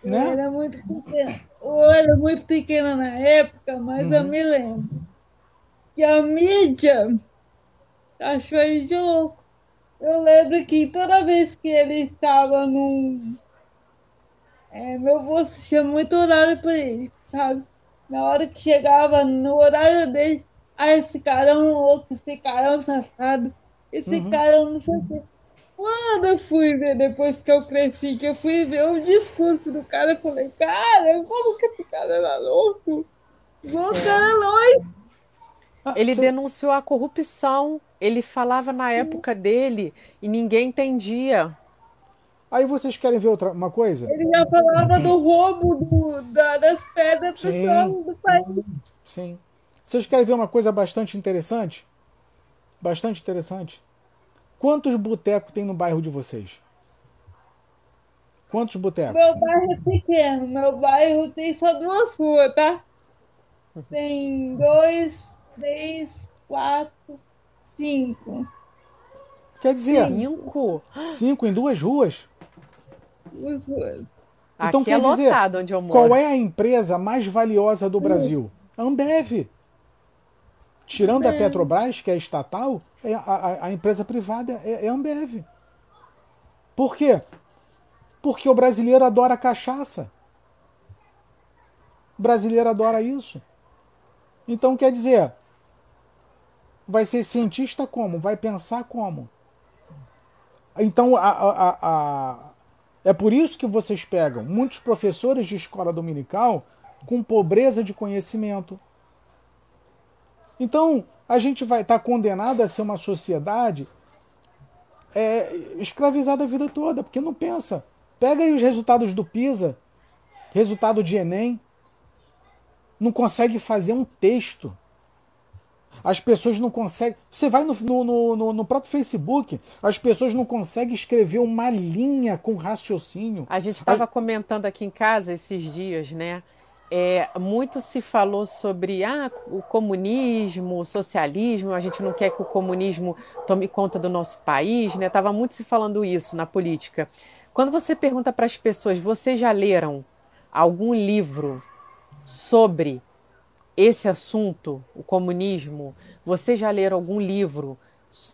Né? Eu era muito pequeno. Eu era muito pequena na época, mas uhum. eu me lembro que a mídia achou ele de louco. Eu lembro que toda vez que ele estava num. É, meu avô tinha muito horário para ele, sabe? Na hora que chegava no horário dele, ah, esse cara é um louco, esse cara é um safado, esse uhum. cara é um não sei o quê. Quando eu fui ver, depois que eu cresci, que eu fui ver o discurso do cara, eu falei, cara, como que esse cara era louco? O cara é louco. Ah, ele denunciou a corrupção. Ele falava na época dele e ninguém entendia. Aí vocês querem ver outra uma coisa? Ele já falava do roubo do, da, das pedras Sim. do país. Sim. Vocês querem ver uma coisa bastante interessante? Bastante interessante. Quantos botecos tem no bairro de vocês? Quantos botecos? Meu bairro é pequeno. Meu bairro tem só duas ruas, tá? Tem dois, três, quatro, cinco. Quer dizer, cinco, cinco em duas ruas? Duas ruas. Então Aqui quer é dizer, onde eu moro. qual é a empresa mais valiosa do Brasil? A Ambev. Tirando Ambev. a Petrobras, que é estatal, é a, a, a empresa privada é, é a Ambev. Por quê? Porque o brasileiro adora cachaça. O brasileiro adora isso. Então quer dizer, vai ser cientista como? Vai pensar como? Então, a, a, a, é por isso que vocês pegam muitos professores de escola dominical com pobreza de conhecimento. Então, a gente vai estar tá condenado a ser uma sociedade é, escravizada a vida toda, porque não pensa. Pega aí os resultados do PISA, resultado de Enem, não consegue fazer um texto. As pessoas não conseguem. Você vai no, no, no, no, próprio Facebook, as pessoas não conseguem escrever uma linha com raciocínio. A gente estava a... comentando aqui em casa esses dias, né? É, muito se falou sobre ah, o comunismo, o socialismo, a gente não quer que o comunismo tome conta do nosso país, né? Tava muito se falando isso na política. Quando você pergunta para as pessoas, vocês já leram algum livro sobre esse assunto, o comunismo, vocês já leram algum livro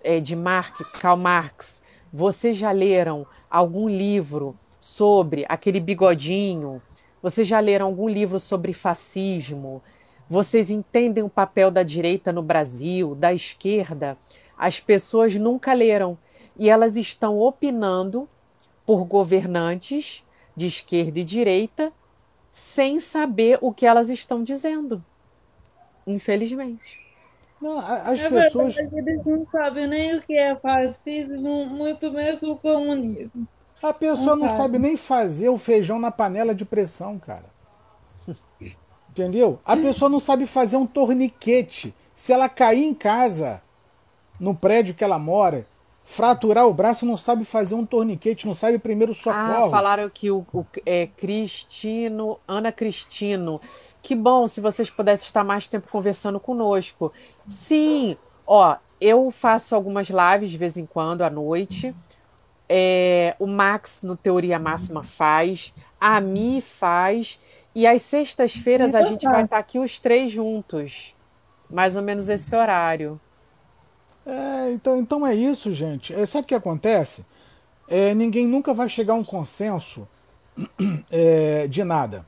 é, de Marx, Karl Marx? Vocês já leram algum livro sobre aquele bigodinho? Vocês já leram algum livro sobre fascismo? Vocês entendem o papel da direita no Brasil, da esquerda? As pessoas nunca leram e elas estão opinando por governantes de esquerda e direita sem saber o que elas estão dizendo. Infelizmente. Não, as é pessoas. Verdade, eles não sabem nem o que é fascismo, muito menos o comunismo. A pessoa não, não sabe. nem fazer o feijão na panela de pressão, cara. Entendeu? A pessoa não sabe fazer um torniquete. Se ela cair em casa, no prédio que ela mora, fraturar o braço, não sabe fazer um torniquete, não sabe primeiro socorro. Ah, falaram que o, o é, Cristino, Ana Cristino, que bom se vocês pudessem estar mais tempo conversando conosco. Sim, ó, eu faço algumas lives de vez em quando à noite. É, o Max no Teoria Máxima faz, a Mi faz, E às sextas-feiras a gente vai estar aqui os três juntos. Mais ou menos esse horário. É, então, então é isso, gente. É, sabe o que acontece? É, ninguém nunca vai chegar a um consenso é, de nada.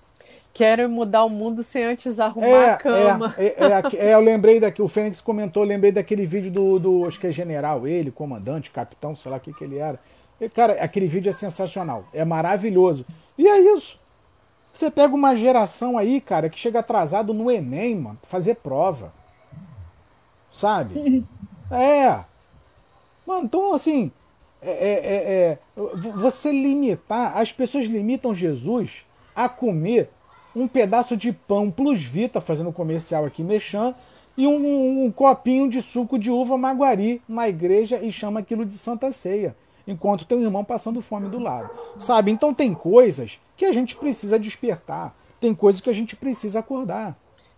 Quero mudar o mundo sem antes arrumar é, a cama. É, é, é, eu lembrei daqui, o Fênix comentou, lembrei daquele vídeo do, do, acho que é general, ele, comandante, capitão, sei lá o que, que ele era. E, cara, aquele vídeo é sensacional, é maravilhoso. E é isso. Você pega uma geração aí, cara, que chega atrasado no Enem, mano, pra fazer prova. Sabe? É. Mano, então assim, é, é, é, é você limitar, as pessoas limitam Jesus a comer um pedaço de pão plus vita, fazendo comercial aqui, mexendo, e um, um, um, copinho de suco de uva maguari na igreja e chama aquilo de Santa Ceia, enquanto tem um irmão passando fome do lado. Sabe? Então tem coisas que a gente precisa despertar, tem coisas que a gente precisa acordar.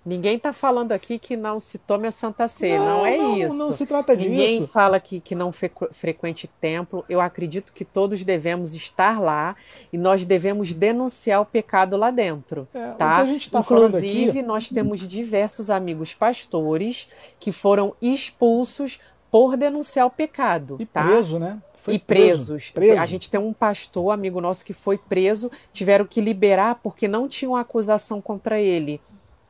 Ninguém está falando aqui que não se tome a Santa Ceia, não, não é não, isso. Não se trata disso. Ninguém fala que, que não frequente templo. Eu acredito que todos devemos estar lá e nós devemos denunciar o pecado lá dentro. É, tá? tá Inclusive, aqui... nós temos diversos amigos pastores que foram expulsos por denunciar o pecado. E tá? preso, né? Foi e presos. Preso. A gente tem um pastor, amigo nosso, que foi preso, tiveram que liberar porque não tinham acusação contra ele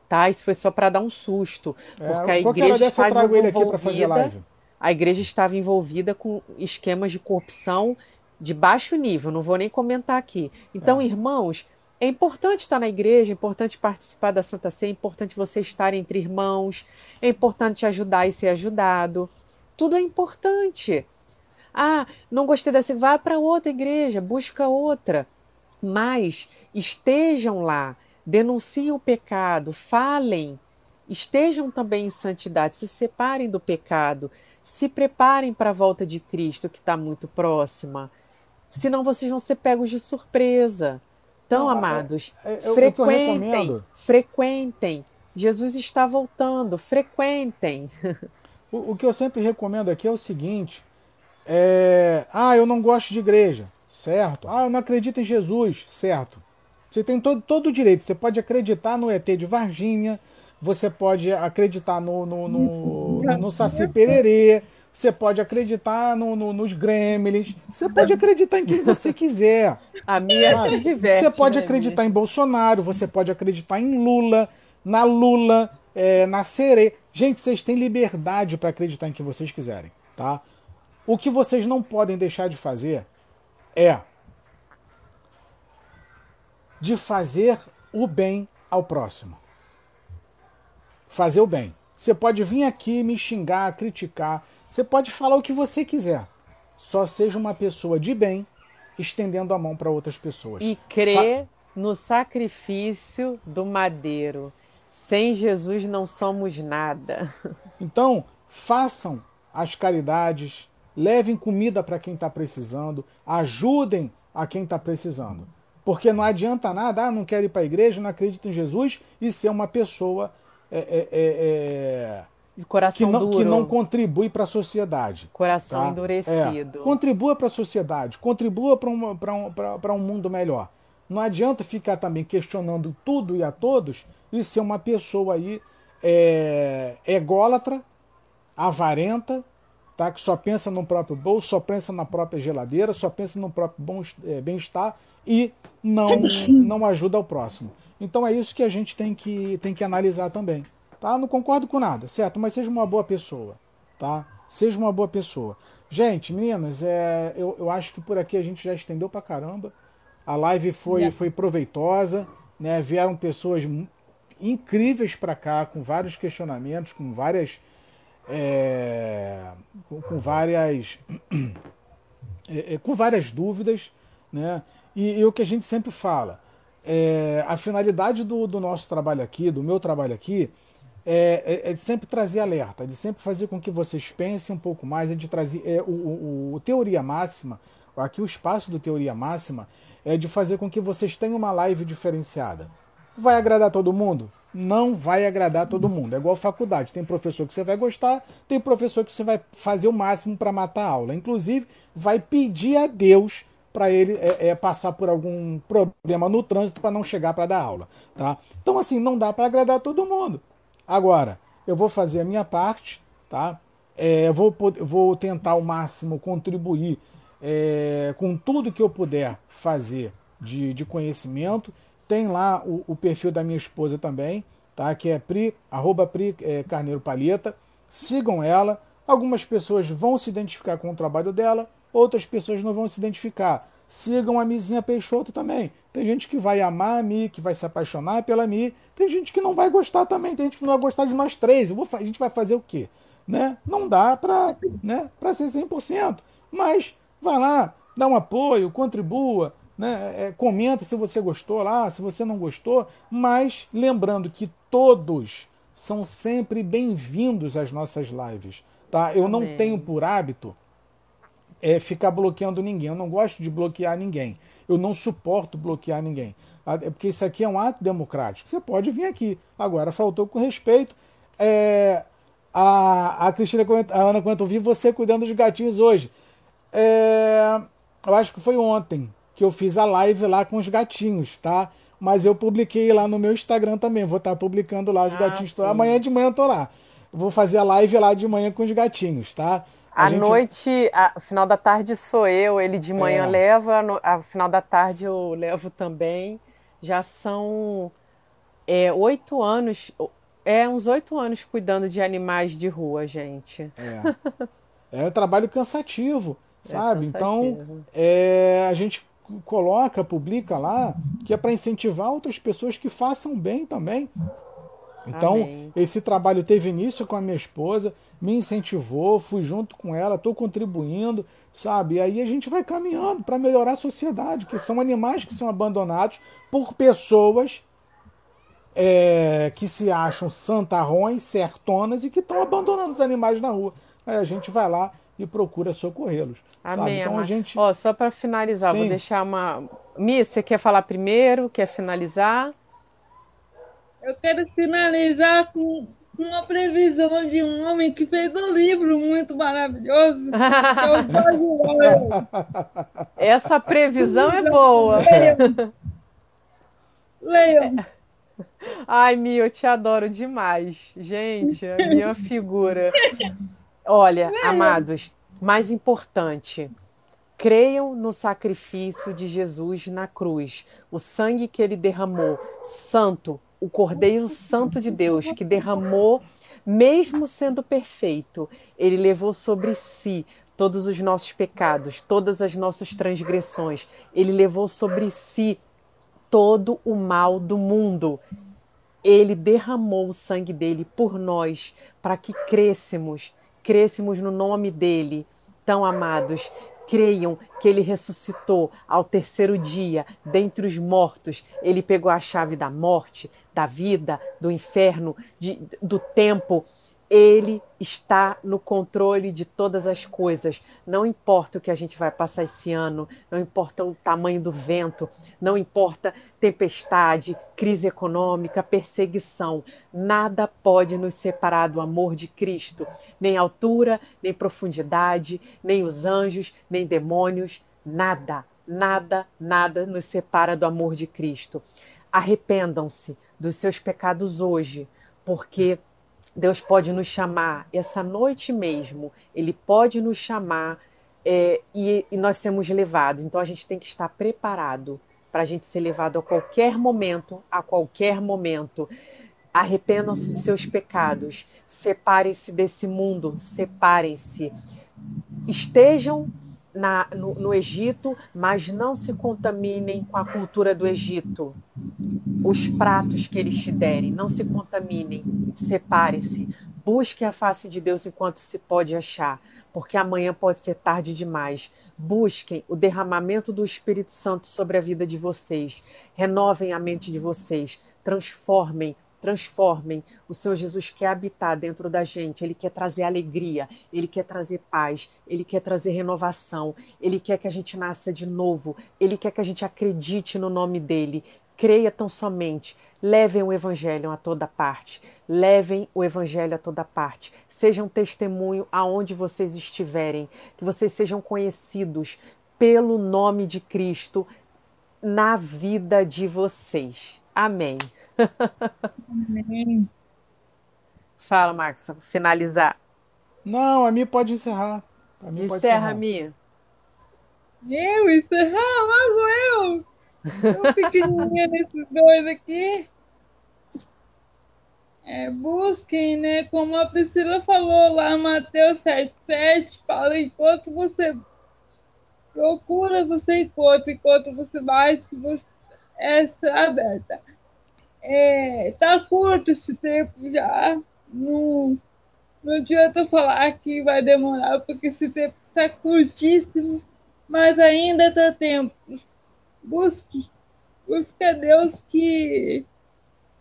tá? Isso foi só para dar um susto, é, porque a igreja estava envolvida. A igreja estava envolvida com esquemas de corrupção de baixo nível, não vou nem comentar aqui. Então, é. irmãos, é importante estar na igreja, é importante participar da Santa Ceia, é importante você estar entre irmãos, é importante ajudar e ser ajudado. Tudo é importante. Ah, não gostei dessa, vá para outra igreja, busca outra. Mas estejam lá, denunciem o pecado, falem, estejam também em santidade, se separem do pecado, se preparem para a volta de Cristo, que está muito próxima. Senão vocês vão ser pegos de surpresa. Então, Não, amados, é, é, é, frequentem, frequentem. Jesus está voltando, frequentem. O, o, que eu sempre recomendo aqui é o seguinte: é, ah, eu não gosto de igreja, certo? Ah, eu não acredito em Jesus, certo? Você tem todo, todo o direito. Você pode acreditar no ET de Varginha, você pode acreditar no, no, no, no Saci Pererê, você pode acreditar no, no, nos Gremlins, você pode acreditar em quem você quiser. A minha se diverte. Você pode né, acreditar em Bolsonaro, você pode acreditar em Lula, na Lula, é, na Sereia. Gente, vocês têm liberdade para acreditar em quem vocês quiserem, tá? O que vocês não podem deixar de fazer é de fazer o bem ao próximo. Fazer o bem. Você pode vir aqui me xingar, criticar, você pode falar o que você quiser. Só seja uma pessoa de bem, estendendo a mão para outras pessoas. E crer Fa no sacrifício do madeiro. Sem Jesus não somos nada. Então, façam as caridades, levem comida para quem está precisando, ajudem a quem está precisando. Porque não adianta nada, ah, não quero ir para a igreja, não acredito em Jesus e ser uma pessoa é, é, é, é Coração que, não, duro. que não contribui para a sociedade. Coração tá? endurecido. É. Contribua para a sociedade, contribua para um, um, um mundo melhor. Não adianta ficar também questionando tudo e a todos e ser uma pessoa aí é, ególatra, avarenta, tá? que só pensa no próprio bolso, só pensa na própria geladeira, só pensa no próprio bem-estar e não, não ajuda o próximo. Então é isso que a gente tem que, tem que analisar também. Tá? Não concordo com nada, certo? Mas seja uma boa pessoa. Tá? Seja uma boa pessoa. Gente, meninas, é, eu, eu acho que por aqui a gente já estendeu pra caramba. A live foi, foi proveitosa. Né? Vieram pessoas incríveis para cá, com vários questionamentos, com várias. É, com, com, várias. É, é, com várias dúvidas. Né? E, e o que a gente sempre fala, é, a finalidade do, do, nosso trabalho aqui, do meu trabalho aqui, é, é, é, de sempre trazer alerta, de sempre fazer com que vocês pensem um pouco mais, é de trazer o, o, o, teoria máxima, aqui o espaço do teoria máxima, é de fazer com que vocês tenham uma live diferenciada. Vai agradar todo mundo? Não vai agradar todo mundo. É igual faculdade. Tem professor que você vai gostar, tem professor que você vai fazer o máximo para matar a aula. Inclusive, vai pedir a Deus para ele é, é, passar por algum problema no trânsito para não chegar para dar aula, tá? Então assim não dá para agradar todo mundo. Agora eu vou fazer a minha parte, tá? É, vou, vou tentar ao máximo contribuir é, com tudo que eu puder fazer de, de conhecimento. Tem lá o, o, perfil da minha esposa também, tá? Que é pri, arroba pri é, Carneiro Palheta. Sigam ela. Algumas pessoas vão se identificar com o trabalho dela, outras pessoas não vão se identificar. Sigam a Mizinha Peixoto também. Tem gente que vai amar a Mi, que vai se apaixonar pela Mi. Tem gente que não vai gostar também. Tem gente que não vai gostar de nós três. Vou, a gente vai fazer o quê? Né? Não dá para né, ser 100%. Mas vai lá, dá um apoio, contribua, né? É, comenta se você gostou lá, se você não gostou. Mas lembrando que todos são sempre bem-vindos às nossas lives. Tá? Eu Amém. não tenho por hábito é, ficar bloqueando ninguém. Eu não gosto de bloquear ninguém. Eu não suporto bloquear ninguém. Ah, é porque isso aqui é um ato democrático. Você pode vir aqui. Agora, faltou com respeito. É, a, a Cristina, a Ana eu vi você cuidando dos gatinhos hoje. É, eu acho que foi ontem que eu fiz a live lá com os gatinhos, tá? Mas eu publiquei lá no meu Instagram também. Vou estar tá publicando lá os ah, gatinhos. Sim. Amanhã de manhã eu tô lá. Vou fazer a live lá de manhã com os gatinhos, tá? A à gente... noite, a final da tarde sou eu, ele de manhã é. leva, no, a final da tarde eu levo também. Já são é, oito anos, é uns oito anos cuidando de animais de rua, gente. É, é um trabalho cansativo, é sabe? Então, cansativo. Então, é, a gente coloca, publica lá, que é para incentivar outras pessoas que façam bem também. Então, Amém. esse trabalho teve início com a minha esposa, me incentivou, fui junto com ela, estou contribuindo, sabe? E aí a gente vai caminhando para melhorar a sociedade, que são animais que são abandonados por pessoas é, que se acham santarrões, sertonas e que estão abandonando os animais na rua. Aí a gente vai lá e procura socorrê-los. Amém. Então a gente. Ó, só para finalizar, Sim. vou deixar uma. Mi, você quer falar primeiro? Quer finalizar? Eu quero finalizar com uma previsão de um homem que fez um livro muito maravilhoso. É Essa previsão é boa. Leiam. Ai, Mia, eu te adoro demais. Gente, a minha figura. Olha, amados, mais importante, creiam no sacrifício de Jesus na cruz, o sangue que ele derramou, santo, o Cordeiro Santo de Deus que derramou, mesmo sendo perfeito, ele levou sobre si todos os nossos pecados, todas as nossas transgressões. Ele levou sobre si todo o mal do mundo. Ele derramou o sangue dele por nós, para que crescemos, crescemos no nome dele. Tão amados, creiam que ele ressuscitou ao terceiro dia dentre os mortos. Ele pegou a chave da morte, da vida, do inferno, de, do tempo. Ele está no controle de todas as coisas. Não importa o que a gente vai passar esse ano, não importa o tamanho do vento, não importa tempestade, crise econômica, perseguição. Nada pode nos separar do amor de Cristo, nem altura, nem profundidade, nem os anjos, nem demônios, nada, nada, nada nos separa do amor de Cristo. Arrependam-se dos seus pecados hoje, porque Deus pode nos chamar essa noite mesmo, Ele pode nos chamar é, e, e, nós sermos levados. Então a gente tem que estar preparado para a gente ser levado a qualquer momento, a qualquer momento. Arrependam-se de seus pecados, separem-se desse mundo, separem-se. Estejam na, no, no, Egito, mas não se contaminem com a cultura do Egito. Os pratos que eles te derem, não se contaminem, separe-se, busque a face de Deus enquanto se pode achar, porque amanhã pode ser tarde demais. Busquem o derramamento do Espírito Santo sobre a vida de vocês, renovem a mente de vocês, transformem transformem. O Senhor Jesus quer habitar dentro da gente, ele quer trazer alegria, ele quer trazer paz, ele quer trazer renovação, ele quer que a gente nasça de novo, ele quer que a gente acredite no nome dele. Creia tão somente. Levem o evangelho a toda parte. Levem o evangelho a toda parte. Sejam testemunho aonde vocês estiverem, que vocês sejam conhecidos pelo nome de Cristo na vida de vocês. Amém. Amém. Fala, Marcos, finalizar. Não, a minha pode encerrar. A minha pode Encerra, encerrar. minha. Eu encerrar logo eu. Eu pequenininha nesses dois aqui. É, busquem, né? Como a Priscila falou lá, Mateus 7,7, fala enquanto você procura, você encontra, enquanto você bate, você é aberta. É, tá curto esse tempo já. Não, não adianta falar que vai demorar, porque esse tempo está curtíssimo, mas ainda está tempo. Busque, busque a Deus que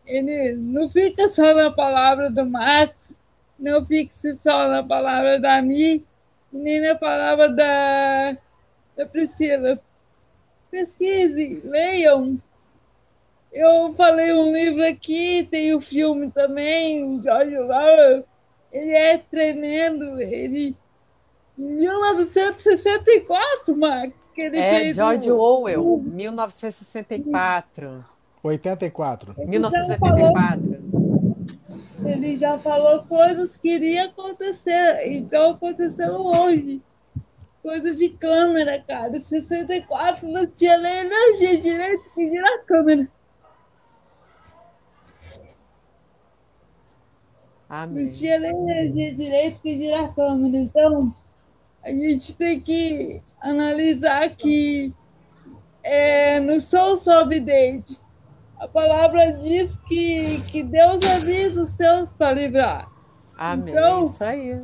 ele não fica só na palavra do Max, não fixe só na palavra da Mi, nem na palavra da, da Priscila. Pesquise, leiam. Eu falei um livro aqui, tem o um filme também, George Orwell. Ele é tremendo, ele. Em 1964, Max, que ele É fez. George o- Orwell, 1964. 84. 1984. Ele já falou coisas que iriam acontecer, então aconteceram hoje. Coisa de câmera, cara. Em 64 não tinha nem energia direito que dirá câmera. Não Amém. tinha nem energia direito que dirá câmera. Então, a gente tem que analisar que é, não são só videntes. A palavra diz que, que Deus avisa os seus para livrar. Amém. Então- Isso aí.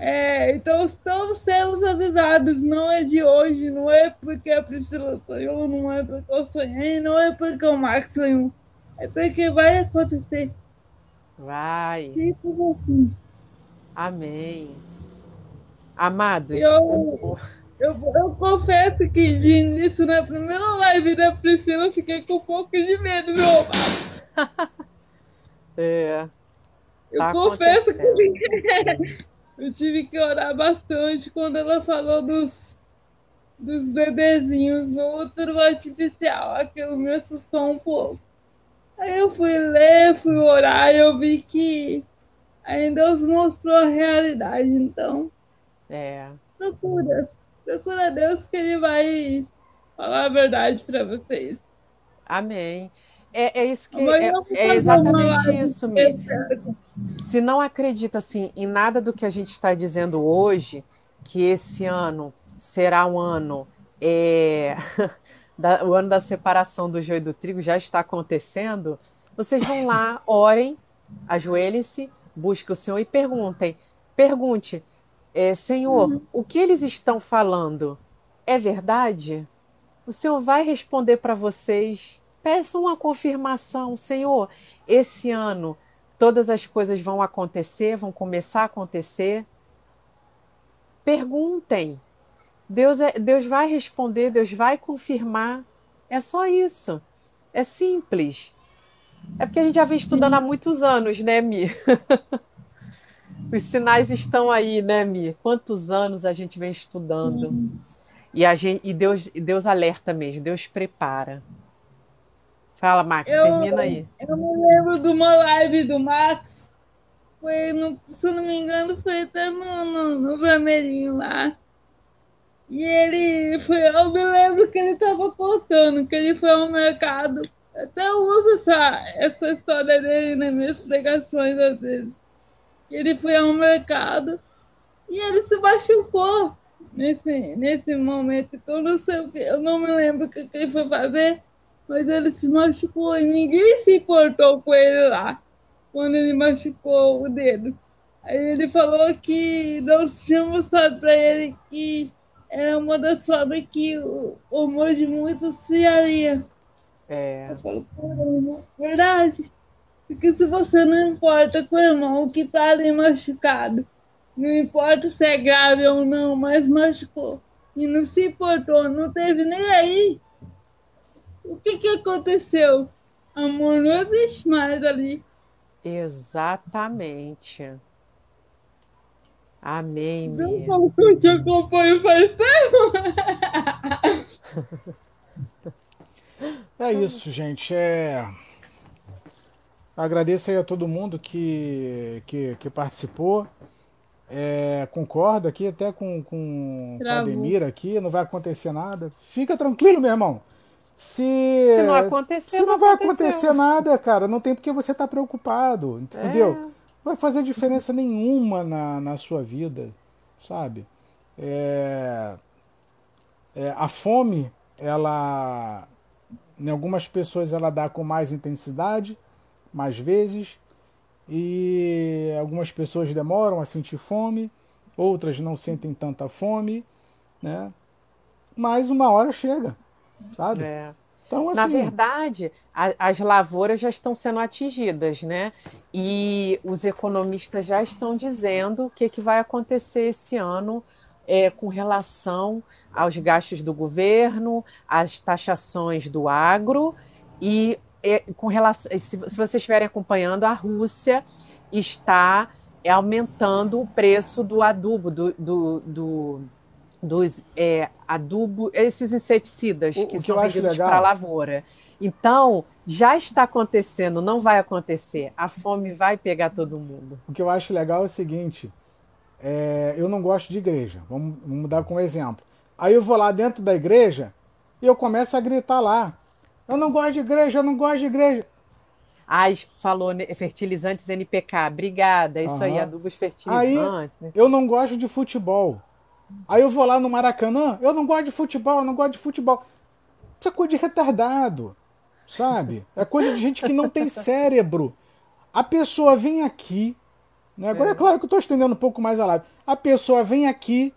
É, então estamos sendo avisados, não é de hoje, não é porque a Priscila sonhou, não é porque eu sonhei, não é porque o Max sonhou, é porque vai acontecer. Vai. Tipo assim. Amém. Amados, Eu, eu, eu confesso que de início, na primeira live da Priscila, eu fiquei com um pouco de medo, meu Max. é, Eu Tá confesso que eu tive que orar bastante quando ela falou dos, dos bebezinhos no útero artificial. Aquilo me assustou um pouco. Aí eu fui ler, fui orar e eu vi que ainda Deus mostrou a realidade. Então, é. procura. Procura Deus que Ele vai falar a verdade para vocês. Amém. É, é isso que é, é exatamente isso, especial. Se não acredita assim em nada do que a gente está dizendo hoje, que esse ano será um ano é, da- o ano da separação do joio e do trigo já está acontecendo, vocês vão lá, orem, ajoelhem-se, busquem o Senhor e perguntem. Pergunte, é, Senhor, o que eles estão falando é verdade? O Senhor vai responder para vocês. Peçam uma confirmação, Senhor. Esse ano todas as coisas vão acontecer, vão começar a acontecer. Perguntem. Deus, é, Deus vai responder, Deus vai confirmar. É só isso. É simples. É porque a gente já vem estudando há muitos anos, né, Mi? Os sinais estão aí, né, Mi? Quantos anos a gente vem estudando? E, a gente, e Deus, Deus alerta mesmo, Deus prepara. Fala, Max, Eu- termina aí. Eu me lembro de uma live do Max. Foi, no, se eu não me engano, foi até no, no, no vermelhinho lá. E ele foi. Eu me lembro que ele estava contando que ele foi ao mercado. Até eu uso essa, essa história dele nas minhas pregações às vezes. Ele foi ao mercado e ele se machucou nesse, nesse momento. que Eu não sei o que, eu não me lembro o que, que ele foi fazer mas ele se machucou e ninguém se importou com ele lá, quando ele machucou o dedo. Aí ele falou que Deus tinha mostrado para ele que era uma das formas que o, amor de muitos se alia. É, Eu falo, caramba, verdade. Porque se você não importa com o irmão que tá ali machucado, não importa se é grave ou não, mas machucou, e não se importou, não teve nem aí, o que que aconteceu? Amor não existe mais ali. exatamente. Amém, que eu te acompanho faz tempo? É isso, gente. É... Agradeço aí a todo mundo que, que, que participou. É, concordo aqui até com, com, com a Ademir aqui, não vai acontecer nada. Fica tranquilo, meu irmão. Se, se não acontecer, se não, não vai acontecer nada, cara, não tem porque você estar tá preocupado, entendeu? É. Vai fazer diferença nenhuma na, na sua vida, sabe? É, é, a fome, ela, em algumas pessoas, ela dá com mais intensidade, mais vezes, e algumas pessoas demoram a sentir fome, outras não sentem tanta fome, né? Mas uma hora chega, sabe? É. Então, assim... Na verdade, a, as lavouras já estão sendo atingidas, né? E os economistas já estão dizendo o que, que vai acontecer esse ano é, com relação aos gastos do governo, às taxações do agro e é, com relação, se, se vocês estiverem acompanhando, a Rússia está aumentando o preço do adubo, do, do, do dos é, adubo, esses inseticidas o, que o são vendidos para a lavoura. Então, já está acontecendo, não vai acontecer. A fome vai pegar todo mundo. O que eu acho legal é o seguinte: é, eu não gosto de igreja. Vamos, vamos dar como exemplo. Aí eu vou lá dentro da igreja e eu começo a gritar lá. Eu não gosto de igreja, eu não gosto de igreja. Ai, falou fertilizantes NPK. Obrigada. Isso uhum. aí, adubos fertilizantes. Aí, eu não gosto de futebol. Aí eu vou lá no Maracanã, eu não gosto de futebol, eu não gosto de futebol. Isso é coisa de retardado, sabe? É coisa de gente que não tem cérebro. A pessoa vem aqui, né? Agora é, é claro que eu estou estendendo um pouco mais a live. A pessoa vem aqui,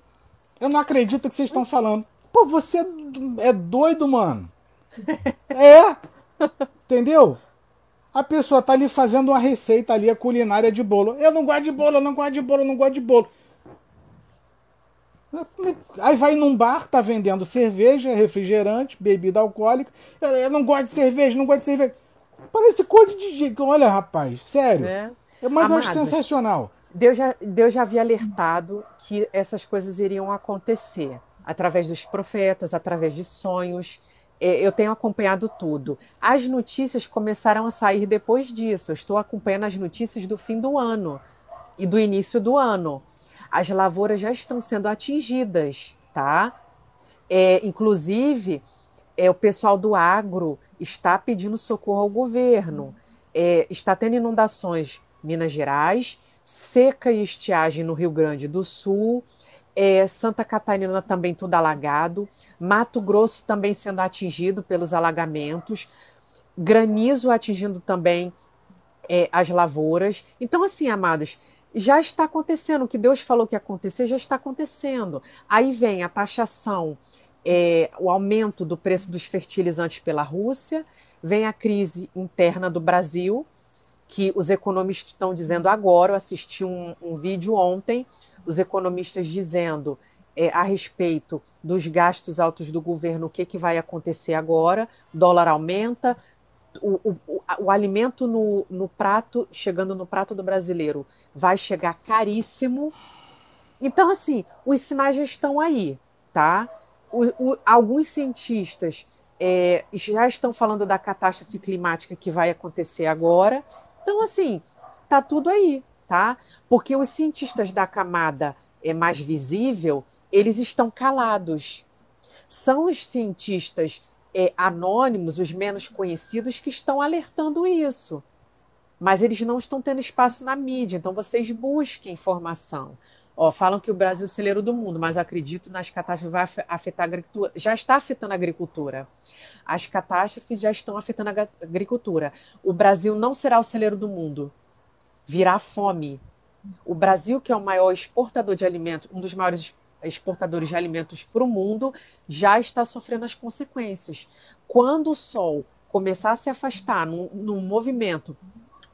eu não acredito que vocês estão falando. Pô, você é doido, mano. É. Entendeu? A pessoa tá ali fazendo uma receita ali, a culinária de bolo. Eu não gosto de bolo, eu não gosto de bolo, eu não gosto de bolo. Aí vai num bar, tá vendendo cerveja, refrigerante, bebida alcoólica. Eu não gosto de cerveja, não gosto de cerveja. Parece coisa de gente. Olha, rapaz, sério. É. Mas eu acho sensacional. Deus já, Deus já havia alertado que essas coisas iriam acontecer através dos profetas, através de sonhos. É, eu tenho acompanhado tudo. As notícias começaram a sair depois disso. Eu estou acompanhando as notícias do fim do ano e do início do ano. As lavouras já estão sendo atingidas, tá? É, inclusive, é, o pessoal do agro está pedindo socorro ao governo. É, está tendo inundações em Minas Gerais, seca e estiagem no Rio Grande do Sul, é, Santa Catarina também tudo alagado, Mato Grosso também sendo atingido pelos alagamentos, granizo atingindo também é, as lavouras. Então, assim, amados, já está acontecendo. O que Deus falou que ia acontecer já está acontecendo. Aí vem a taxação, é, o aumento do preço dos fertilizantes pela Rússia, vem a crise interna do Brasil, que os economistas estão dizendo agora. Eu assisti um, um vídeo ontem os economistas dizendo é, a respeito dos gastos altos do governo, o que, que vai acontecer agora, dólar aumenta, o, o, o alimento no, no prato, chegando no prato do brasileiro, vai chegar caríssimo. Então, assim, os sinais já estão aí, tá? O, alguns cientistas é, já estão falando da catástrofe climática que vai acontecer agora. Então, assim, tá tudo aí tá? Porque os cientistas da camada é mais visível, eles estão calados. São os cientistas é, anônimos, os menos conhecidos, que estão alertando isso. Mas eles não estão tendo espaço na mídia, então vocês busquem informação. Ó, falam que o Brasil é o celeiro do mundo, mas acredito nas catástrofes vai afetar a agricultura. Já está afetando a agricultura. As catástrofes já estão afetando a agricultura. O Brasil não será o celeiro do mundo virá fome. O Brasil, que é o maior exportador de alimentos, um dos maiores exportadores de alimentos para o mundo, já está sofrendo as consequências. Quando o Sol começar a se afastar num, num movimento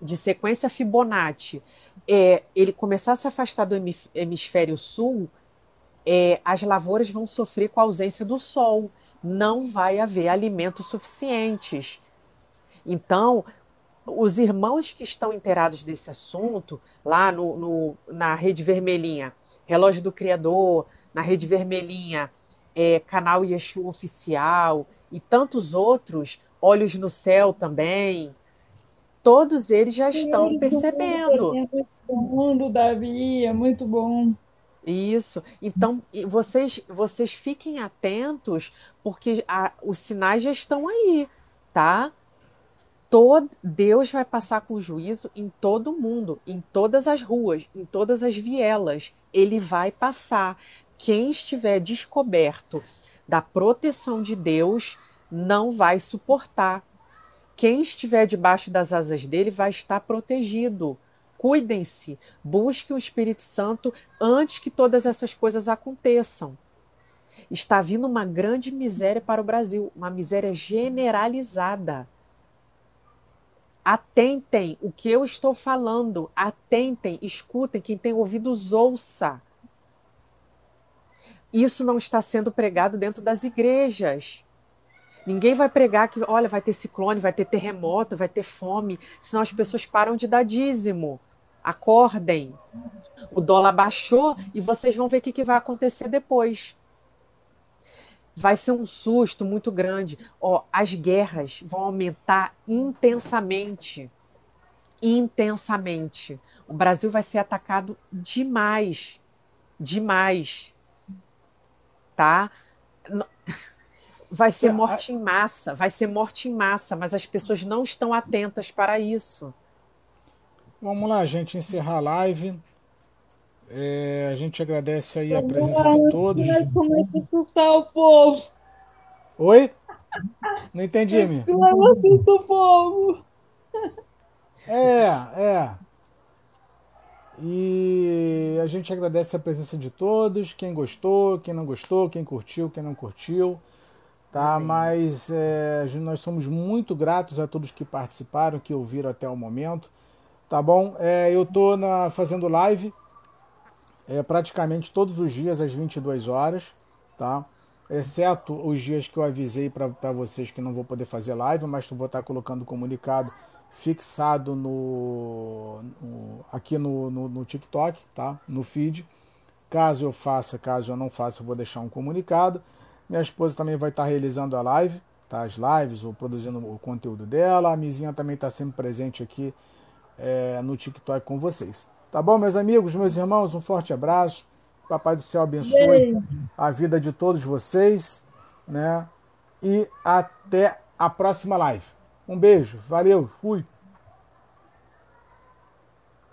de sequência Fibonacci, é, ele começar a se afastar do hemisfério sul, é, as lavouras vão sofrer com a ausência do sol. Não vai haver alimentos suficientes. Então, os irmãos que estão inteirados desse assunto, lá no, no, na Rede Vermelhinha, Relógio do Criador, na Rede Vermelhinha, é, canal Yeshua Oficial e tantos outros, Olhos no Céu também, todos eles já estão é percebendo. Muito bom, Davi, é muito bom. Isso. Então, vocês, vocês fiquem atentos, porque a, os sinais já estão aí, tá? Todo, Deus vai passar com juízo em todo mundo, em todas as ruas, em todas as vielas. Ele vai passar. Quem estiver descoberto da proteção de Deus não vai suportar. Quem estiver debaixo das asas dele vai estar protegido. Cuidem-se, busquem o Espírito Santo antes que todas essas coisas aconteçam. Está vindo uma grande miséria para o Brasil, uma miséria generalizada. Atentem o que eu estou falando, atentem, escutem, quem tem ouvidos ouça. Isso não está sendo pregado dentro das igrejas. Ninguém vai pregar que, olha, vai ter ciclone, vai ter terremoto, vai ter fome, senão as pessoas param de dar dízimo. Acordem. O dólar baixou e vocês vão ver o que, que vai acontecer depois vai ser um susto muito grande. Ó, as guerras vão aumentar intensamente. Intensamente. O Brasil vai ser atacado demais. Demais. Tá? Vai ser morte em massa, vai ser morte em massa, mas as pessoas não estão atentas para isso. Vamos lá, gente, encerrar a live. É, a gente agradece aí a presença de todos. Mas como é que assustar o povo? Oi? Não entendi, minha. assusta o povo. É, é. E a gente agradece a presença de todos, quem gostou, quem não gostou, quem curtiu, quem não curtiu, tá? Mas é, nós somos muito gratos a todos que participaram, que ouviram até o momento, tá bom? É, eu tô na, fazendo live é, praticamente todos os dias às 22 horas, tá? Exceto os dias que eu avisei para vocês que não vou poder fazer live, mas vou estar colocando comunicado fixado no, no aqui no, no, no, TikTok, tá? No feed. Caso eu faça, caso eu não faça, eu vou deixar um comunicado. Minha esposa também vai estar realizando a live, tá? As lives ou produzindo o conteúdo dela. A Mizinha também está sempre presente aqui é, no TikTok com vocês. Tá bom, meus amigos, meus irmãos, um forte abraço. Papai do céu abençoe a vida de todos vocês, né? E até a próxima live. Um beijo, valeu, fui.